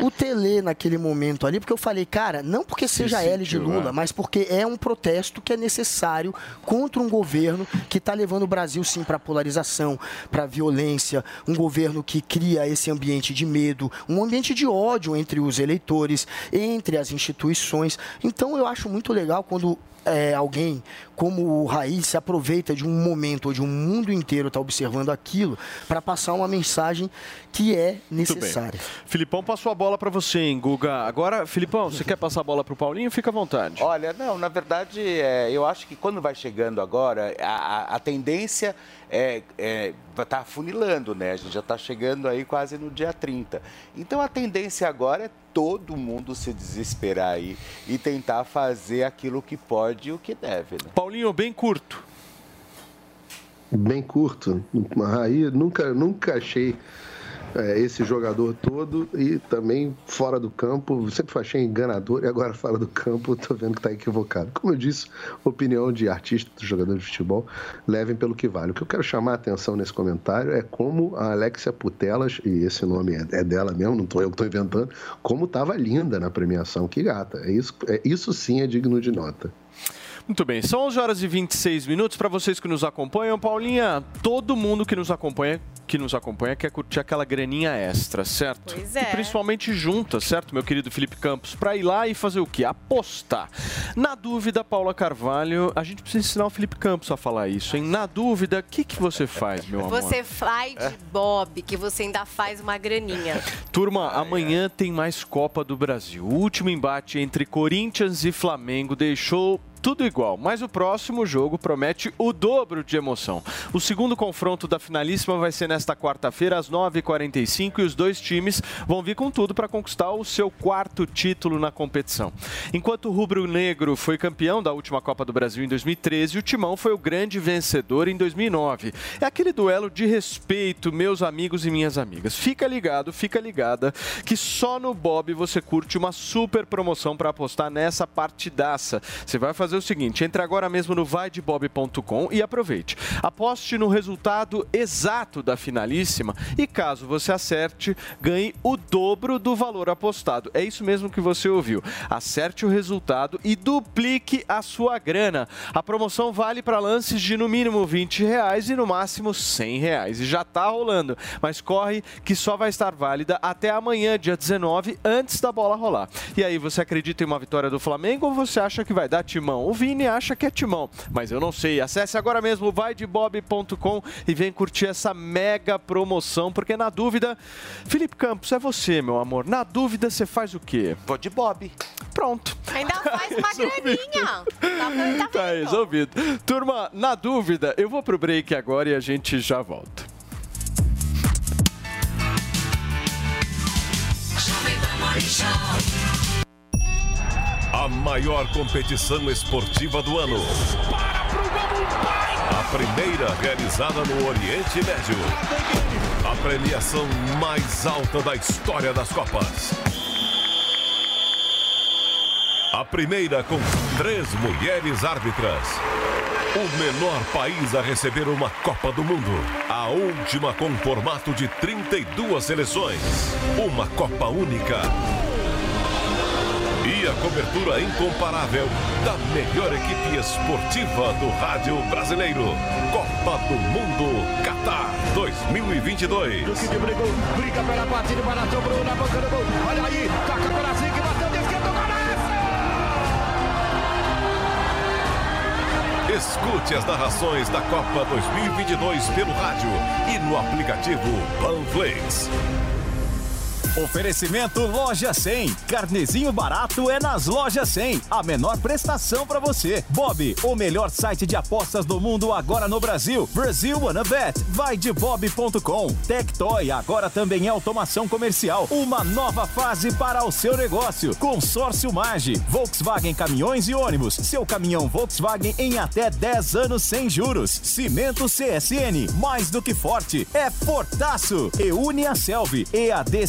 S11: o Tele naquele momento ali, porque eu falei, cara, não porque seja L de Lula,
S32: né?
S11: mas porque é um protesto que é necessário contra um governo que está levando o Brasil sim para polarização, para violência, um governo que cria esse ambiente de medo, um ambiente de ódio entre os eleitores, entre as instituições. Então eu acho muito legal quando é, alguém como o Raí se aproveita de um momento onde o mundo inteiro está observando aquilo para passar uma mensagem que é necessária.
S3: Filipão passou a bola para você, hein, Guga. Agora, Filipão, você quer passar a bola para o Paulinho? Fica à vontade.
S32: Olha, não, na verdade, é, eu acho que quando vai chegando agora, a, a- a tendência é, é tá afunilando, né? A gente já está chegando aí quase no dia 30. Então a tendência agora é todo mundo se desesperar aí e tentar fazer aquilo que pode e o que deve, né?
S3: Paulinho, bem curto.
S12: Bem curto. Aí nunca, nunca achei é, esse jogador todo e também fora do campo. Sempre achei enganador e agora fora do campo tô vendo que tá equivocado. Como eu disse, opinião de artista, de jogador de futebol, levem pelo que vale. O que eu quero chamar a atenção nesse comentário é como a Alexia Putelas, e esse nome é, é dela mesmo, não tô eu que tô inventando, como tava linda na premiação. Que gata. É isso, é, isso sim é digno de nota.
S3: Muito bem, são 11 horas e 26 minutos para vocês que nos acompanham. Paulinha, todo mundo que nos acompanha, que nos acompanha quer curtir aquela graninha extra, certo?
S4: Pois
S3: E
S4: é.
S3: principalmente juntas, certo, meu querido Felipe Campos? Para ir lá e fazer o quê? Apostar. Na dúvida, Paula Carvalho, a gente precisa ensinar o Felipe Campos a falar isso, hein? Na dúvida, o que, que você faz, meu amor?
S4: Você faz de Bob, que você ainda faz uma graninha.
S3: Turma, amanhã tem mais Copa do Brasil. O último embate entre Corinthians e Flamengo deixou tudo igual, mas o próximo jogo promete o dobro de emoção. O segundo confronto da finalíssima vai ser nesta quarta-feira, às 9h45, e os dois times vão vir com tudo para conquistar o seu quarto título na competição. Enquanto o Rubro Negro foi campeão da última Copa do Brasil em 2013, o Timão foi o grande vencedor em 2009. É aquele duelo de respeito, meus amigos e minhas amigas. Fica ligado, fica ligada, que só no Bob você curte uma super promoção para apostar nessa partidaça. Você vai fazer o seguinte: entre agora mesmo no vaidebob.com e aproveite. Aposte no resultado exato da finalíssima e caso você acerte, ganhe o dobro do valor apostado. É isso mesmo que você ouviu. Acerte o resultado e duplique a sua grana. A promoção vale para lances de no mínimo 20 reais e no máximo 100 reais. E já está rolando, mas corre que só vai estar válida até amanhã, dia 19, antes da bola rolar. E aí, você acredita em uma vitória do Flamengo ou você acha que vai dar timão? O Vini acha que é timão, mas eu não sei. Acesse agora mesmo vaidebob.com e vem curtir essa mega promoção, porque na dúvida, Felipe Campos, é você, meu amor. Na dúvida, você faz o quê?
S32: Vou de Bob.
S3: Pronto.
S4: Ainda faz uma graninha. Tá, tá
S3: Tá resolvido. Turma, na dúvida, eu vou pro break agora e a gente já volta.
S25: A maior competição esportiva do ano. A primeira realizada no Oriente Médio. A premiação mais alta da história das Copas. A primeira com três mulheres árbitras. O menor país a receber uma Copa do Mundo. A última com formato de 32 seleções. Uma Copa única. A cobertura incomparável da melhor equipe esportiva do rádio brasileiro. Copa do Mundo Qatar 2022.
S26: Duque de brigou, briga pela partida, para sobrou na boca do gol. Olha aí, toca pela zica, bateu de esquerda,
S25: Escute as narrações da Copa 2022 pelo rádio e no aplicativo Panflix.
S2: Oferecimento Loja 100. Carnezinho barato é nas Lojas 100. A menor prestação para você. Bob, o melhor site de apostas do mundo agora no Brasil. Brasil Wanna Bet. Vai de bob.com. Tectoy agora também é automação comercial. Uma nova fase para o seu negócio. Consórcio Mage. Volkswagen Caminhões e Ônibus. Seu caminhão Volkswagen em até 10 anos sem juros. Cimento CSN. Mais do que forte. É fortaço. E une a Selvi. EAD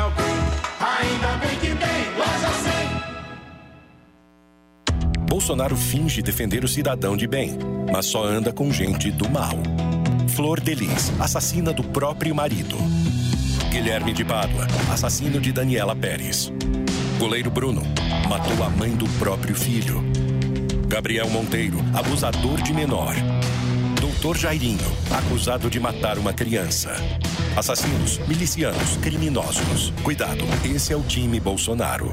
S26: alguém, ainda bem que tem Loja 100.
S34: Bolsonaro finge defender o cidadão de bem, mas só anda com gente do mal. Flor Delis, assassina do próprio marido. Guilherme de Pádua, assassino de Daniela Pérez. Goleiro Bruno, matou a mãe do próprio filho. Gabriel Monteiro, abusador de menor. Doutor Jairinho, acusado de matar uma criança. Assassinos, milicianos, criminosos. Cuidado, esse é o time Bolsonaro.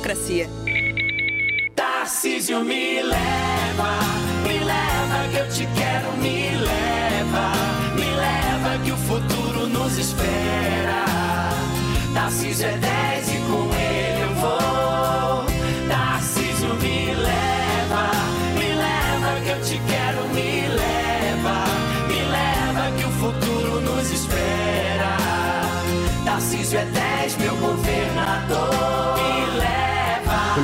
S35: democracia.
S26: Tarcísio me leva, me leva que eu te quero, me leva, me leva que o futuro nos espera. Tarcísio é 10 e com ele eu vou.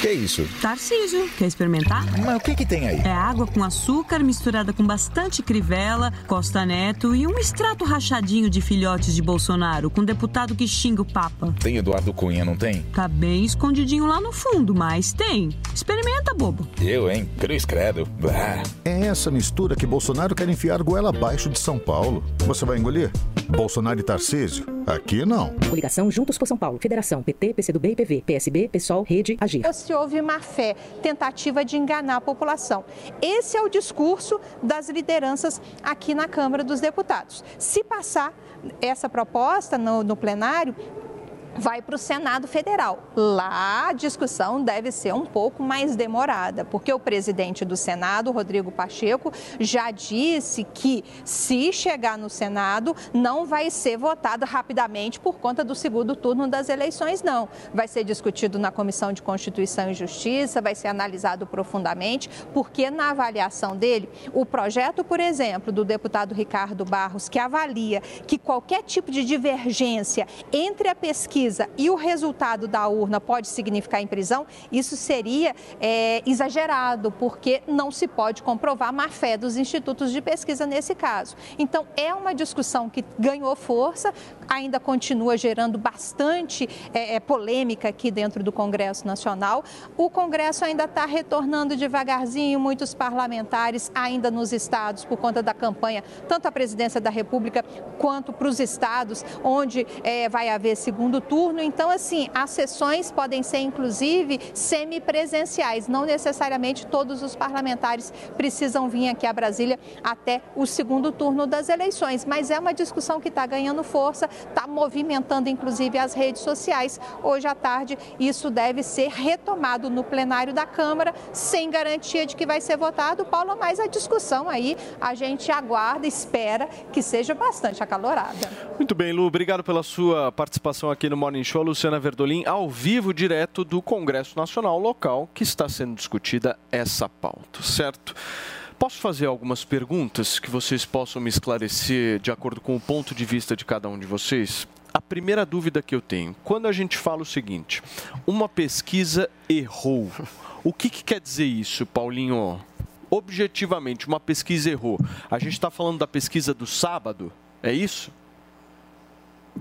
S27: Que é isso?
S36: Tarcísio, quer experimentar?
S27: Mas o que que tem aí?
S36: É água com açúcar misturada com bastante crivela, Costa Neto e um extrato rachadinho de filhotes de Bolsonaro com deputado que xinga o Papa.
S27: Tem Eduardo Cunha, não tem?
S36: Tá bem escondidinho lá no fundo, mas tem. Experimenta, bobo.
S27: Eu, hein? Cruz credo. Bah.
S37: É essa mistura que Bolsonaro quer enfiar goela abaixo de São Paulo. Você vai engolir? Bolsonaro e Tarcísio? Aqui não.
S38: Coligação Juntos por São Paulo. Federação PT, PCdoB e PV. PSB, PSOL, Rede, Agir.
S39: Se houve má fé, tentativa de enganar a população. Esse é o discurso das lideranças aqui na Câmara dos Deputados. Se passar essa proposta no, no plenário, vai para o Senado Federal. Lá a discussão deve ser um pouco mais demorada, porque o presidente do Senado, Rodrigo Pacheco, já disse que se chegar no Senado não vai ser votado rapidamente por conta do segundo turno das eleições, não. Vai ser discutido na Comissão de Constituição e Justiça, vai ser analisado profundamente, porque na avaliação dele, o projeto, por exemplo, do deputado Ricardo Barros, que avalia que qualquer tipo de divergência entre a pesquisa e o resultado da urna pode significar em prisão, isso seria é, exagerado, porque não se pode comprovar má fé dos institutos de pesquisa nesse caso. Então, é uma discussão que ganhou força, ainda continua gerando bastante é, é, polêmica aqui dentro do Congresso Nacional. O Congresso ainda está retornando devagarzinho, muitos parlamentares ainda nos estados, por conta da campanha, tanto a presidência da República quanto para os estados, onde é, vai haver segundo turno. Então, assim, as sessões podem ser, inclusive, semipresenciais. Não necessariamente todos os parlamentares precisam vir aqui a Brasília até o segundo turno das eleições. Mas é uma discussão que está ganhando força, está movimentando, inclusive, as redes sociais. Hoje à tarde, isso deve ser retomado no plenário da Câmara, sem garantia de que vai ser votado, Paulo, mas a discussão aí a gente aguarda, espera que seja bastante acalorada.
S3: Muito bem, Lu, obrigado pela sua participação aqui no Morning Show. Luciana Verdolim, ao vivo, direto do Congresso Nacional local, que está sendo discutida essa pauta, certo? Posso fazer algumas perguntas que vocês possam me esclarecer de acordo com o ponto de vista de cada um de vocês? A primeira dúvida que eu tenho, quando a gente fala o seguinte, uma pesquisa errou, o que, que quer dizer isso, Paulinho? Objetivamente, uma pesquisa errou. A gente está falando da pesquisa do sábado, é isso?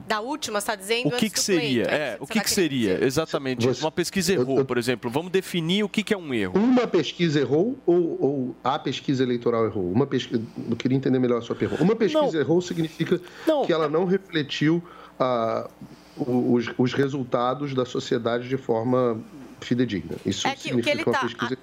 S4: Da última, você está dizendo
S3: O que,
S4: antes
S3: que
S4: do
S3: seria?
S4: pleito,
S3: É, o que, que seria?
S4: dizer?
S3: Exatamente.
S12: Você-
S3: Uma pesquisa errou, por exemplo. Vamos definir o que, que é um erro.
S12: Uma pesquisa errou ou, ou a pesquisa eleitoral errou? Uma pesquisa, eu queria entender melhor a sua pergunta. Uma pesquisa errou significa que ela não refletiu ah, os, os resultados da sociedade de forma fidedigna. Isso
S4: É que o que
S12: significa
S4: ele
S12: que uma
S4: tá-
S12: pesquisa...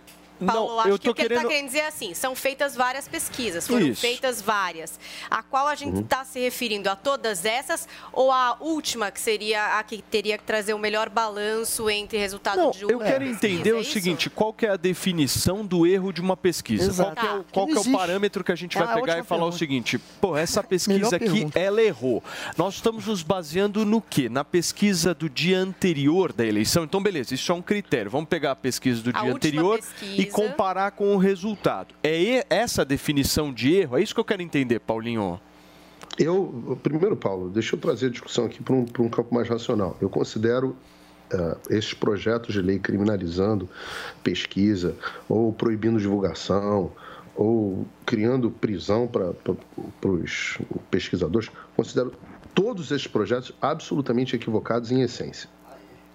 S4: Paulo,
S3: Não,
S4: acho
S3: eu
S4: que o que ele
S3: querendo-
S4: está querendo dizer é assim, são feitas várias pesquisas, foram
S3: Isso.
S4: feitas várias. A qual a gente
S3: Uhum.
S4: está se referindo a todas essas ou a última, que seria a que teria que trazer o melhor balanço entre resultado
S3: Não,
S4: de urna
S3: eu quero
S4: pesquisa,
S3: entender
S4: é
S3: o seguinte, qual que é a definição do erro de uma pesquisa?
S4: Exato.
S3: Qual que é o,
S4: Tá.
S3: qual que é o parâmetro que a gente
S4: É
S3: vai pegar e falar o
S4: pergunta.
S3: seguinte, pô, essa pesquisa aqui,
S4: pergunta.
S3: ela errou. Nós estamos nos baseando no quê? Na pesquisa do dia anterior da eleição. Então, beleza, isso é um critério. Vamos pegar a pesquisa do
S4: A
S3: dia anterior e comparar com o resultado. É e- essa definição de erro? É isso que eu quero entender, Paulinho.
S12: Eu, primeiro, Paulo, deixa eu trazer a discussão aqui para um, um campo mais racional. Eu considero eh, esses projetos de lei criminalizando pesquisa ou proibindo divulgação ou criando prisão para os pesquisadores, considero todos esses projetos absolutamente equivocados em essência.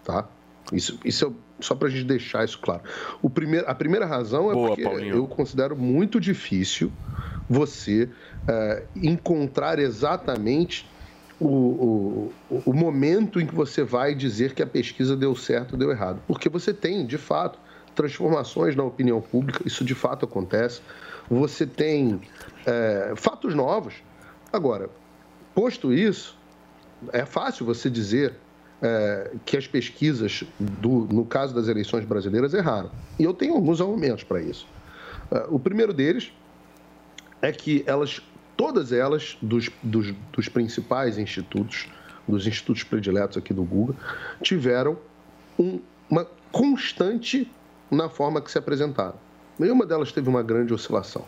S12: Tá? Isso, isso é só para a gente deixar isso claro. O primeiro, a primeira razão é
S3: Boa,
S12: porque
S3: Paulinho.
S12: eu considero muito difícil você eh, encontrar exatamente o, o, o momento em que você vai dizer que a pesquisa deu certo ou deu errado. Porque você tem, de fato, transformações na opinião pública, isso de fato acontece. Você tem eh, fatos novos. Agora, posto isso, é fácil você dizer é, que as pesquisas, do, no caso das eleições brasileiras, erraram. E eu tenho alguns argumentos para isso. É, o primeiro deles é que elas, todas elas, dos, dos, dos principais institutos, dos institutos prediletos aqui do Google, tiveram um- uma constante na forma que se apresentaram. Nenhuma delas teve uma grande oscilação.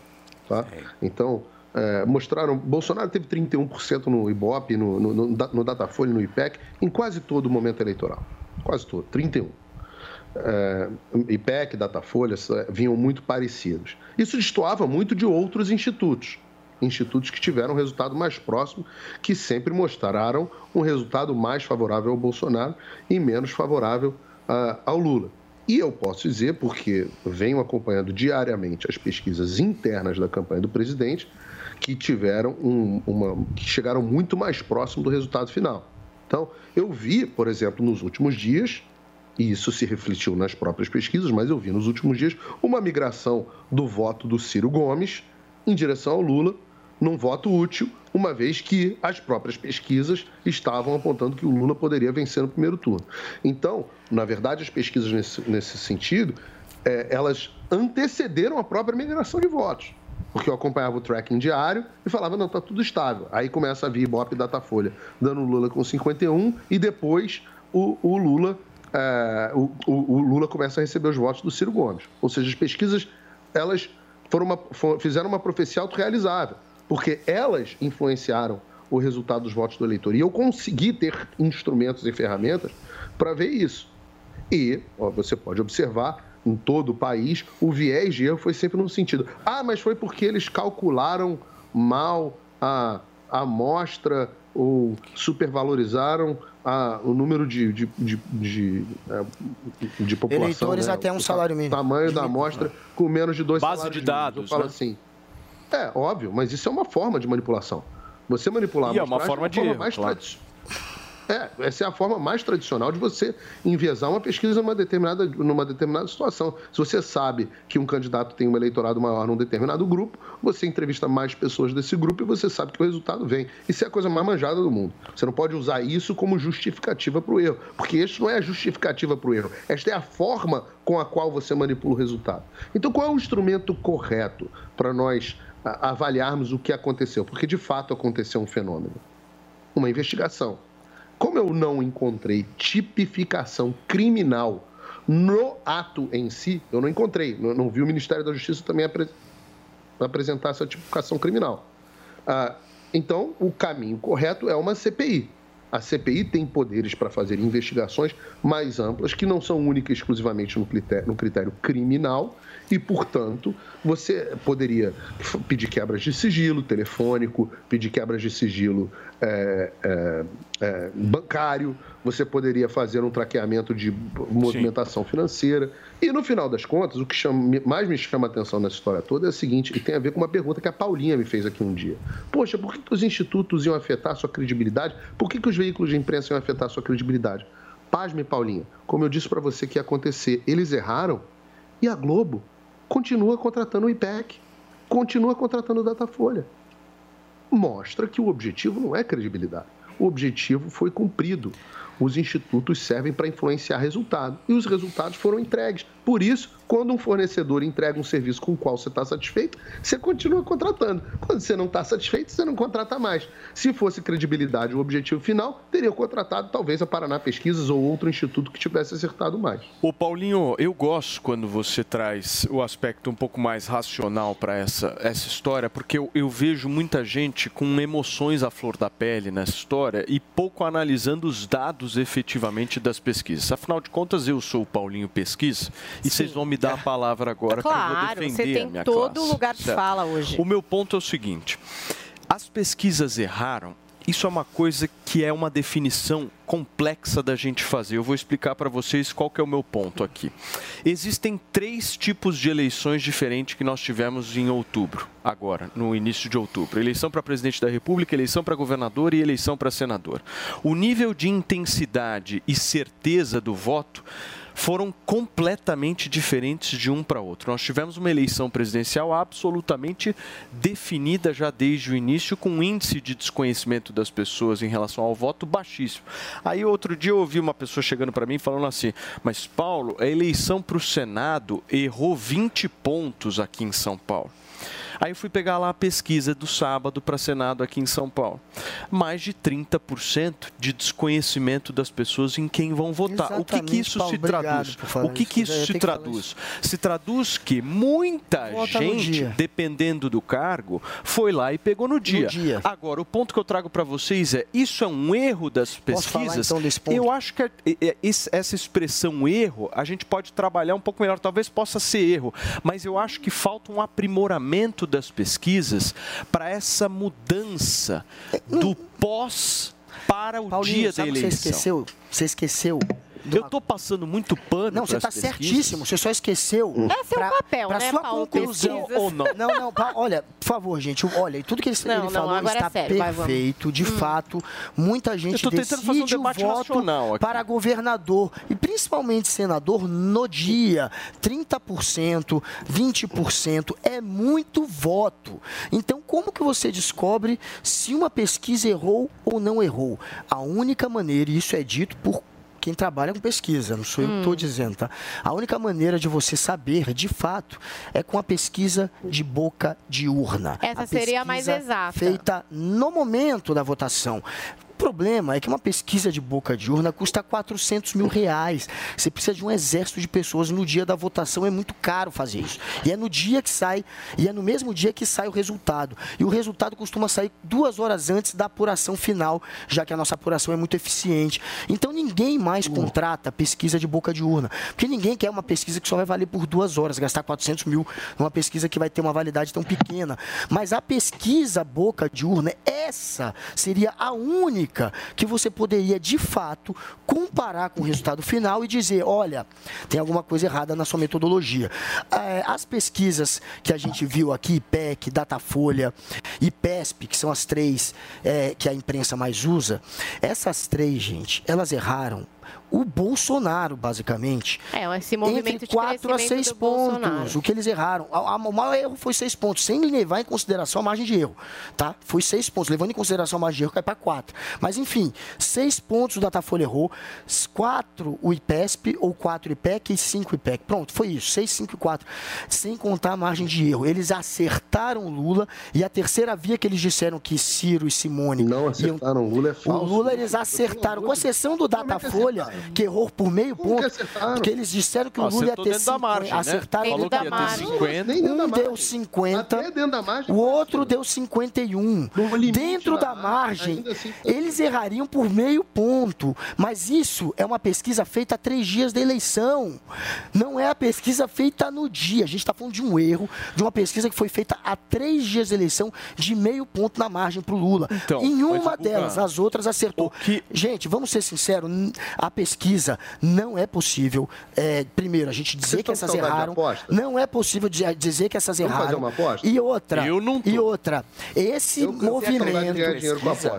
S12: Tá? Então, é, mostraram. Bolsonaro teve 31% no Ibope, no, no, no, no Datafolha, no IPEC, em quase todo o momento eleitoral. Quase todo, 31. É, IPEC, Datafolha vinham muito parecidos. Isso destoava muito de outros institutos. Institutos que tiveram resultado mais próximo, que sempre mostraram um resultado mais favorável ao Bolsonaro e menos favorável ah, ao Lula. E eu posso dizer, porque venho acompanhando diariamente as pesquisas internas da campanha do presidente, que tiveram um- uma. que chegaram muito mais próximo do resultado final. Então, eu vi, por exemplo, nos últimos dias, e isso se refletiu nas próprias pesquisas, mas eu vi nos últimos dias uma migração do voto do Ciro Gomes em direção ao Lula, num voto útil, uma vez que as próprias pesquisas estavam apontando que o Lula poderia vencer no primeiro turno. Então, na verdade, as pesquisas nesse, nesse sentido, eh, elas antecederam a própria migração de votos. Porque eu acompanhava o tracking diário e falava, não, tá tudo estável. Aí começa a vir Ibope Datafolha, dando o Lula com 51 e depois o, o Lula é, o, o- o Lula começa a receber os votos do Ciro Gomes. Ou seja, as pesquisas elas uma- fizeram uma profecia autorrealizável, porque elas influenciaram o resultado dos votos do eleitor. E eu consegui ter instrumentos e ferramentas para ver isso. E ó, você pode observar em todo o país, o viés de erro foi sempre no sentido: ah, mas foi porque eles calcularam mal a, a amostra ou supervalorizaram a, o número de, de, de, de, eh, de população.
S11: Eleitores
S12: né?
S11: até um
S12: O
S11: salário mínimo.
S12: tamanho da amostra com menos de dois
S3: Base
S12: salários
S3: de
S12: mínimos.
S3: dados,
S12: Eu falo
S3: né?
S12: assim. É, óbvio, mas isso é uma forma de manipulação. Você manipular
S3: E é
S12: a
S3: uma forma de erro,
S12: mais
S3: claro.
S12: tradi- É, essa é a forma mais tradicional de você enviesar uma pesquisa numa determinada, numa determinada situação. Se você sabe que um candidato tem um eleitorado maior num determinado grupo, você entrevista mais pessoas desse grupo e você sabe que o resultado vem. Isso é a coisa mais manjada do mundo. Você não pode usar isso como justificativa para o erro, porque isso não é a justificativa para o erro. Esta é a forma com a qual você manipula o resultado. Então, qual é o instrumento correto para nós avaliarmos o que aconteceu? Porque de fato aconteceu um fenômeno. Uma investigação. Como eu não encontrei tipificação criminal no ato em si, eu não encontrei. Não, não vi o Ministério da Justiça também apre- apresentar essa tipificação criminal. Ah, então, o caminho correto é uma CPI. A CPI tem poderes para fazer investigações mais amplas, que não são únicas exclusivamente no critério, no critério criminal, e, portanto, você poderia pedir quebras de sigilo telefônico, pedir quebras de sigilo é, é, é, bancário, você poderia fazer um traqueamento de movimentação financeira. E, no final das contas, o que chama- mais me chama a atenção nessa história toda é o seguinte, e tem a ver com uma pergunta que a Paulinha me fez aqui um dia. Poxa, por que, que os institutos iam afetar a sua credibilidade? Por que, que os veículos de imprensa iam afetar a sua credibilidade? Pasme, Paulinha, como eu disse para você que ia acontecer, eles erraram e a Globo continua contratando o IPEC, continua contratando o Datafolha. Mostra que o objetivo não é credibilidade. O objetivo foi cumprido. Os institutos servem para influenciar resultado e os resultados foram entregues. Por isso, quando um fornecedor entrega um serviço com o qual você está satisfeito, você continua contratando. Quando você não está satisfeito, você não contrata mais. Se fosse credibilidade o objetivo final, teria contratado talvez a Paraná Pesquisas ou outro instituto que tivesse acertado mais.
S3: Ô Paulinho, eu gosto quando você traz o aspecto um pouco mais racional para essa, essa história, porque eu, eu vejo muita gente com emoções à flor da pele nessa história e pouco analisando os dados dados efetivamente das pesquisas. Afinal de contas, eu sou o Paulinho Pesquisa e vocês vão me dar a palavra agora eu
S4: Claro,
S3: defender
S4: você
S3: a
S4: tem
S3: minha
S4: todo
S3: classe.
S4: lugar de
S3: Certo.
S4: fala hoje.
S3: O meu ponto é o seguinte: as pesquisas erraram. Isso é uma coisa que é uma definição complexa da gente fazer. Eu vou explicar para vocês qual é o meu ponto aqui. Existem três tipos de eleições diferentes que nós tivemos em outubro, agora, no início de outubro. Eleição para presidente da República, eleição para governador e eleição para senador. O nível de intensidade e certeza do voto foram completamente diferentes de um para outro. Nós tivemos uma eleição presidencial absolutamente definida já desde o início, com um índice de desconhecimento das pessoas em relação ao voto baixíssimo. Aí outro dia eu ouvi uma pessoa chegando para mim falando assim: Mas Paulo, a eleição para o Senado errou 20 pontos aqui em São Paulo. Aí eu fui pegar lá a pesquisa do sábado para Senado aqui em São Paulo. Mais de 30% de desconhecimento das pessoas em quem vão votar. o que, que
S11: Exatamente,
S3: isso
S11: Paulo,
S3: se traduz? O que,
S11: isso.
S3: que isso se traduz? Se traduz que muita
S11: Vota no
S3: gente, dependendo do cargo, foi lá e pegou no dia.
S11: dia.
S3: Agora, o ponto que eu trago para vocês é: isso é um erro das
S11: Posso falar,
S3: pesquisas?
S11: então, desse ponto?
S3: Eu acho que é- é- é- essa expressão erro, a gente pode trabalhar um pouco melhor. Talvez possa ser erro, mas eu acho que falta um aprimoramento das pesquisas para essa mudança do pós para o
S11: Paulinho,
S3: dia da eleição.
S11: Você esqueceu? Você esqueceu.
S3: Eu estou passando muito pano
S11: Não, você está
S3: pesquisas.
S11: certíssimo. Você só esqueceu.
S4: É o papel,
S11: pra
S4: né,
S11: sua
S4: Paulo?
S11: conclusão.
S4: Pesquisas.
S3: Ou não?
S11: Não, não, olha, por favor, gente, olha, e tudo que ele,
S4: Não,
S11: ele
S4: não,
S11: falou
S4: agora é
S11: está
S4: sério, vai, vamos.
S11: perfeito. De fato, muita gente
S3: tô tentando
S11: decide
S3: fazer um
S11: o
S3: debate
S11: voto
S3: aqui.
S11: para governador e principalmente senador no dia. 30%, 20% é muito voto. Então, como que você descobre se uma pesquisa errou ou não errou? A única maneira, e isso é dito por quem trabalha com pesquisa, não sou eu que estou dizendo, tá? A única maneira de você saber, de fato, é com a pesquisa de boca de urna.
S4: Essa
S11: A
S4: seria a mais exata.
S11: Feita no momento da votação. O problema é que uma pesquisa de boca de urna custa 400 mil reais. Você precisa de um exército de pessoas no dia da votação. É muito caro fazer isso. E é no dia que sai, e é no mesmo dia que sai o resultado. E o resultado costuma sair duas horas antes da apuração final, já que a nossa apuração é muito eficiente. Então ninguém mais contrata pesquisa de boca de urna. Porque ninguém quer uma pesquisa que só vai valer por duas horas, gastar 400 mil numa pesquisa que vai ter uma validade tão pequena. Mas a pesquisa boca de urna, essa seria a única que você poderia, de fato, comparar com o resultado final e dizer, olha, tem alguma coisa errada na sua metodologia. É, As pesquisas que a gente viu aqui, IPEC, Datafolha e PESP, que são as três é, que a imprensa mais usa, essas três, gente, elas erraram o Bolsonaro, basicamente.
S4: É, esse movimento
S11: entre
S4: de
S11: 4 a
S4: crescimento
S11: 6
S4: do
S11: pontos.
S4: Bolsonaro.
S11: O que eles erraram. A- a- o maior erro foi 6 pontos, sem levar em consideração a margem de erro. Tá? Foi 6 pontos. Levando em consideração a margem de erro, cai para 4. Mas, enfim, 6 pontos o Datafolha errou, 4 o IPESP, ou 4 IPEC e 5 IPEC. Pronto, foi isso. 6, 5 e 4. Sem contar a margem de erro. Eles acertaram o Lula e a terceira via que eles disseram que Ciro e Simone.
S12: Não acertaram o Lula é falso.
S11: O Lula eles acertaram, com exceção do Datafolha, que errou por meio
S12: Como
S11: ponto,
S12: acertaram?
S11: porque eles disseram que o Lula ia ter
S3: dentro da
S11: 50,
S3: margem, né?
S11: acertaram
S3: Falou que
S4: da
S3: ia ter
S4: margem.
S3: 50.
S12: Nem dentro da
S11: um deu 50,
S12: Até dentro da margem.
S11: o outro deu 51.
S12: No limite
S11: Dentro
S12: da margem, assim,
S11: eles errariam por meio ponto. Mas isso é uma pesquisa feita três dias da eleição. Não é a pesquisa feita no dia. A gente está falando de um erro, de uma pesquisa que foi feita a três dias da eleição, de meio ponto na margem para o Lula.
S3: Então,
S11: em uma delas, as outras acertou.
S3: que-
S11: Gente, vamos ser sinceros, a pesquisa não é possível. é, primeiro, a gente dizer
S12: Vocês
S11: que essas erraram. Não é possível di- dizer que essas
S12: Vamos
S11: erraram. E outra.
S3: Eu não tô.
S11: E outra. Esse movimento.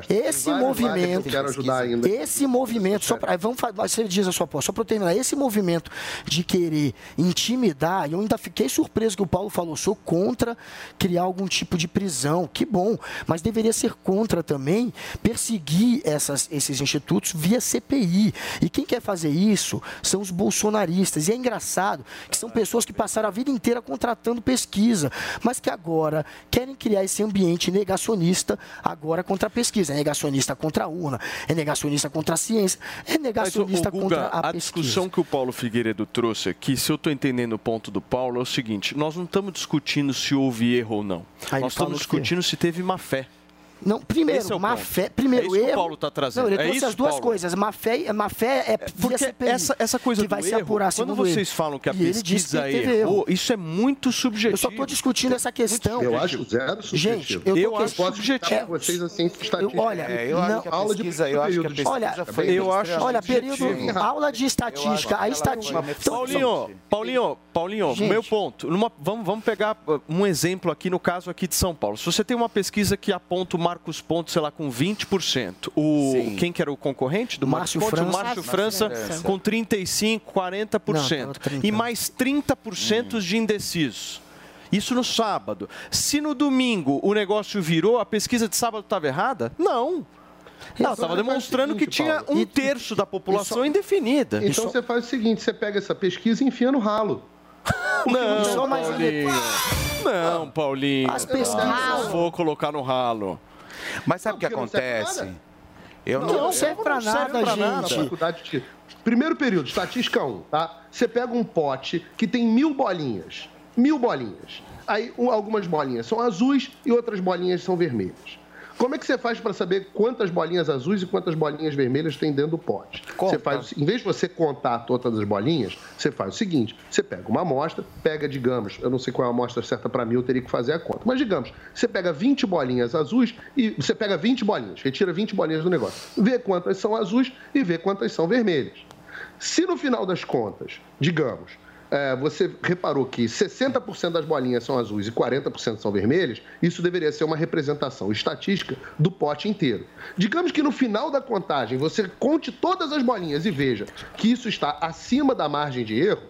S11: Esse movimento.
S12: Eu quero ajudar ainda.
S11: Esse movimento, só pra, vamos falar, você diz a sua aposta, só para terminar, esse movimento de querer intimidar, eu ainda fiquei surpreso que o Paulo falou, sou contra criar algum tipo de prisão, que bom, mas deveria ser contra também perseguir essas, esses institutos via CPI. E quem quer fazer isso são os bolsonaristas. E é engraçado que são pessoas que passaram a vida inteira contratando pesquisa, mas que agora querem criar esse ambiente negacionista agora contra a pesquisa. É negacionista contra a urna, é negacionista contra a ciência, é
S3: Mas, ô,
S11: negacionista
S3: ô, Guga,
S11: contra a,
S3: a
S11: pesquisa.
S3: discussão que o Paulo Figueiredo trouxe aqui, se eu estou entendendo o ponto do Paulo, é o seguinte: nós não estamos discutindo se houve erro ou não.
S11: Ele
S3: nós estamos discutindo se teve má fé.
S11: Não, primeiro,
S3: é o
S11: má
S3: ponto.
S11: fé. Primeiro
S3: É isso que o
S11: erro.
S3: Paulo tá trazendo.
S11: Não, ele
S3: É
S11: trouxe
S3: isso,
S11: as duas
S3: Paulo?
S11: coisas. Má fé, má fé é via
S3: Porque
S11: CPI,
S3: essa, essa coisa
S11: que vai
S3: do
S11: se
S3: erro,
S11: apurar
S3: quando vocês
S11: ele.
S3: falam que a
S11: E
S3: pesquisa errou,
S11: erro.
S3: isso é muito subjetivo.
S11: Eu só estou discutindo essa questão.
S12: Eu acho zero subjetivo.
S11: Gente, eu,
S3: Eu
S11: que-
S3: acho
S12: Posso
S3: subjetivo.
S12: pra vocês a ciência estatística.
S11: olha,
S32: É, eu
S11: não-
S32: acho que a
S12: aula de
S32: pesquisa, eu acho que a pesquisa
S11: Olha,
S32: foi
S3: eu acho-
S11: Olha, período, aula de estatística, a estatística.
S3: Paulinho, Paulinho, Paulinho, meu ponto. Vamos, vamos pegar uh, um exemplo aqui no caso aqui de São Paulo. Se você tem uma pesquisa que aponta o Marcos Pontes, sei lá, com 20%, o
S32: Sim.
S3: quem que era o concorrente do
S11: Márcio
S3: Marcos Pontes? O
S11: França.
S3: Márcio
S11: Márcio
S3: França,
S32: França.
S3: com 35, 40%.
S11: Não, tava 30.
S3: e mais 30% de indecisos. Isso no sábado. Se no domingo o negócio virou, a pesquisa de sábado estava errada? Não. Ela estava
S12: o
S3: demonstrando que
S12: seguinte,
S3: tinha
S12: Paulo.
S3: um terço da população indefinida.
S12: Então você faz o seguinte, você pega essa pesquisa e enfia no ralo.
S3: Não,
S11: Só um
S3: Paulinho. Não, Paulinho.
S11: As pesquisas-
S3: Não vou colocar no ralo.
S32: Mas sabe o que acontece? Eu
S11: Não,
S32: não,
S11: serve pra
S12: serve
S11: nada,
S12: nada,
S11: gente.
S12: faculdade de- Primeiro período, estatística 1, tá? Você pega um pote que tem mil bolinhas. Mil bolinhas. Aí um- algumas bolinhas são azuis e outras bolinhas são vermelhas. Como é que você faz para saber quantas bolinhas azuis e quantas bolinhas vermelhas tem dentro do pote? Você faz, em vez de você contar todas as bolinhas, você faz o seguinte: você pega uma amostra, pega, digamos, eu não sei qual é a amostra certa para mim, eu teria que fazer a conta, mas digamos, você pega 20 bolinhas azuis e você pega 20 bolinhas, retira 20 bolinhas do negócio, vê quantas são azuis e vê quantas são vermelhas. Se no final das contas, digamos, é, você reparou que 60% das bolinhas são azuis e 40% são vermelhas, isso deveria ser uma representação estatística do pote inteiro. Digamos que no final da contagem você conte todas as bolinhas e veja que isso está acima da margem de erro.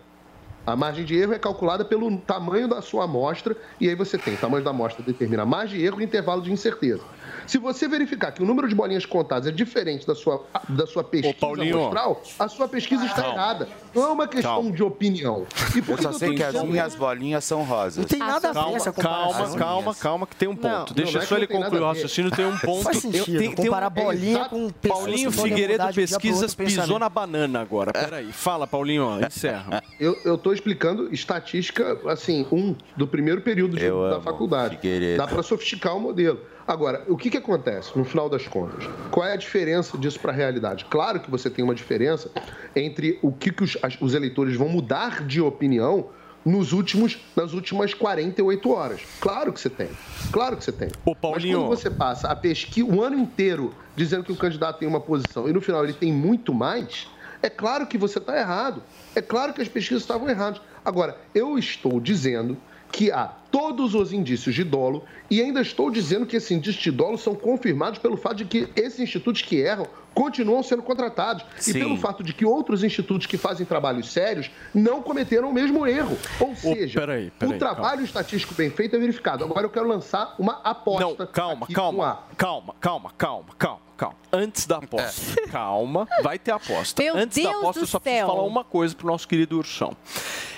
S12: A margem de erro é calculada pelo tamanho da sua amostra e aí você tem o tamanho da amostra determina a margem de erro e intervalo de incerteza. Se você verificar que o número de bolinhas contadas é diferente da sua, da sua pesquisa
S3: Paulinho.
S12: amostral, a sua pesquisa está
S3: Calma.
S12: errada. Não é uma questão
S3: Calma.
S12: de opinião. E por
S32: eu só
S12: eu
S32: sei que as minhas
S12: isso?
S32: bolinhas são rosas.
S11: Não tem nada a ver
S3: Calma,
S11: essa
S3: calma,
S11: comparação.
S3: calma, calma, que tem um ponto.
S12: Não,
S3: Deixa
S12: não é
S3: só ele concluir o raciocínio, tem um ponto.
S11: Faz
S3: Eu-
S11: sentido,
S3: tem- tem um-
S11: comparar bolinha
S12: exato.
S11: com pessoas
S3: Paulinho Figueiredo Pesquisas pisou
S11: pensamento.
S3: na banana agora. Peraí, fala, Paulinho, encerra.
S12: Eu, eu tô explicando estatística, assim, um, do primeiro período de-
S32: Eu
S12: da faculdade.
S32: Figueiredo.
S12: Dá para sofisticar o modelo. Agora, o que, que acontece no final das contas? Qual é a diferença disso para a realidade? Claro que você tem uma diferença entre o que, que os, as- os eleitores vão mudar de opinião nos últimos, nas últimas 48 horas. Claro que você tem. Claro que você tem.
S3: Ô, Paulinho.
S12: Mas quando você passa a pesquisa o ano inteiro dizendo que o candidato tem uma posição e no final ele tem muito mais, é claro que você está errado. É claro que as pesquisas estavam erradas. Agora, eu estou dizendo que há todos os indícios de dolo e ainda estou dizendo que esses indícios de dolo são confirmados pelo fato de que esses institutos que erram continuam sendo contratados
S32: Sim.
S12: e pelo fato de que outros institutos que fazem trabalhos sérios não cometeram o mesmo erro. Ou seja,
S3: peraí, peraí,
S12: o trabalho estatístico bem feito é verificado. Agora eu quero lançar uma aposta.
S3: Não, calma, calma,
S12: A.
S3: calma, calma, calma, calma, calma. Antes da aposta, calma, vai ter aposta.
S4: Meu
S3: Antes da
S4: Deus
S3: aposta,
S4: do
S3: eu só preciso
S4: céu.
S3: falar uma coisa pro nosso querido Ursão.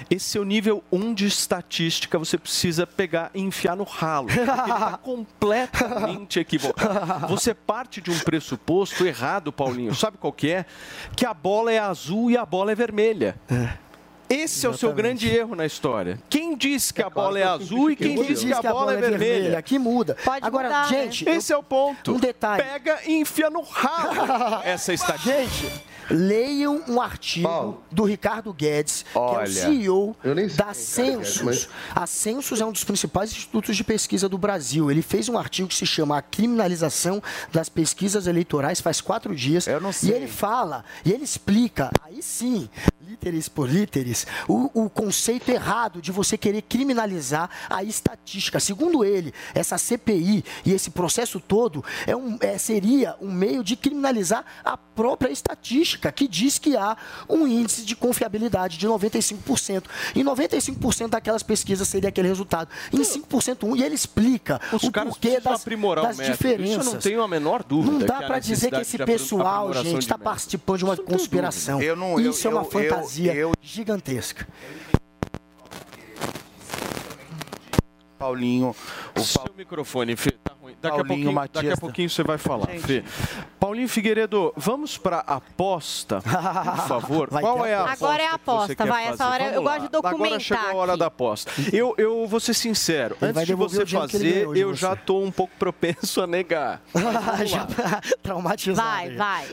S3: Esse seu nível 1 de estatística, você precisa pegar e enfiar no ralo. Porque ele tá completamente equivocado. Você parte de um pressuposto errado, Paulinho. Sabe qual que é? Que a bola é azul e a bola é vermelha. Esse é o seu grande erro na história. Quem disse que a bola é azul e quem disse que a bola é vermelha?
S11: Que muda.
S4: Pode
S11: Agora,
S4: mudar, né?
S11: gente,
S3: Esse é o ponto.
S11: Um detalhe.
S3: Pega e enfia no ralo essa estatística.
S11: Gente, leiam um artigo
S12: Paulo.
S11: do Ricardo Guedes, que é
S32: Olha,
S11: o CEO
S12: eu
S11: da
S12: é
S11: Census.
S12: mas-
S11: A Census é um dos principais institutos de pesquisa do Brasil. Ele fez um artigo que se chama A Criminalização das Pesquisas Eleitorais faz quatro dias.
S32: Eu não
S11: E
S32: sei.
S11: ele fala, e ele explica, aí sim, líteres por líteres, o, o conceito errado de você querer criminalizar a estatística. Segundo ele, essa CPI e esse processo todo é um, é, seria um meio de criminalizar a própria estatística, que diz que há um índice de confiabilidade de 95%. Em 95% daquelas pesquisas seria aquele resultado. Em 5% um, e ele explica
S3: Os
S11: o porquê das, das diferenças.
S3: Isso eu não tenho a menor dúvida.
S11: Não dá para dizer que esse pessoal, gente, está participando de uma conspiração.
S32: Eu não- eu-
S11: Isso é uma
S32: eu- eu-
S11: fantasia
S32: eu-
S11: gigantesca.
S32: Paulinho, o
S3: Seu microfone, Fê, tá ruim. daqui a
S10: Paulinho
S3: pouquinho,
S10: Matias.
S3: daqui a pouquinho você vai falar, Fê. Paulinho Figueiredo, vamos para aposta, por favor.
S4: Vai
S3: Qual é a
S4: aposta. Agora é a aposta, vai, essa hora eu gosto de documentar
S3: Agora chegou a hora
S4: aqui.
S3: da aposta. Eu, eu vou ser sincero,
S11: Ele
S3: antes de você fazer, eu
S11: você.
S3: já estou um pouco propenso a negar.
S11: Já traumatizado.
S4: Vai, vai.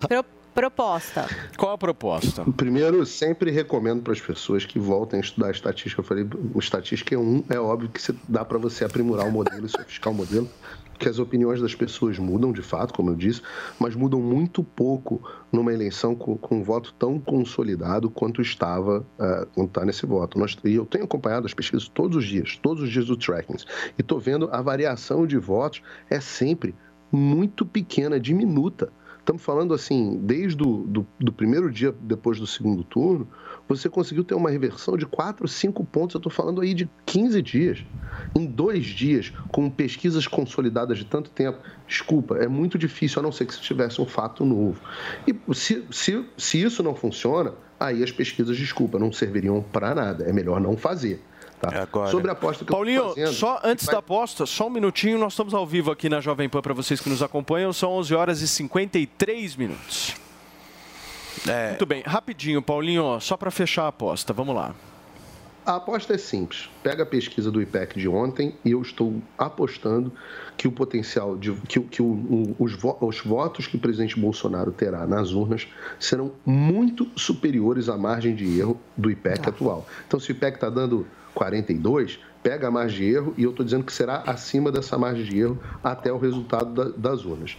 S4: Pro- proposta.
S3: Qual a proposta?
S12: Primeiro, sempre recomendo para as pessoas que voltem a estudar estatística. Eu falei, estatística é um, é óbvio que você- dá para você aprimorar o modelo e sofiscar o modelo, que as opiniões das pessoas mudam de fato, como eu disse, mas mudam muito pouco numa eleição com, com um voto tão consolidado quanto estava ah, quando está nesse voto. Nós, e eu tenho acompanhado as pesquisas todos os dias, todos os dias do tracking, e estou vendo a variação de votos é sempre muito pequena, diminuta. Estamos falando assim, desde o do, do primeiro dia depois do segundo turno, você conseguiu ter uma reversão de 4, 5 pontos. Eu estou falando aí de 15 dias. Em dois dias, com pesquisas consolidadas de tanto tempo. Desculpa, é muito difícil, a não ser que se tivesse um fato novo. E se, se, se isso não funciona, aí as pesquisas, desculpa, não serviriam para nada. É melhor não fazer. Tá? Sobre a aposta que
S3: Paulinho,
S12: eu tô fazendo,
S3: só antes
S12: vai-
S3: da aposta, só um minutinho, nós estamos ao vivo aqui na Jovem Pan para vocês que nos acompanham, são 11 horas e 53 minutos. Muito bem, rapidinho, Paulinho, só para fechar a aposta, vamos lá.
S12: A aposta é simples. Pega a pesquisa do IPEC de ontem e eu estou apostando que o potencial de que, que o- o- os, vo- os votos que o presidente Bolsonaro terá nas urnas serão muito superiores à margem de erro do IPEC atual. Então, se o IPEC está dando 42, pega a margem de erro e eu estou dizendo que será acima dessa margem de erro até o resultado da- das urnas.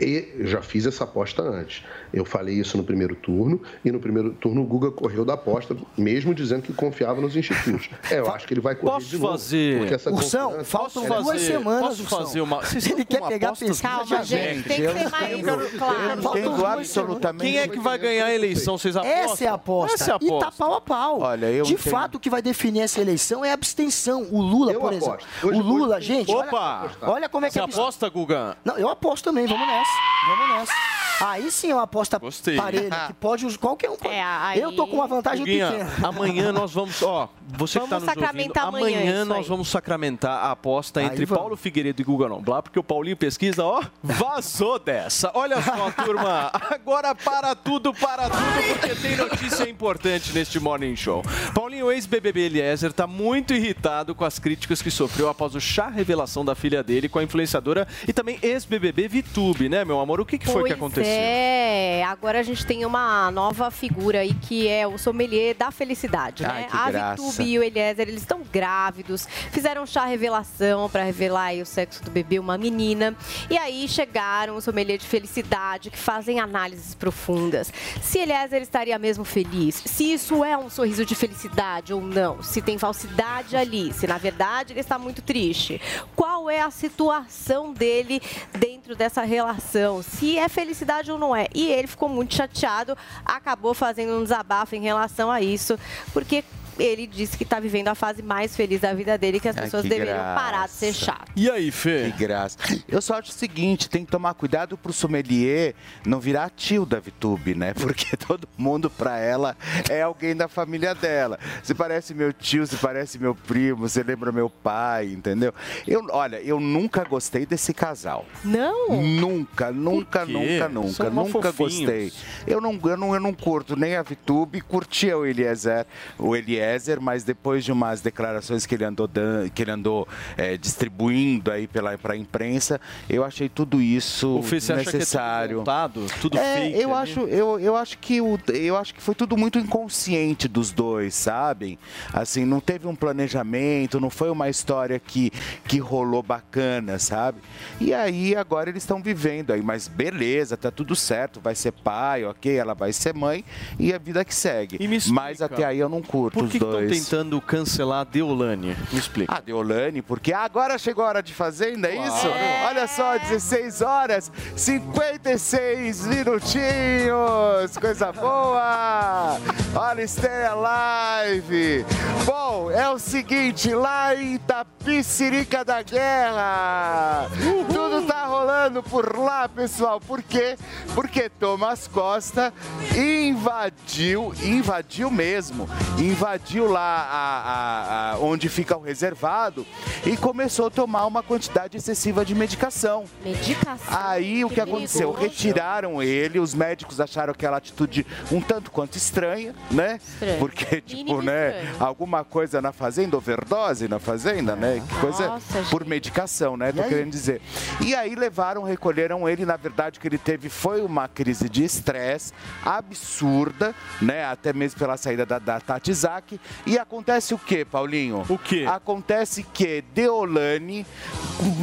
S12: E já fiz essa aposta antes. Eu falei isso no primeiro turno, e no primeiro turno o Guga correu da aposta, mesmo dizendo que confiava nos institutos. É, eu acho que ele vai correr
S3: Posso
S12: de novo.
S3: fazer-
S12: porque essa
S11: Ursão, faltam
S12: é
S11: duas semanas,
S3: Posso
S11: Ursão.
S3: fazer uma... Vocês
S11: Ele quer pegar pesquisa
S4: Calma, gente,
S3: gente.
S4: tem que ser mais
S10: eu
S4: claro.
S10: eu entendo absolutamente.
S3: Quem é que vai ganhar a eleição? Vocês apostam?
S11: Essa é a aposta.
S3: Essa é a
S11: E tá
S3: aposta.
S11: pau a pau.
S10: Olha, eu
S11: De
S10: entendo.
S11: fato, o que vai definir essa eleição é a abstenção. O Lula,
S12: Eu
S11: por
S12: aposto.
S11: exemplo.
S12: Hoje-
S11: o Lula,
S12: hoje-
S11: gente, olha,
S3: Opa!
S11: olha como é que
S3: Você
S11: é
S3: aposta, Guga?
S11: Não, eu aposto também, vamos nessa. Vamos nessa. Aí sim é uma aposta
S3: Gostei.
S11: parelha, que pode us- qualquer um. Pode.
S4: É, aí-
S11: Eu tô com uma vantagem
S3: Guguinha,
S11: pequena.
S3: amanhã nós vamos, ó, você que
S4: Vamos
S3: está nos ouvindo,
S4: sacramentar amanhã
S3: amanhã
S4: isso
S3: nós vamos sacramentar a aposta
S11: Aí
S3: entre
S11: vamos.
S3: Paulo Figueiredo e Guga Noblar, porque o Paulinho pesquisa, ó, vazou dessa. Olha só, turma, agora para tudo, para tudo, porque tem notícia importante neste Morning Show. Paulinho, o ex-BBB Eliezer está muito irritado com as críticas que sofreu após o chá revelação da filha dele com a influenciadora e também ex-BBB Vitube, né, meu amor? O que, que foi que
S4: Pois
S3: aconteceu?
S4: É, agora a gente tem uma nova figura aí que é o sommelier da felicidade,
S10: Ai,
S4: né? a
S10: graça.
S4: Vitube e o Eliezer, eles estão grávidos, fizeram chá revelação para revelar aí o sexo do bebê, uma menina. E aí chegaram o sommelier de felicidade, que fazem análises profundas. Se Eliezer estaria mesmo feliz, se isso é um sorriso de felicidade ou não, se tem falsidade ali, se na verdade ele está muito triste. Qual é a situação dele dentro dessa relação? Se é felicidade ou não é? E ele ficou muito chateado, acabou fazendo um desabafo em relação a isso, porque ele disse que está vivendo a fase mais feliz da vida dele, que as
S10: Ai,
S4: pessoas
S10: que
S4: deveriam
S10: graça.
S4: parar de ser chato.
S3: E aí, Fê?
S10: Que graça. Eu só acho o seguinte, tem que tomar cuidado pro sommelier não virar tio da Vitube, né? Porque todo mundo pra ela é alguém da família dela. Se parece meu tio, se parece meu primo, você lembra meu pai, entendeu? Eu, olha, eu nunca gostei desse casal.
S4: Não?
S10: Nunca, nunca, nunca, nunca,
S3: São
S10: nunca gostei. Eu não, eu, não, eu não curto nem a Vitube, curtia o Eliezer, o Eliezer, mas depois de umas declarações que ele andou, dan- que ele andou eh, distribuindo aí pela pra imprensa, eu achei tudo isso
S3: O Fê, você acha que é tudo
S10: necessário.
S3: montado? Tudo
S10: É,
S3: fake
S10: eu acho, eu, eu acho que o, eu acho que foi tudo muito inconsciente dos dois, sabem? Assim, não teve um planejamento, não foi uma história que, que rolou bacana, sabe? E aí agora eles estão vivendo aí, mas beleza, tá tudo certo, vai ser pai, ok, ela vai ser mãe e a vida que segue.
S3: E me
S10: mas
S3: explica,
S10: até aí eu não curto
S3: Por
S10: os
S3: que estão tentando cancelar a Deolane? Me explica.
S10: A Deolane, porque agora chegou a hora de fazenda, é isso? Olha só, 16 horas, 56 minutinhos, coisa boa! Olha, Estreia Live! Bom, é o seguinte, lá em Tapicirica da Guerra, tudo tá rolando por lá, pessoal, por quê? Porque Thomas Costa invadiu, invadiu mesmo, invadiu lá a- a- a- onde fica o reservado e começou a tomar uma quantidade excessiva de medicação.
S4: Medicação.
S10: Aí o que,
S4: Que
S10: aconteceu?
S4: perigoso.
S10: Retiraram ele, os médicos acharam aquela atitude um tanto quanto estranha, né?
S4: Estranho.
S10: Porque, tipo,
S4: Mínimo
S10: né,
S4: estranho.
S10: alguma coisa na fazenda, overdose na fazenda, né? Que coisa
S4: Nossa,
S10: por medicação, né? Tô querendo dizer. E aí levaram, recolheram ele, na verdade, o que ele teve foi uma crise de estresse absurda, né? Até mesmo pela saída da, da Tati Zaki. E acontece o quê, Paulinho?
S3: O quê?
S10: Acontece que Deolane,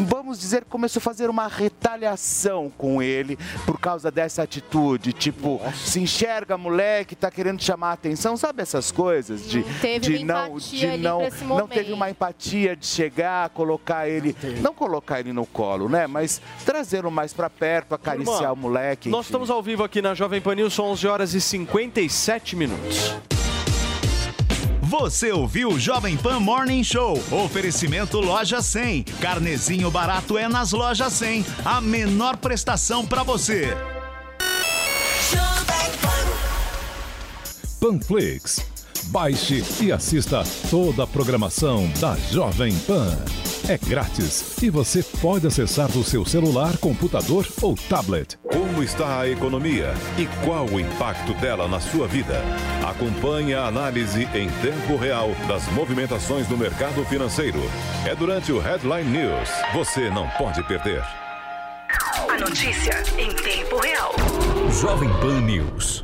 S10: vamos dizer, começou a fazer uma retaliação com ele por causa dessa atitude. Tipo, se enxerga moleque, tá querendo chamar a atenção, sabe essas coisas? De,
S4: teve
S10: de
S4: uma
S10: não,
S4: empatia
S10: de
S4: ali
S10: não,
S4: pra esse
S10: não teve uma empatia de chegar, colocar ele, não colocar ele no colo, né? Mas trazê-lo mais pra perto, acariciar
S3: Turma,
S10: o moleque.
S3: Nós
S10: enfim.
S3: estamos ao vivo aqui na Jovem Pan News, são 11 horas e 57 minutos.
S2: Você ouviu o Jovem Pan Morning Show. Oferecimento Loja 100. Carnezinho barato é nas Lojas 100. A menor prestação para você.
S40: Panflix. Baixe e assista toda a programação da Jovem Pan. É grátis e você pode acessar do seu celular, computador ou tablet.
S25: Como está a economia e qual o impacto dela na sua vida? Acompanhe a análise em tempo real das movimentações do mercado financeiro. É durante o Headline News. Você não pode perder.
S41: A notícia em tempo real.
S42: Jovem Pan News.